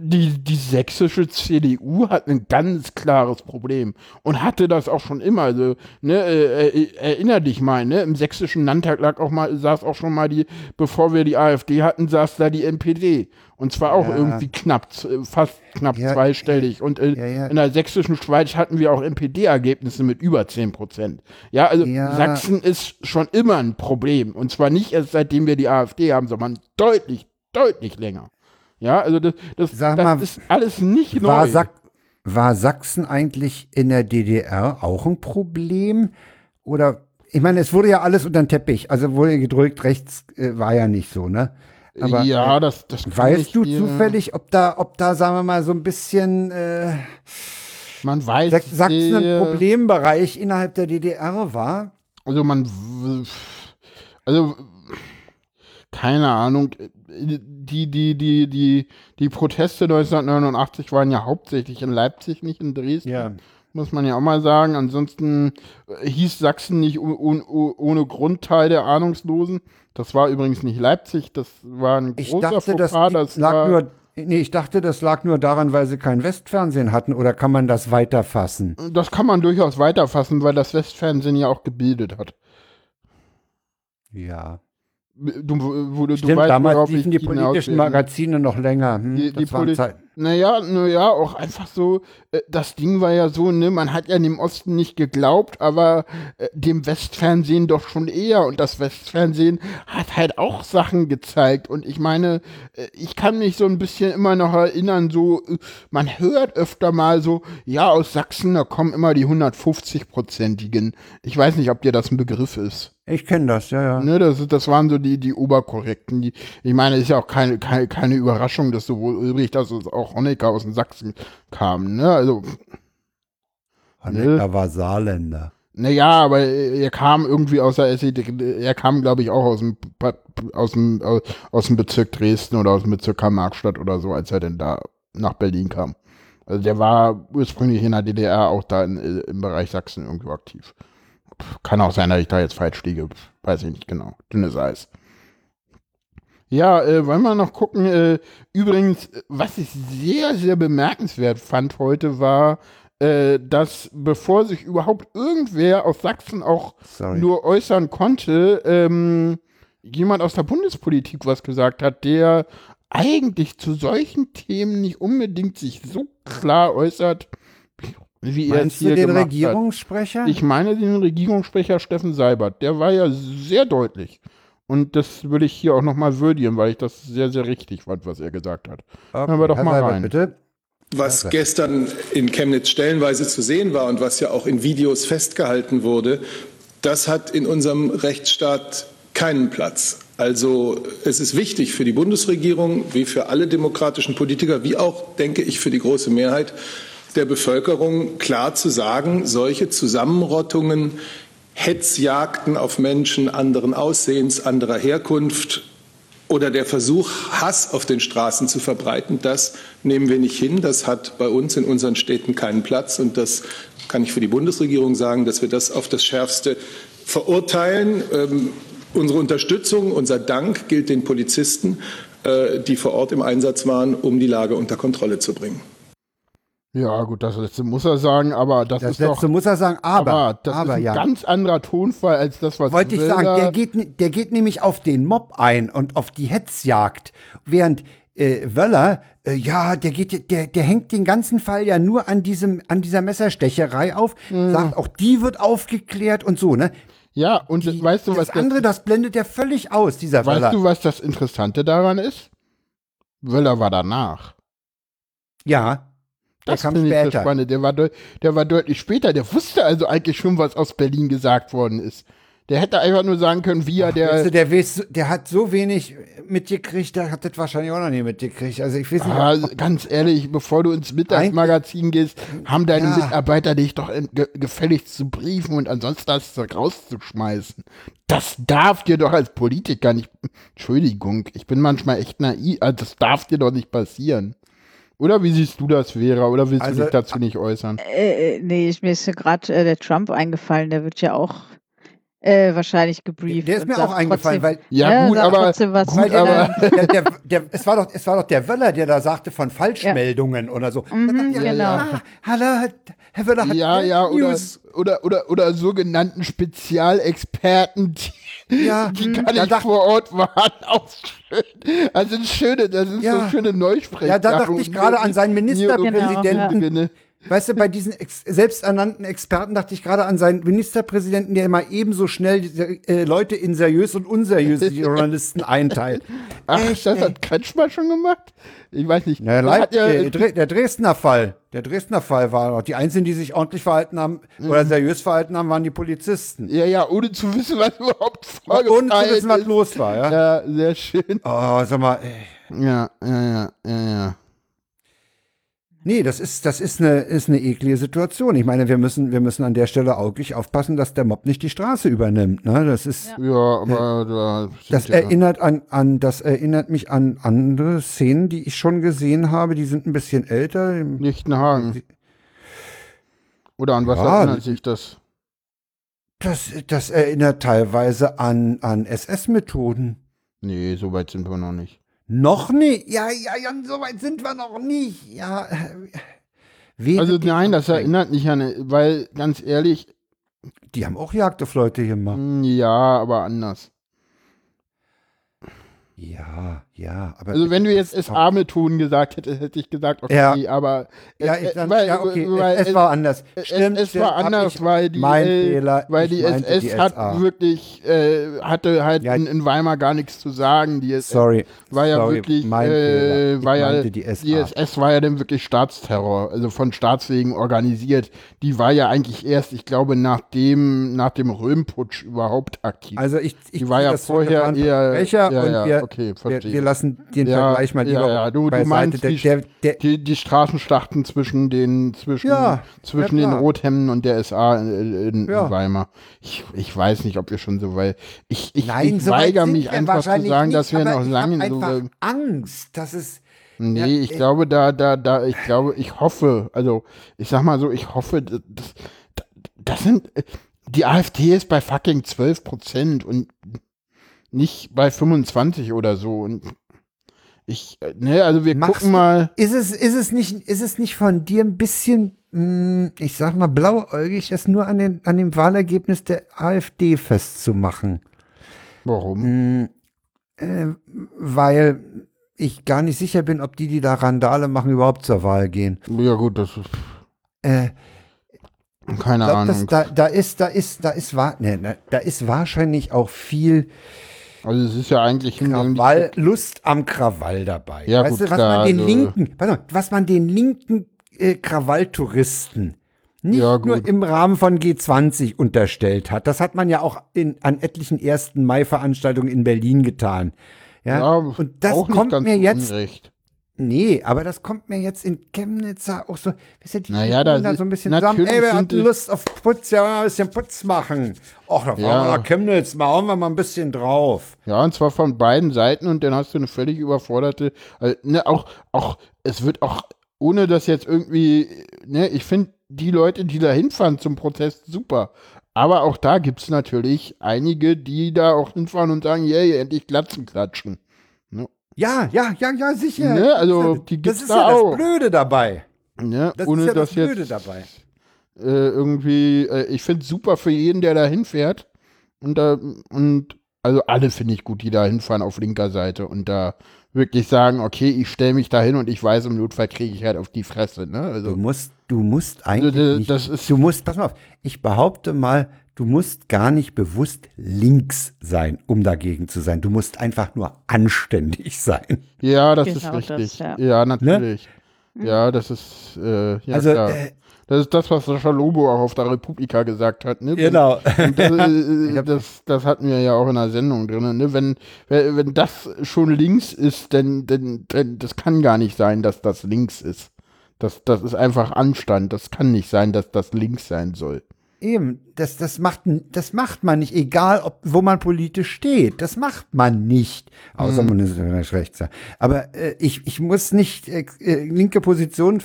die, die sächsische CDU hat ein ganz klares Problem und hatte das auch schon immer. Also, ne, äh, äh, erinner dich mal, ne, im sächsischen Landtag lag auch mal, saß auch schon mal die, bevor wir die AfD hatten, saß da die NPD. Und zwar auch Ja. irgendwie knapp, fast knapp Ja, zweistellig. Und äh, ja, in der sächsischen Schweiz hatten wir auch NPD-Ergebnisse mit über 10 Prozent. Ja, also. Sachsen ist schon immer ein Problem. Und zwar nicht erst seitdem wir die AfD haben, sondern deutlich, deutlich länger. Ja, also das, das, Sag das mal, ist alles nicht War, neu. Sach war Sachsen eigentlich in der DDR auch ein Problem? Oder, ich meine, es wurde ja alles unter den Teppich. Also wurde gedrückt, rechts äh, war ja nicht so, ne? Aber ja, äh, das, das kann ich weißt du dir- zufällig, ob da, ob da, sagen wir mal, so ein bisschen äh, Man weiß Sach- Sachsen ein sehr- Problembereich innerhalb der DDR war? Also man, also keine Ahnung. Die, die, die, die, die Proteste 1989 waren ja hauptsächlich in Leipzig, nicht in Dresden. Muss man ja auch mal sagen. Ansonsten äh, hieß Sachsen nicht oh- oh- ohne Grund Teil der Ahnungslosen. Das war übrigens nicht Leipzig, das war ein Ich großer dachte, das, Fauxpas. Das lag nur, nee, ich dachte, das lag nur daran, weil sie kein Westfernsehen hatten. Oder kann man das weiterfassen? das kann man durchaus weiterfassen, weil das Westfernsehen ja auch gebildet hat. Ja. Du, wo, du, du Stimmt, weißt, damals liefen die politischen will. Magazine noch länger. Hm, Die- die das waren Poli- Zeiten. Naja, naja, auch einfach so, äh, das Ding war ja so, ne, man hat ja dem Osten nicht geglaubt, aber äh, dem Westfernsehen doch schon eher und das Westfernsehen hat halt auch Sachen gezeigt und ich meine, äh, ich kann mich so ein bisschen immer noch erinnern, so, äh, man hört öfter mal so, ja, aus Sachsen, da kommen immer die 150-prozentigen. Ich weiß nicht, ob dir das ein Begriff ist. Ich kenne das, ja, ja. Ne, das, das waren so die, die Oberkorrekten. Die, ich meine, ist ja auch keine, keine, keine Überraschung, dass sowohl Ulbricht als auch Honecker aus den Sachsen kamen. Ne? Also, Honecker war Saarländer. naja, aber er kam irgendwie aus der SED, er kam, glaube ich, auch aus dem, aus dem, aus, aus dem Bezirk Dresden oder aus dem Bezirk Karl-Marx-Stadt oder so, als er denn da nach Berlin kam. Also der war ursprünglich in der DDR auch da in, im Bereich Sachsen irgendwo aktiv. Kann auch sein, dass ich da jetzt falsch liege. Weiß ich nicht genau. Dünnes Eis. Ja, äh, wollen wir noch gucken. Äh, übrigens, äh, was ich sehr, sehr bemerkenswert fand heute war, äh, dass bevor sich überhaupt irgendwer aus Sachsen auch Sorry. nur äußern konnte, ähm, jemand aus der Bundespolitik was gesagt hat, der eigentlich zu solchen Themen nicht unbedingt sich so klar äußert, wie er es Meinst du hier den gemacht Regierungssprecher? hat. Ich meine den Regierungssprecher Steffen Seibert. Der war ja sehr deutlich. Und das würde ich hier auch nochmal würdigen, weil ich das sehr, sehr richtig fand, was er gesagt hat. Okay, Hören wir doch Herr mal Seibert, rein. Bitte. Was gestern in Chemnitz stellenweise zu sehen war und was ja auch in Videos festgehalten wurde, das hat in unserem Rechtsstaat keinen Platz. Also es ist wichtig für die Bundesregierung, wie für alle demokratischen Politiker, wie auch, denke ich, für die große Mehrheit der Bevölkerung klar zu sagen, solche Zusammenrottungen, Hetzjagden auf Menschen anderen Aussehens, anderer Herkunft oder der Versuch, Hass auf den Straßen zu verbreiten, das nehmen wir nicht hin. Das hat bei uns in unseren Städten keinen Platz. Und das kann ich für die Bundesregierung sagen, dass wir das auf das Schärfste verurteilen. Ähm, unsere Unterstützung, unser Dank gilt den Polizisten, äh, die vor Ort im Einsatz waren, um die Lage unter Kontrolle zu bringen. Ja, gut, das letzte muss er sagen, aber das, Das ist doch. letzte muss er sagen, aber, aber das aber ist ein ja. ganz anderer Tonfall als das, was Wollte ich Wilder- sagen, der geht, der geht nämlich auf den Mob ein und auf die Hetzjagd. Während äh, Wöller, äh, ja, der geht, der, der hängt den ganzen Fall ja nur an diesem, an dieser Messerstecherei auf, Mhm. sagt auch, die wird aufgeklärt und so, ne? Ja, und Die, weißt du, was das andere, das blendet er völlig aus, dieser Weißt Wöller. du, was das Interessante daran ist? Wöller war danach. ja, der Das kam ich so später. spannend. Der war, der war deutlich später. Der wusste also eigentlich schon, was aus Berlin gesagt worden ist. Der hätte einfach nur sagen können, wie er der. Weißt du, der, weiß, der hat so wenig mitgekriegt, der hat das wahrscheinlich auch noch nie mitgekriegt. Also ich weiß nicht, Ah, ganz ehrlich, bevor du ins Mittagsmagazin gehst, haben deine Ja. Mitarbeiter dich doch ge gefälligst zu briefen und ansonsten das Zeug rauszuschmeißen. Das darf dir doch als Politiker nicht. Entschuldigung, ich bin manchmal echt naiv. Also das darf dir doch nicht passieren. Oder wie siehst du das, Vera? Oder willst Also, du dich dazu nicht äußern? Äh, äh, nee, ich, mir ist ja gerade äh, der Trump eingefallen, der wird ja auch äh, wahrscheinlich gebrieft. Der ist mir auch eingefallen, trotzdem, weil Ja, gut, sagt aber, gut, aber [laughs] der, der, der, es, war doch, es war doch der Wöller, der da sagte von Falschmeldungen oder so. Mhm, ich, genau. ah, hallo, Herr Wöller hat ja, ja, oder, News. oder, oder, oder sogenannten Spezialexperten, die, Ja, die mhm. gar Da dacht- vor Ort waren. [laughs] Auch schön. Also das ist schöne, das ist Ja. so schöne Neusprechung. Ja, da dachte ich gerade an seinen Ministerpräsidenten. Ministerpräsidenten. ne? Weißt du, bei diesen ex selbsternannten Experten dachte ich gerade an seinen Ministerpräsidenten, der immer ebenso schnell diese, äh, Leute in seriös und unseriöse [laughs] Journalisten einteilt. Ach, Echt, das hat Kretschmer schon gemacht? Ich weiß nicht. Na, Leip ja, der, Dre- der Dresdner Fall. Der Dresdner Fall war doch. Die einzigen, die sich ordentlich verhalten haben oder Mhm. seriös verhalten haben, waren die Polizisten. ja, ja, ohne zu wissen, was überhaupt vorgefallen zu wissen, was ist. los war, ja. Ja, sehr schön. Oh, sag mal, ey. Ja, ja, ja, ja, ja. Nee, das ist, das ist eine, ist eine eklige Situation. Ich meine, wir müssen, wir müssen an der Stelle auglich aufpassen, dass der Mob nicht die Straße übernimmt. Ne? Das ist, Ja. Aber da sind das ja, erinnert an, an, das erinnert mich an andere Szenen, die ich schon gesehen habe. Die sind ein bisschen älter. Lichtenhagen. Oder an was Ja, erinnert sich das? Das, das erinnert teilweise an, an SS-Methoden. Nee, so weit sind wir noch nicht. Noch nicht? Ja, ja, ja, so weit sind wir noch nicht. Ja. äh, Also nein, das erinnert nicht an, weil ganz ehrlich, Die haben auch Jagd auf Leute gemacht. mh, ja, aber anders. Ja, ja, aber. Also wenn du jetzt es SA-Methoden gesagt hättest, hätte ich gesagt, okay, Ja. aber Ja, äh, ich dann, weil- ja, okay, weil es, es war anders. es, Stimmt, es stimmt, war anders, weil die, mein äh, Fehler, weil die SS die hat wirklich, äh, hatte halt Ja. in, in Weimar gar nichts zu sagen. Die SS Sorry. war ja sorry, wirklich, mein äh, war ja, die SA. die SS war ja dann wirklich Staatsterror, also von Staatswegen organisiert. Die war ja eigentlich erst, ich glaube, nach dem, nach dem Röhmputsch überhaupt aktiv. Also ich, ich die war ja vorher eher, Verbrecher ja, und ja, wir, okay, wir, verstehe. wir lassen den Ja, Vergleich mal ja, lieber ja, du- du beiseite. meinst der, die- der, der, die, die Straßenschlachten zwischen den zwischen, Ja, zwischen ja, den. Rothemden und der SA in, in, Ja. Weimar. Ich, ich weiß nicht, ob wir schon so weit. Ich, ich, Nein, ich so weit weigere mich einfach zu sagen, nicht, dass wir noch lange so. einfach Angst, dass es Nee, Ja, ich äh, glaube, da, da, da, ich glaube, ich hoffe, also ich sag mal so, ich hoffe, das, das, das sind, die AfD ist bei fucking 12 Prozent und nicht bei 25 oder so. Und ich, äh, ne, also wir Machst gucken mal. Ist es, ist es nicht, ist es nicht von dir ein bisschen, mh, ich sag mal, blauäugig, das nur an, den, an dem Wahlergebnis der AfD festzumachen? Warum? Mh, äh, weil ich gar nicht sicher bin, ob die, die da Randale machen, überhaupt zur Wahl gehen. Ja, gut, das ist Äh, keine glaub, das, Ahnung. da, da ist, da ist, da ist, wa- ne, ne, da ist wahrscheinlich auch viel also es ist ja eigentlich Krawall, Lust am Krawall dabei. Ja, weißt gut, du, was klar, man den also- linken, pardon, was man den linken äh, Krawalltouristen nicht Ja, nur im Rahmen von G20 unterstellt hat. Das hat man ja auch in, an etlichen 1. Mai-Veranstaltungen in Berlin getan. Ja, Ja, und das kommt mir jetzt, Unrecht. Nee, aber das kommt mir jetzt in Chemnitzer auch so, weißt du, die Naja, da da so ein bisschen zusammen, ey, wir hatten Lust auf Putz, ja, wollen wir ein bisschen Putz machen. Och, da fahren Ja. wir nach Chemnitz, mal hauen wir mal ein bisschen drauf. Ja, und zwar von beiden Seiten und dann hast du eine völlig überforderte, also, ne, auch, auch, es wird auch, ohne dass jetzt irgendwie, ne, ich finde die Leute, die da hinfahren zum Protest, super. Aber auch da gibt es natürlich einige, die da auch hinfahren und sagen, yay, endlich Glatzen klatschen. Ja, ja, ja, ja, sicher. Ne, also, das, die das gibt's ist da ja auch. das Blöde dabei. Ne, Das ohne ist ja das dass Blöde jetzt dabei. äh, irgendwie, äh, ich finde es super für jeden, der da hinfährt. Und da, und also alle finde ich gut, die da hinfahren auf linker Seite und da wirklich sagen, okay, ich stelle mich da hin und ich weiß, im Notfall kriege ich halt auf die Fresse. Ne? Du Also, musst, du musst eigentlich Also, nicht, das ist- du musst, pass mal auf, ich behaupte mal, du musst gar nicht bewusst links sein, um dagegen zu sein. Du musst einfach nur anständig sein. ja, das Genau ist das, richtig. ja. ja. natürlich. Ja, das ist, äh, ja, also, klar. äh, das ist das, was Sascha Lobo auch auf der Republika gesagt hat. Ne? genau. Das, [laughs] äh, das, das hatten wir ja auch in der Sendung drin. Ne? Wenn, wenn wenn das schon links ist, dann, dann, dann das kann gar nicht sein, dass das links ist. Das, das ist einfach Anstand. Das kann nicht sein, dass das links sein soll. Eben, das, das, macht, das macht man nicht, egal ob, wo man politisch steht. Das macht man nicht. Außer man ist vielleicht rechts. Aber äh, ich, ich muss nicht äh, äh, linke Positionen.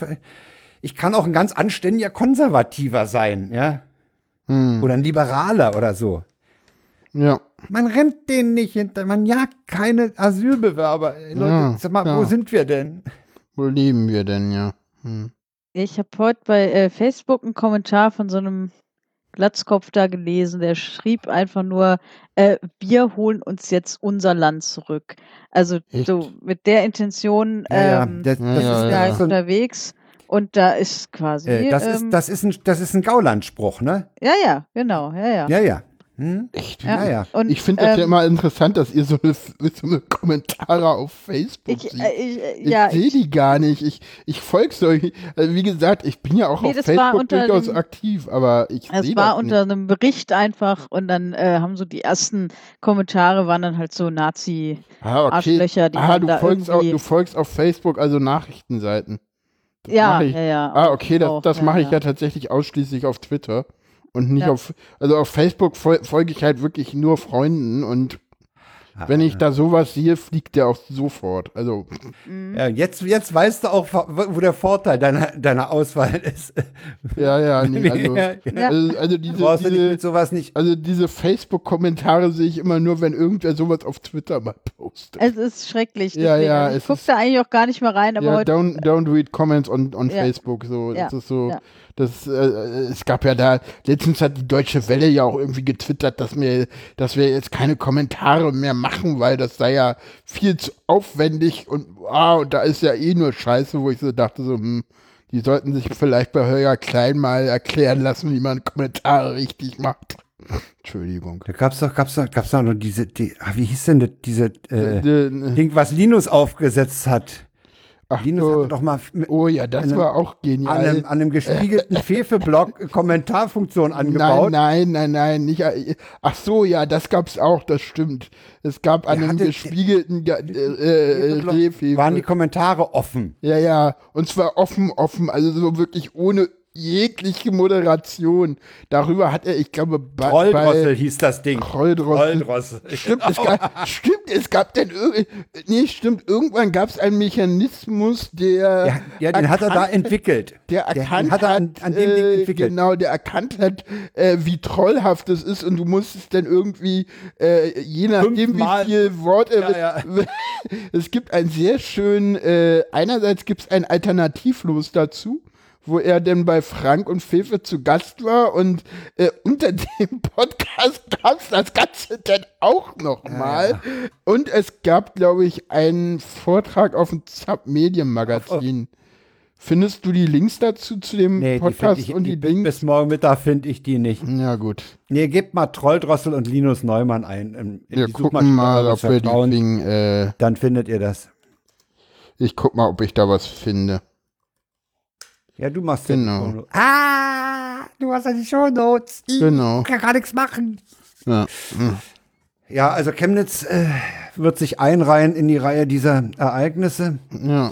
Ich kann auch ein ganz anständiger Konservativer sein, ja. Oder ein Liberaler oder so. Ja. Man rennt denen nicht hinter, man jagt keine Asylbewerber. Ey, Leute, Ja, sag mal, wo klar. sind wir denn? Wo leben wir denn, ja? Hm. Ich habe heute bei äh, Facebook einen Kommentar von so einem Glatzkopf da gelesen, der schrieb einfach nur, äh, wir holen uns jetzt unser Land zurück. Also Echt? so mit der Intention Ja, ähm, das, Ja, das ja, ist ja, halt unterwegs und da ist quasi. äh, das, ähm, ist, das, ist ein, das ist ein Gaulandspruch, ne? ja, ja, genau, ja, ja. Ja, ja. Hm? Echt? Ja, ja. Und, Ich finde das ja ähm, immer interessant, dass ihr so eine, [laughs] so eine Kommentare auf Facebook Ich, seht. äh, ich, äh, Ich ja, sehe ich, die gar nicht. Ich, ich folge solchen. Also wie gesagt, ich bin ja auch Nee, auf war Facebook durchaus dem- aktiv, aber ich es sehe war das unter einem Bericht einfach und dann äh, haben so die ersten Kommentare waren dann halt so Nazi. nicht. Ah, okay. Ah, haben du da folgst, auch, du folgst auf Facebook, also Nachrichtenseiten. Das Ja, ich. ja, ja. Ah, okay, das, das ja, mache ich ja. ja tatsächlich ausschließlich auf Twitter. Und nicht Ja. auf, also auf Facebook fol folge ich halt wirklich nur Freunden und Ah, wenn ich da sowas sehe, fliegt der auch sofort. Also, Ja, jetzt, jetzt weißt du auch, wo der Vorteil deiner, deiner Auswahl ist. ja, ja, nee, also, Ja, ja. also, also Du diese, diese, mit sowas nicht. also diese Facebook-Kommentare sehe ich immer nur, wenn irgendwer sowas auf Twitter mal postet. Es ist schrecklich. Ja, deswegen. ja, ich gucke da eigentlich auch gar nicht mehr rein, aber ja, heute. don't, don't read comments on, on Ja. Facebook. So, Ja, das ist so, ja. Das, äh, es gab ja da, letztens hat die Deutsche Welle ja auch irgendwie getwittert, dass wir, dass wir jetzt keine Kommentare mehr machen, weil das sei ja viel zu aufwendig und wow, da ist ja eh nur Scheiße, wo ich so dachte, so, hm, die sollten sich vielleicht bei Holger Klein mal erklären lassen, wie man Kommentare richtig macht. Entschuldigung. Da gab's doch, gab's doch, gab's doch noch diese, die, ah, wie hieß denn das, diese äh, Äh, Ding, was Linus aufgesetzt hat? Ach Linus so. hatte doch mal Oh ja, das einem- war auch an, genial. einem, an einem gespiegelten [laughs] Fefe-Block Kommentarfunktion angebaut. Nein, nein, nein, nein, nicht. Ach so, ja, das gab's auch, das stimmt. Es gab an einem gespiegelten äh, äh, Rehfefe. waren die Kommentare offen. Ja, ja, und zwar offen, offen, also so wirklich ohne jegliche Moderation. Darüber hat er, ich glaube, bei, Trolldrossel hieß das Ding. Trolldrossel. Trolldrossel. Stimmt, es gab, [laughs] stimmt, es gab irg- nee, stimmt, irgendwann gab es einen Mechanismus, der Ja, ja, den hat er da erkannt- entwickelt. der erkannt hat er an, an dem Ding äh, entwickelt. genau, der erkannt hat, äh, wie trollhaft es ist und du musstest dann irgendwie, äh, je nachdem Fünfmal. wie viel Worte, Ja, ja. [laughs] es gibt ein sehr schön, äh, einerseits gibt es ein Alternativlos dazu, wo er denn bei Frank und Fefe zu Gast war und äh, unter [laughs] dem Podcast gab es das Ganze dann auch noch mal und es gab, glaube ich, einen Vortrag auf dem Zap Medienmagazin. Findest du die Links dazu zu dem Nee, die Podcast find ich, und die, die, Links? bis morgen Mittag finde ich die nicht. Ja gut, Nee, gebt mal Trolldrossel und Linus Neumann ein. In, in wir die gucken mal, ob wir die. Ding, äh, Dann findet ihr das. ich guck mal, ob ich da was finde. Ja, du machst Genau. die Shownotes. Ah, du hast ja die Shownotes. Ich Genau. kann gar nichts machen. Ja. Ja, also Chemnitz äh, wird sich einreihen in die Reihe dieser Ereignisse. ja.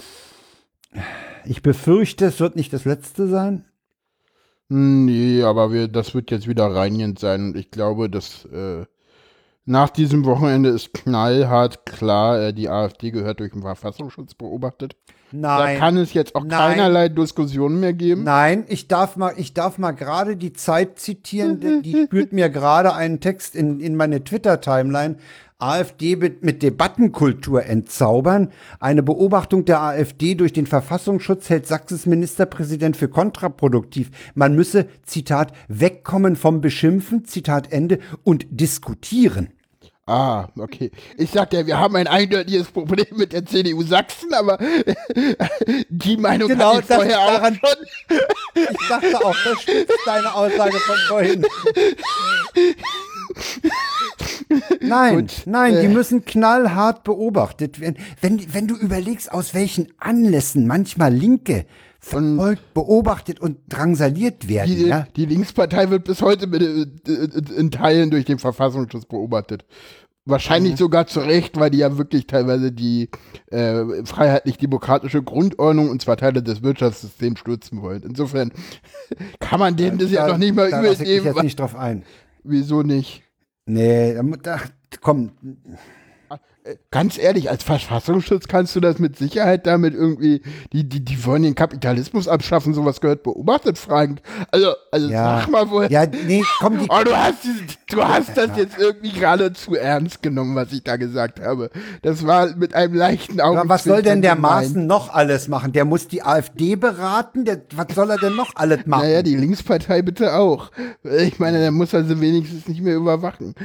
Ich befürchte, es wird nicht das letzte sein. Nee, aber wir, das wird jetzt wieder reinigend sein und ich glaube, dass äh, nach diesem Wochenende ist knallhart klar, äh, die AfD gehört durch den Verfassungsschutz beobachtet. Nein. Da kann es jetzt auch Nein. keinerlei Diskussionen mehr geben. Nein, ich darf mal, ich darf mal gerade die Zeit zitieren, denn die spült mir gerade einen Text in, in meine Twitter-Timeline. AfD mit, mit Debattenkultur entzaubern. Eine Beobachtung der AfD durch den Verfassungsschutz hält Sachsens Ministerpräsident für kontraproduktiv. Man müsse, Zitat, wegkommen vom Beschimpfen, Zitat Ende, und diskutieren. Ah, okay. Ich sag ja, wir haben ein eindeutiges Problem mit der CDU Sachsen, aber [laughs] die Meinung Genau, hatte ich vorher auch daran- schon. Ich dachte auch, das stützt deine Aussage von vorhin. Nein, Gut, nein, die äh. müssen knallhart beobachtet werden. Wenn, wenn du überlegst, aus welchen Anlässen manchmal Linke verfolgt, beobachtet und drangsaliert werden, Die, ja? die Linkspartei wird bis heute äh, in Teilen durch den Verfassungsschutz beobachtet. Wahrscheinlich sogar zu Recht, weil die ja wirklich teilweise die äh, freiheitlich-demokratische Grundordnung und zwar Teile des Wirtschaftssystems stürzen wollen. Insofern [laughs] kann man denen das ja Da- noch nicht mal da lasse ich übernehmen. jetzt nicht drauf ein. Wieso nicht? Nee, da, da, komm, Ganz ehrlich, als Verfassungsschutz kannst du das mit Sicherheit damit irgendwie, die, die, die wollen den Kapitalismus abschaffen, sowas gehört beobachtet, Frank. Also, also ja. sag mal woher. Ja, nee, komm, die, [laughs] Oh, du hast, dieses- du hast das jetzt irgendwie gerade zu ernst genommen, was ich da gesagt habe. Das war mit einem leichten Auge. Aber was soll denn der Maaßen noch alles machen? Der muss die AfD beraten? Der, was soll er denn noch alles machen? Naja, die Linkspartei bitte auch. Ich meine, der muss also wenigstens nicht mehr überwachen.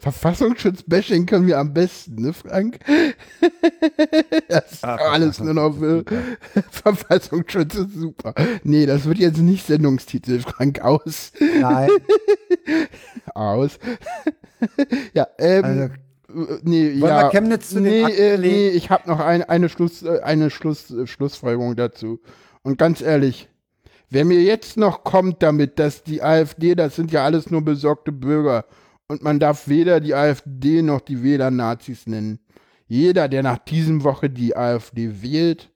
Verfassungsschutz-Bashing können wir am besten, ne, Frank? das ist Ah, alles nur noch für Verfassungsschutz ist super. Nee, das wird jetzt nicht Sendungstitel, Frank, aus. Nein, [laughs] Aus. ja, ähm. also, nee, Wollen ja. wir Chemnitz zu den nee, äh, nee, ich habe noch ein, eine, Schluss, äh, eine Schluss, äh, Schlussfolgerung dazu. Und ganz ehrlich, wer mir jetzt noch kommt damit, dass die AfD, das sind ja alles nur besorgte Bürger und man darf weder die AfD noch die Wähler Nazis nennen. Jeder, der nach diesem Woche die AfD wählt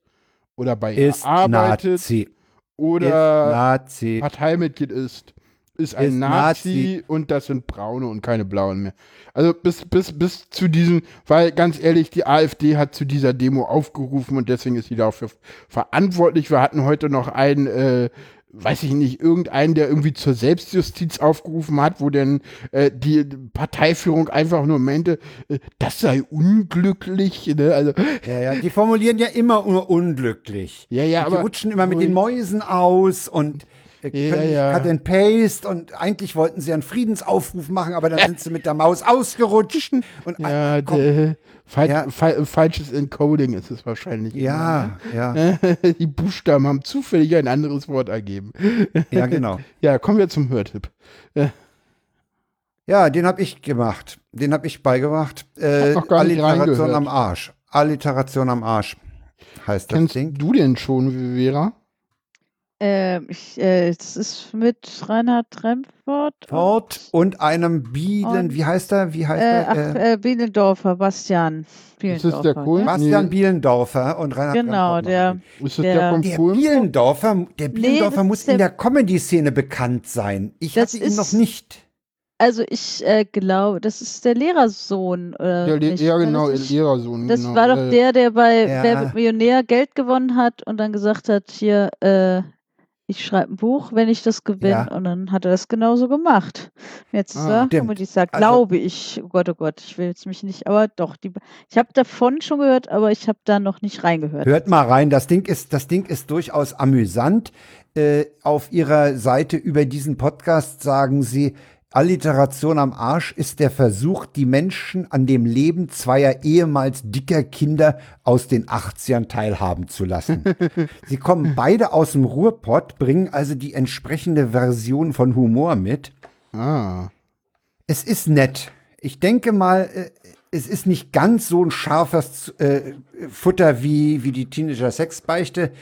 oder bei ihr ist arbeitet Nazi. Oder Nazi. Parteimitglied ist, ist ein Ist Nazi, Nazi. und das sind Braune und keine Blauen mehr. Also bis, bis, bis zu diesem, weil ganz ehrlich, die AfD hat zu dieser Demo aufgerufen und deswegen ist sie dafür verantwortlich. Wir hatten heute noch einen, äh, weiß ich nicht, irgendeinen, der irgendwie zur Selbstjustiz aufgerufen hat, wo denn äh, die Parteiführung einfach nur meinte, äh, das sei unglücklich. Ne? Also, Ja, ja, die formulieren ja immer nur unglücklich. Ja, ja, die aber- rutschen immer mit den Mäusen aus und Ja, ja. Cut and Paste und eigentlich wollten sie einen Friedensaufruf machen, aber dann sind sie mit der Maus ausgerutscht. [laughs] Und ja, fal Ja. fal falsches Encoding ist es wahrscheinlich. ja, ja, [laughs] Die Buchstaben haben zufällig ein anderes Wort ergeben. ja, genau. [laughs] Ja, kommen wir zum Hörtipp. Ja, den habe ich gemacht. Den habe ich beigebracht. Äh, nicht Alliteration am Arsch. Alliteration am Arsch heißt das Kennst Ding. du den schon, Vera? Ähm, ich, äh, es ist mit Reinhard Remford. Fort und einem Bielen, Und- wie heißt er? Wie heißt Äh, er? ach, Äh, äh, Bielendorfer, Bastian. Ist das der Bielendorfer, Kohl? ne? Bastian Nee. Bielendorfer und Reinhard Genau, Remford der. Ist das Der- der, vom Der? Bielendorfer, der Bielendorfer das muss ist in der- der Comedy-Szene bekannt sein. Ich Das hatte ihn noch ist- nicht. Also ich äh, glaube, das ist der Lehrersohn. Äh, Der, Le- nicht? ja, das genau, nicht- Lehrersohn. Das genau. war doch äh, der, der bei Ja. Wer wird Millionär Geld gewonnen hat und dann gesagt hat, hier, äh, ich schreibe ein Buch, wenn ich das gewinne. Ja. Und dann hat er das genauso gemacht. Jetzt Ah, stimmt. Comedy sagt, Also- glaube ich. Oh Gott, oh Gott, ich will jetzt mich nicht, aber doch, die, ich habe davon schon gehört, aber ich habe da noch nicht reingehört. Hört mal rein, das Ding ist, das Ding ist durchaus amüsant. Äh, auf ihrer Seite über diesen Podcast sagen sie, Alliteration am Arsch ist der Versuch, die Menschen an dem Leben zweier ehemals dicker Kinder aus den 80ern teilhaben zu lassen. [laughs] sie kommen beide aus dem Ruhrpott, bringen also die entsprechende Version von Humor mit. Ah. Es ist nett. Ich denke mal, äh, es ist nicht ganz so ein scharfes äh, Futter wie, wie die Teenager Sexbeichte,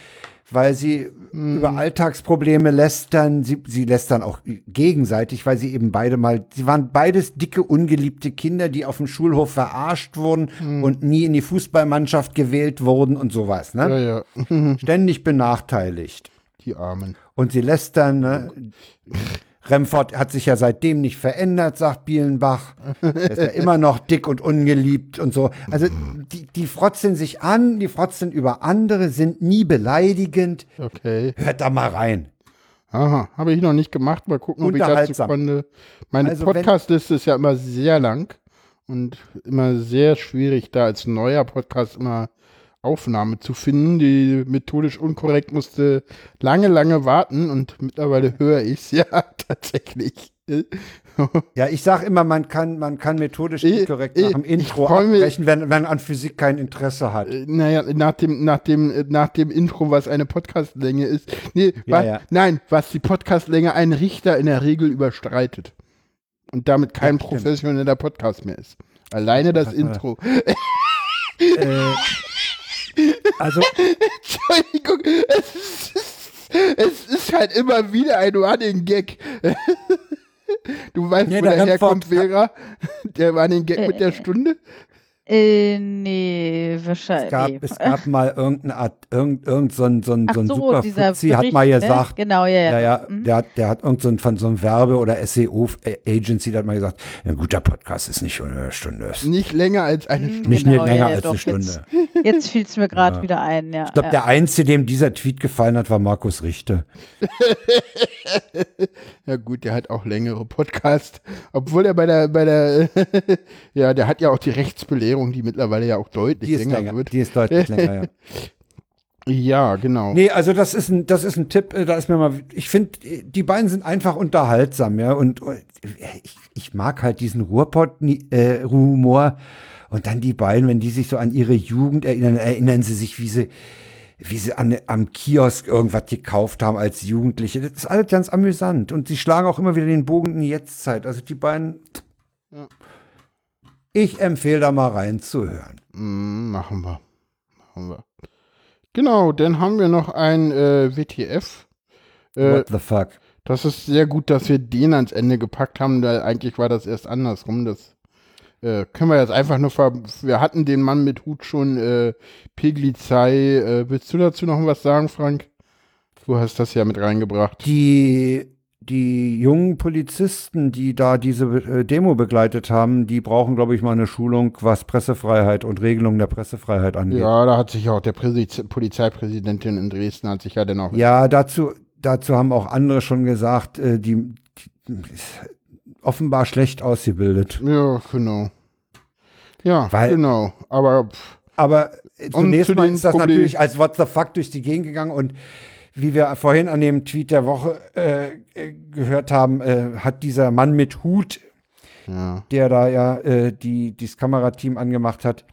weil sie über Alltagsprobleme lästern. Sie, sie lästern auch gegenseitig, weil sie eben beide mal, sie waren beides dicke, ungeliebte Kinder, die auf dem Schulhof verarscht wurden und nie in die Fußballmannschaft gewählt wurden und sowas. Ja, Ne? ja. Ständig benachteiligt. Die Armen. Und sie lästern, ne? Remford hat sich ja seitdem nicht verändert, sagt Bielenbach. Er ist ja [laughs] immer noch dick und ungeliebt und so. Also die, die frotzeln sich an, die frotzeln über andere, sind nie beleidigend. Okay. Hört da mal rein. Aha, habe ich noch nicht gemacht. Mal gucken, ob ich dazu konnte. Meine Also Podcast-Liste ist ja immer sehr lang und immer sehr schwierig, da als neuer Podcast immer Aufnahme zu finden. Die methodisch unkorrekt musste lange, lange warten und mittlerweile höre ich es [laughs] ja tatsächlich. [laughs] Ja, ich sag immer, man kann, man kann methodisch inkorrekt nach dem Intro abbrechen, wenn, wenn man an Physik kein Interesse hat. Äh, Naja, nach dem, nach dem, nach dem Intro, was eine Podcastlänge ist. Nee, Ja, was, ja. nein, was die Podcastlänge ein Richter in der Regel überstreitet. Und damit kein Ja, professioneller Podcast mehr ist. Alleine das Intro. [laughs] Äh, also, [laughs] Entschuldigung, es ist, es ist halt immer wieder ein Running Gag. [laughs] Du weißt, Nee, wo der herkommt, Vera? Der den Gag mit der Äh, Stunde? Äh, nee, wahrscheinlich. Es gab, nee. es gab mal irgendeine Art, irgend, irgend so ein, so ein, Ach so ein so, super dieser Fuzzi hat mal ne? gesagt, Genau, ja, ja. ja, ja, Mhm. der hat, der hat irgend so ein, von so einem Werbe- oder SEO-Agency, der hat mal gesagt, ein guter Podcast ist nicht unter einer Stunde. Nicht länger als eine Mhm. Stunde. nicht Genau, länger ja, ja, als doch, eine Stunde. Jetzt, jetzt fiel es mir gerade Ja. wieder ein, ja. Ich glaube, ja. der Einzige, dem dieser Tweet gefallen hat, war Markus Richter. [laughs] Ja gut, der hat auch längere Podcasts. Obwohl er bei der, bei der, [laughs] ja, der hat ja auch die Rechtsbelehrung, die mittlerweile ja auch deutlich länger länger, wird. die ist deutlich länger, ja. [laughs] Ja, genau. Nee, also das ist ein, das ist ein Tipp, äh, da ist mir mal, ich finde, die beiden sind einfach unterhaltsam, ja, und äh, ich, ich mag halt diesen Ruhrpott-Humor und dann die beiden, wenn die sich so an ihre Jugend erinnern, erinnern sie sich, wie sie, wie sie an, am Kiosk irgendwas gekauft haben als Jugendliche. Das ist alles ganz amüsant und sie schlagen auch immer wieder den Bogen in die Jetztzeit. Also die beiden, Ja. Ich empfehle da mal reinzuhören. Mm, machen wir. Machen wir. Genau, dann haben wir noch ein äh, WTF. Äh, What the fuck? das ist sehr gut, dass wir den ans Ende gepackt haben, weil eigentlich war das erst andersrum. Das äh, können wir jetzt einfach nur ver Wir hatten den Mann mit Hut schon, äh, Peglizei. Äh, willst du dazu noch was sagen, Frank? Du hast das ja mit reingebracht. Die, die jungen Polizisten, die da diese äh, Demo begleitet haben, die brauchen, glaube ich, mal eine Schulung, was Pressefreiheit und Regelung der Pressefreiheit angeht. Ja, da hat sich auch der Präsi Polizeipräsidentin in Dresden hat sich ja dann auch. Ja, dazu, dazu haben auch andere schon gesagt, äh, die, die ist offenbar schlecht ausgebildet. Ja, genau. Ja, Weil- genau. Aber pff, Aber äh, zunächst zu mal ist das Problem- natürlich als What the fuck durch die Gegend gegangen und wie wir vorhin an dem Tweet der Woche äh, äh, gehört haben, äh, hat dieser Mann mit Hut, ja. der da ja äh, die, dieses Kamerateam angemacht hat,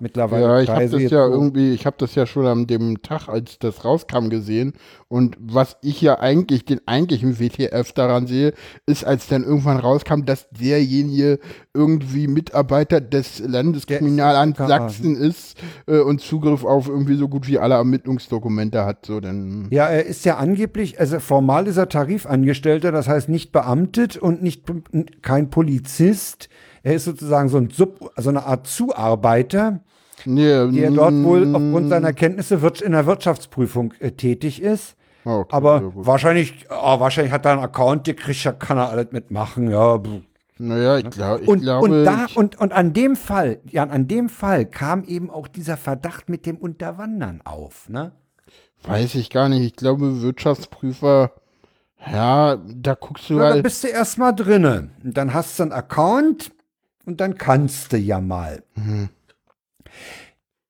mittlerweile Ja, ich habe das ja irgendwie, ich habe das ja schon an dem Tag, als das rauskam, gesehen. Und was ich ja eigentlich, den eigentlichen WTF daran sehe, ist, als dann irgendwann rauskam, dass derjenige irgendwie Mitarbeiter des Landeskriminalamts Sachsen ist äh, und Zugriff auf irgendwie so gut wie alle Ermittlungsdokumente hat. So, dann, Ja, er ist ja angeblich, also formal ist er Tarifangestellter, das heißt nicht beamtet und nicht kein Polizist. Er ist sozusagen so ein Sub, so eine Art Zuarbeiter, nee, der dort wohl mm, aufgrund seiner Kenntnisse in der Wirtschaftsprüfung äh, tätig ist. okay, Aber wahrscheinlich, oh, wahrscheinlich hat er einen Account gekriegt, da kann er alles mitmachen, ja. Naja, ich, glaub, ich Und, glaube. und da, und, und an dem Fall, Jan, an dem Fall kam eben auch dieser Verdacht mit dem Unterwandern auf, ne? weiß ich gar nicht. Ich glaube, Wirtschaftsprüfer, ja, da guckst du Ja, da halt. bist du erstmal drinne. Dann hast du einen Account und dann kannst du ja mal. Mhm.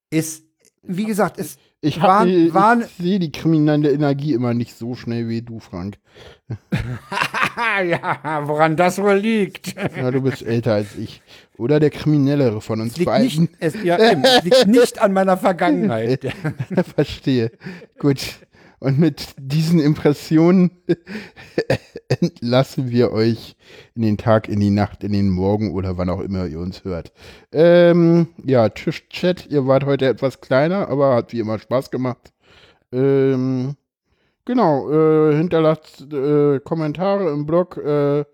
Ist, wie gesagt, ist, Ich, hab die- waren- ich sehe die kriminelle Energie immer nicht so schnell wie du, Frank. [laughs] ja, woran das wohl liegt. Ja, du bist älter als ich. Oder der Kriminellere von uns Es beiden. nicht, es, ja, eben, es liegt nicht an meiner [laughs] Vergangenheit. Verstehe. Gut. Und mit diesen Impressionen [laughs] entlassen wir euch in den Tag, in die Nacht, in den Morgen oder wann auch immer ihr uns hört. Ähm, ja, Tischchat, ihr wart heute etwas kleiner, aber hat wie immer Spaß gemacht. Ähm, genau, äh, hinterlasst äh, Kommentare im Blog, äh,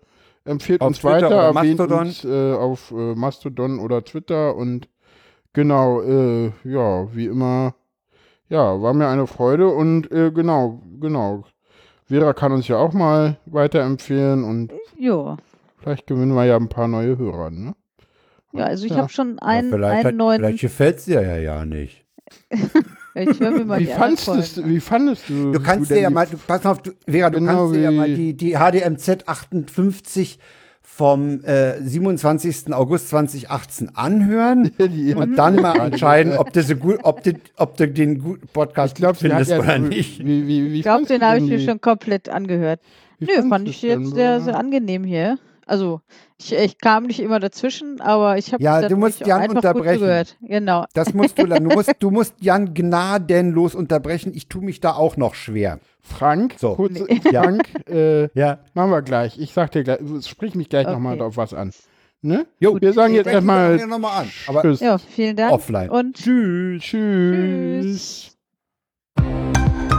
empfiehlt Auf uns Twitter weiter, erwähnt uns äh, auf äh, Mastodon oder Twitter und genau, äh, ja, wie immer, ja, war mir eine Freude und äh, genau, genau. Vera kann uns ja auch mal weiterempfehlen und Jo. vielleicht gewinnen wir ja ein paar neue Hörer, ne? Ja, also ich Ja. habe schon einen, vielleicht, einen neuen. vielleicht gefällt es dir ja, ja nicht. [laughs] Ich höre mir mal Wie die du, wie fandest du Du kannst du dir ja mal, du, pass auf, du, Vera, du Genau kannst dir ja mal die, die HDMZ 58 vom äh, 27. August 2018 anhören [laughs] Die- und dann mal entscheiden, ob du, so gut, ob du, ob du den guten Podcast Ich glaube, sie hat findest ja, oder wie, nicht. Wie, wie, wie Ich glaube, den habe ich mir schon komplett angehört. wie Nö, fand ich jetzt sehr, sehr angenehm hier. Also, ich, ich kam nicht immer dazwischen, aber ich habe Ja, dann du musst Jan einfach unterbrechen. gut gehört. Genau. Das musst du, lernen. du musst, du musst Jan gnadenlos unterbrechen. Ich tue mich da auch noch schwer. Frank, So. kurz, Ja. Frank, äh, Ja. machen wir gleich. Ich sag dir gleich, sprich mich gleich Okay. nochmal auf was an. Ne? Jo, wir sagen jetzt erstmal mich noch mal an. Aber Tschüss. Ja, vielen Dank. offline. Und Tschüss. Tschüss. Tschüss.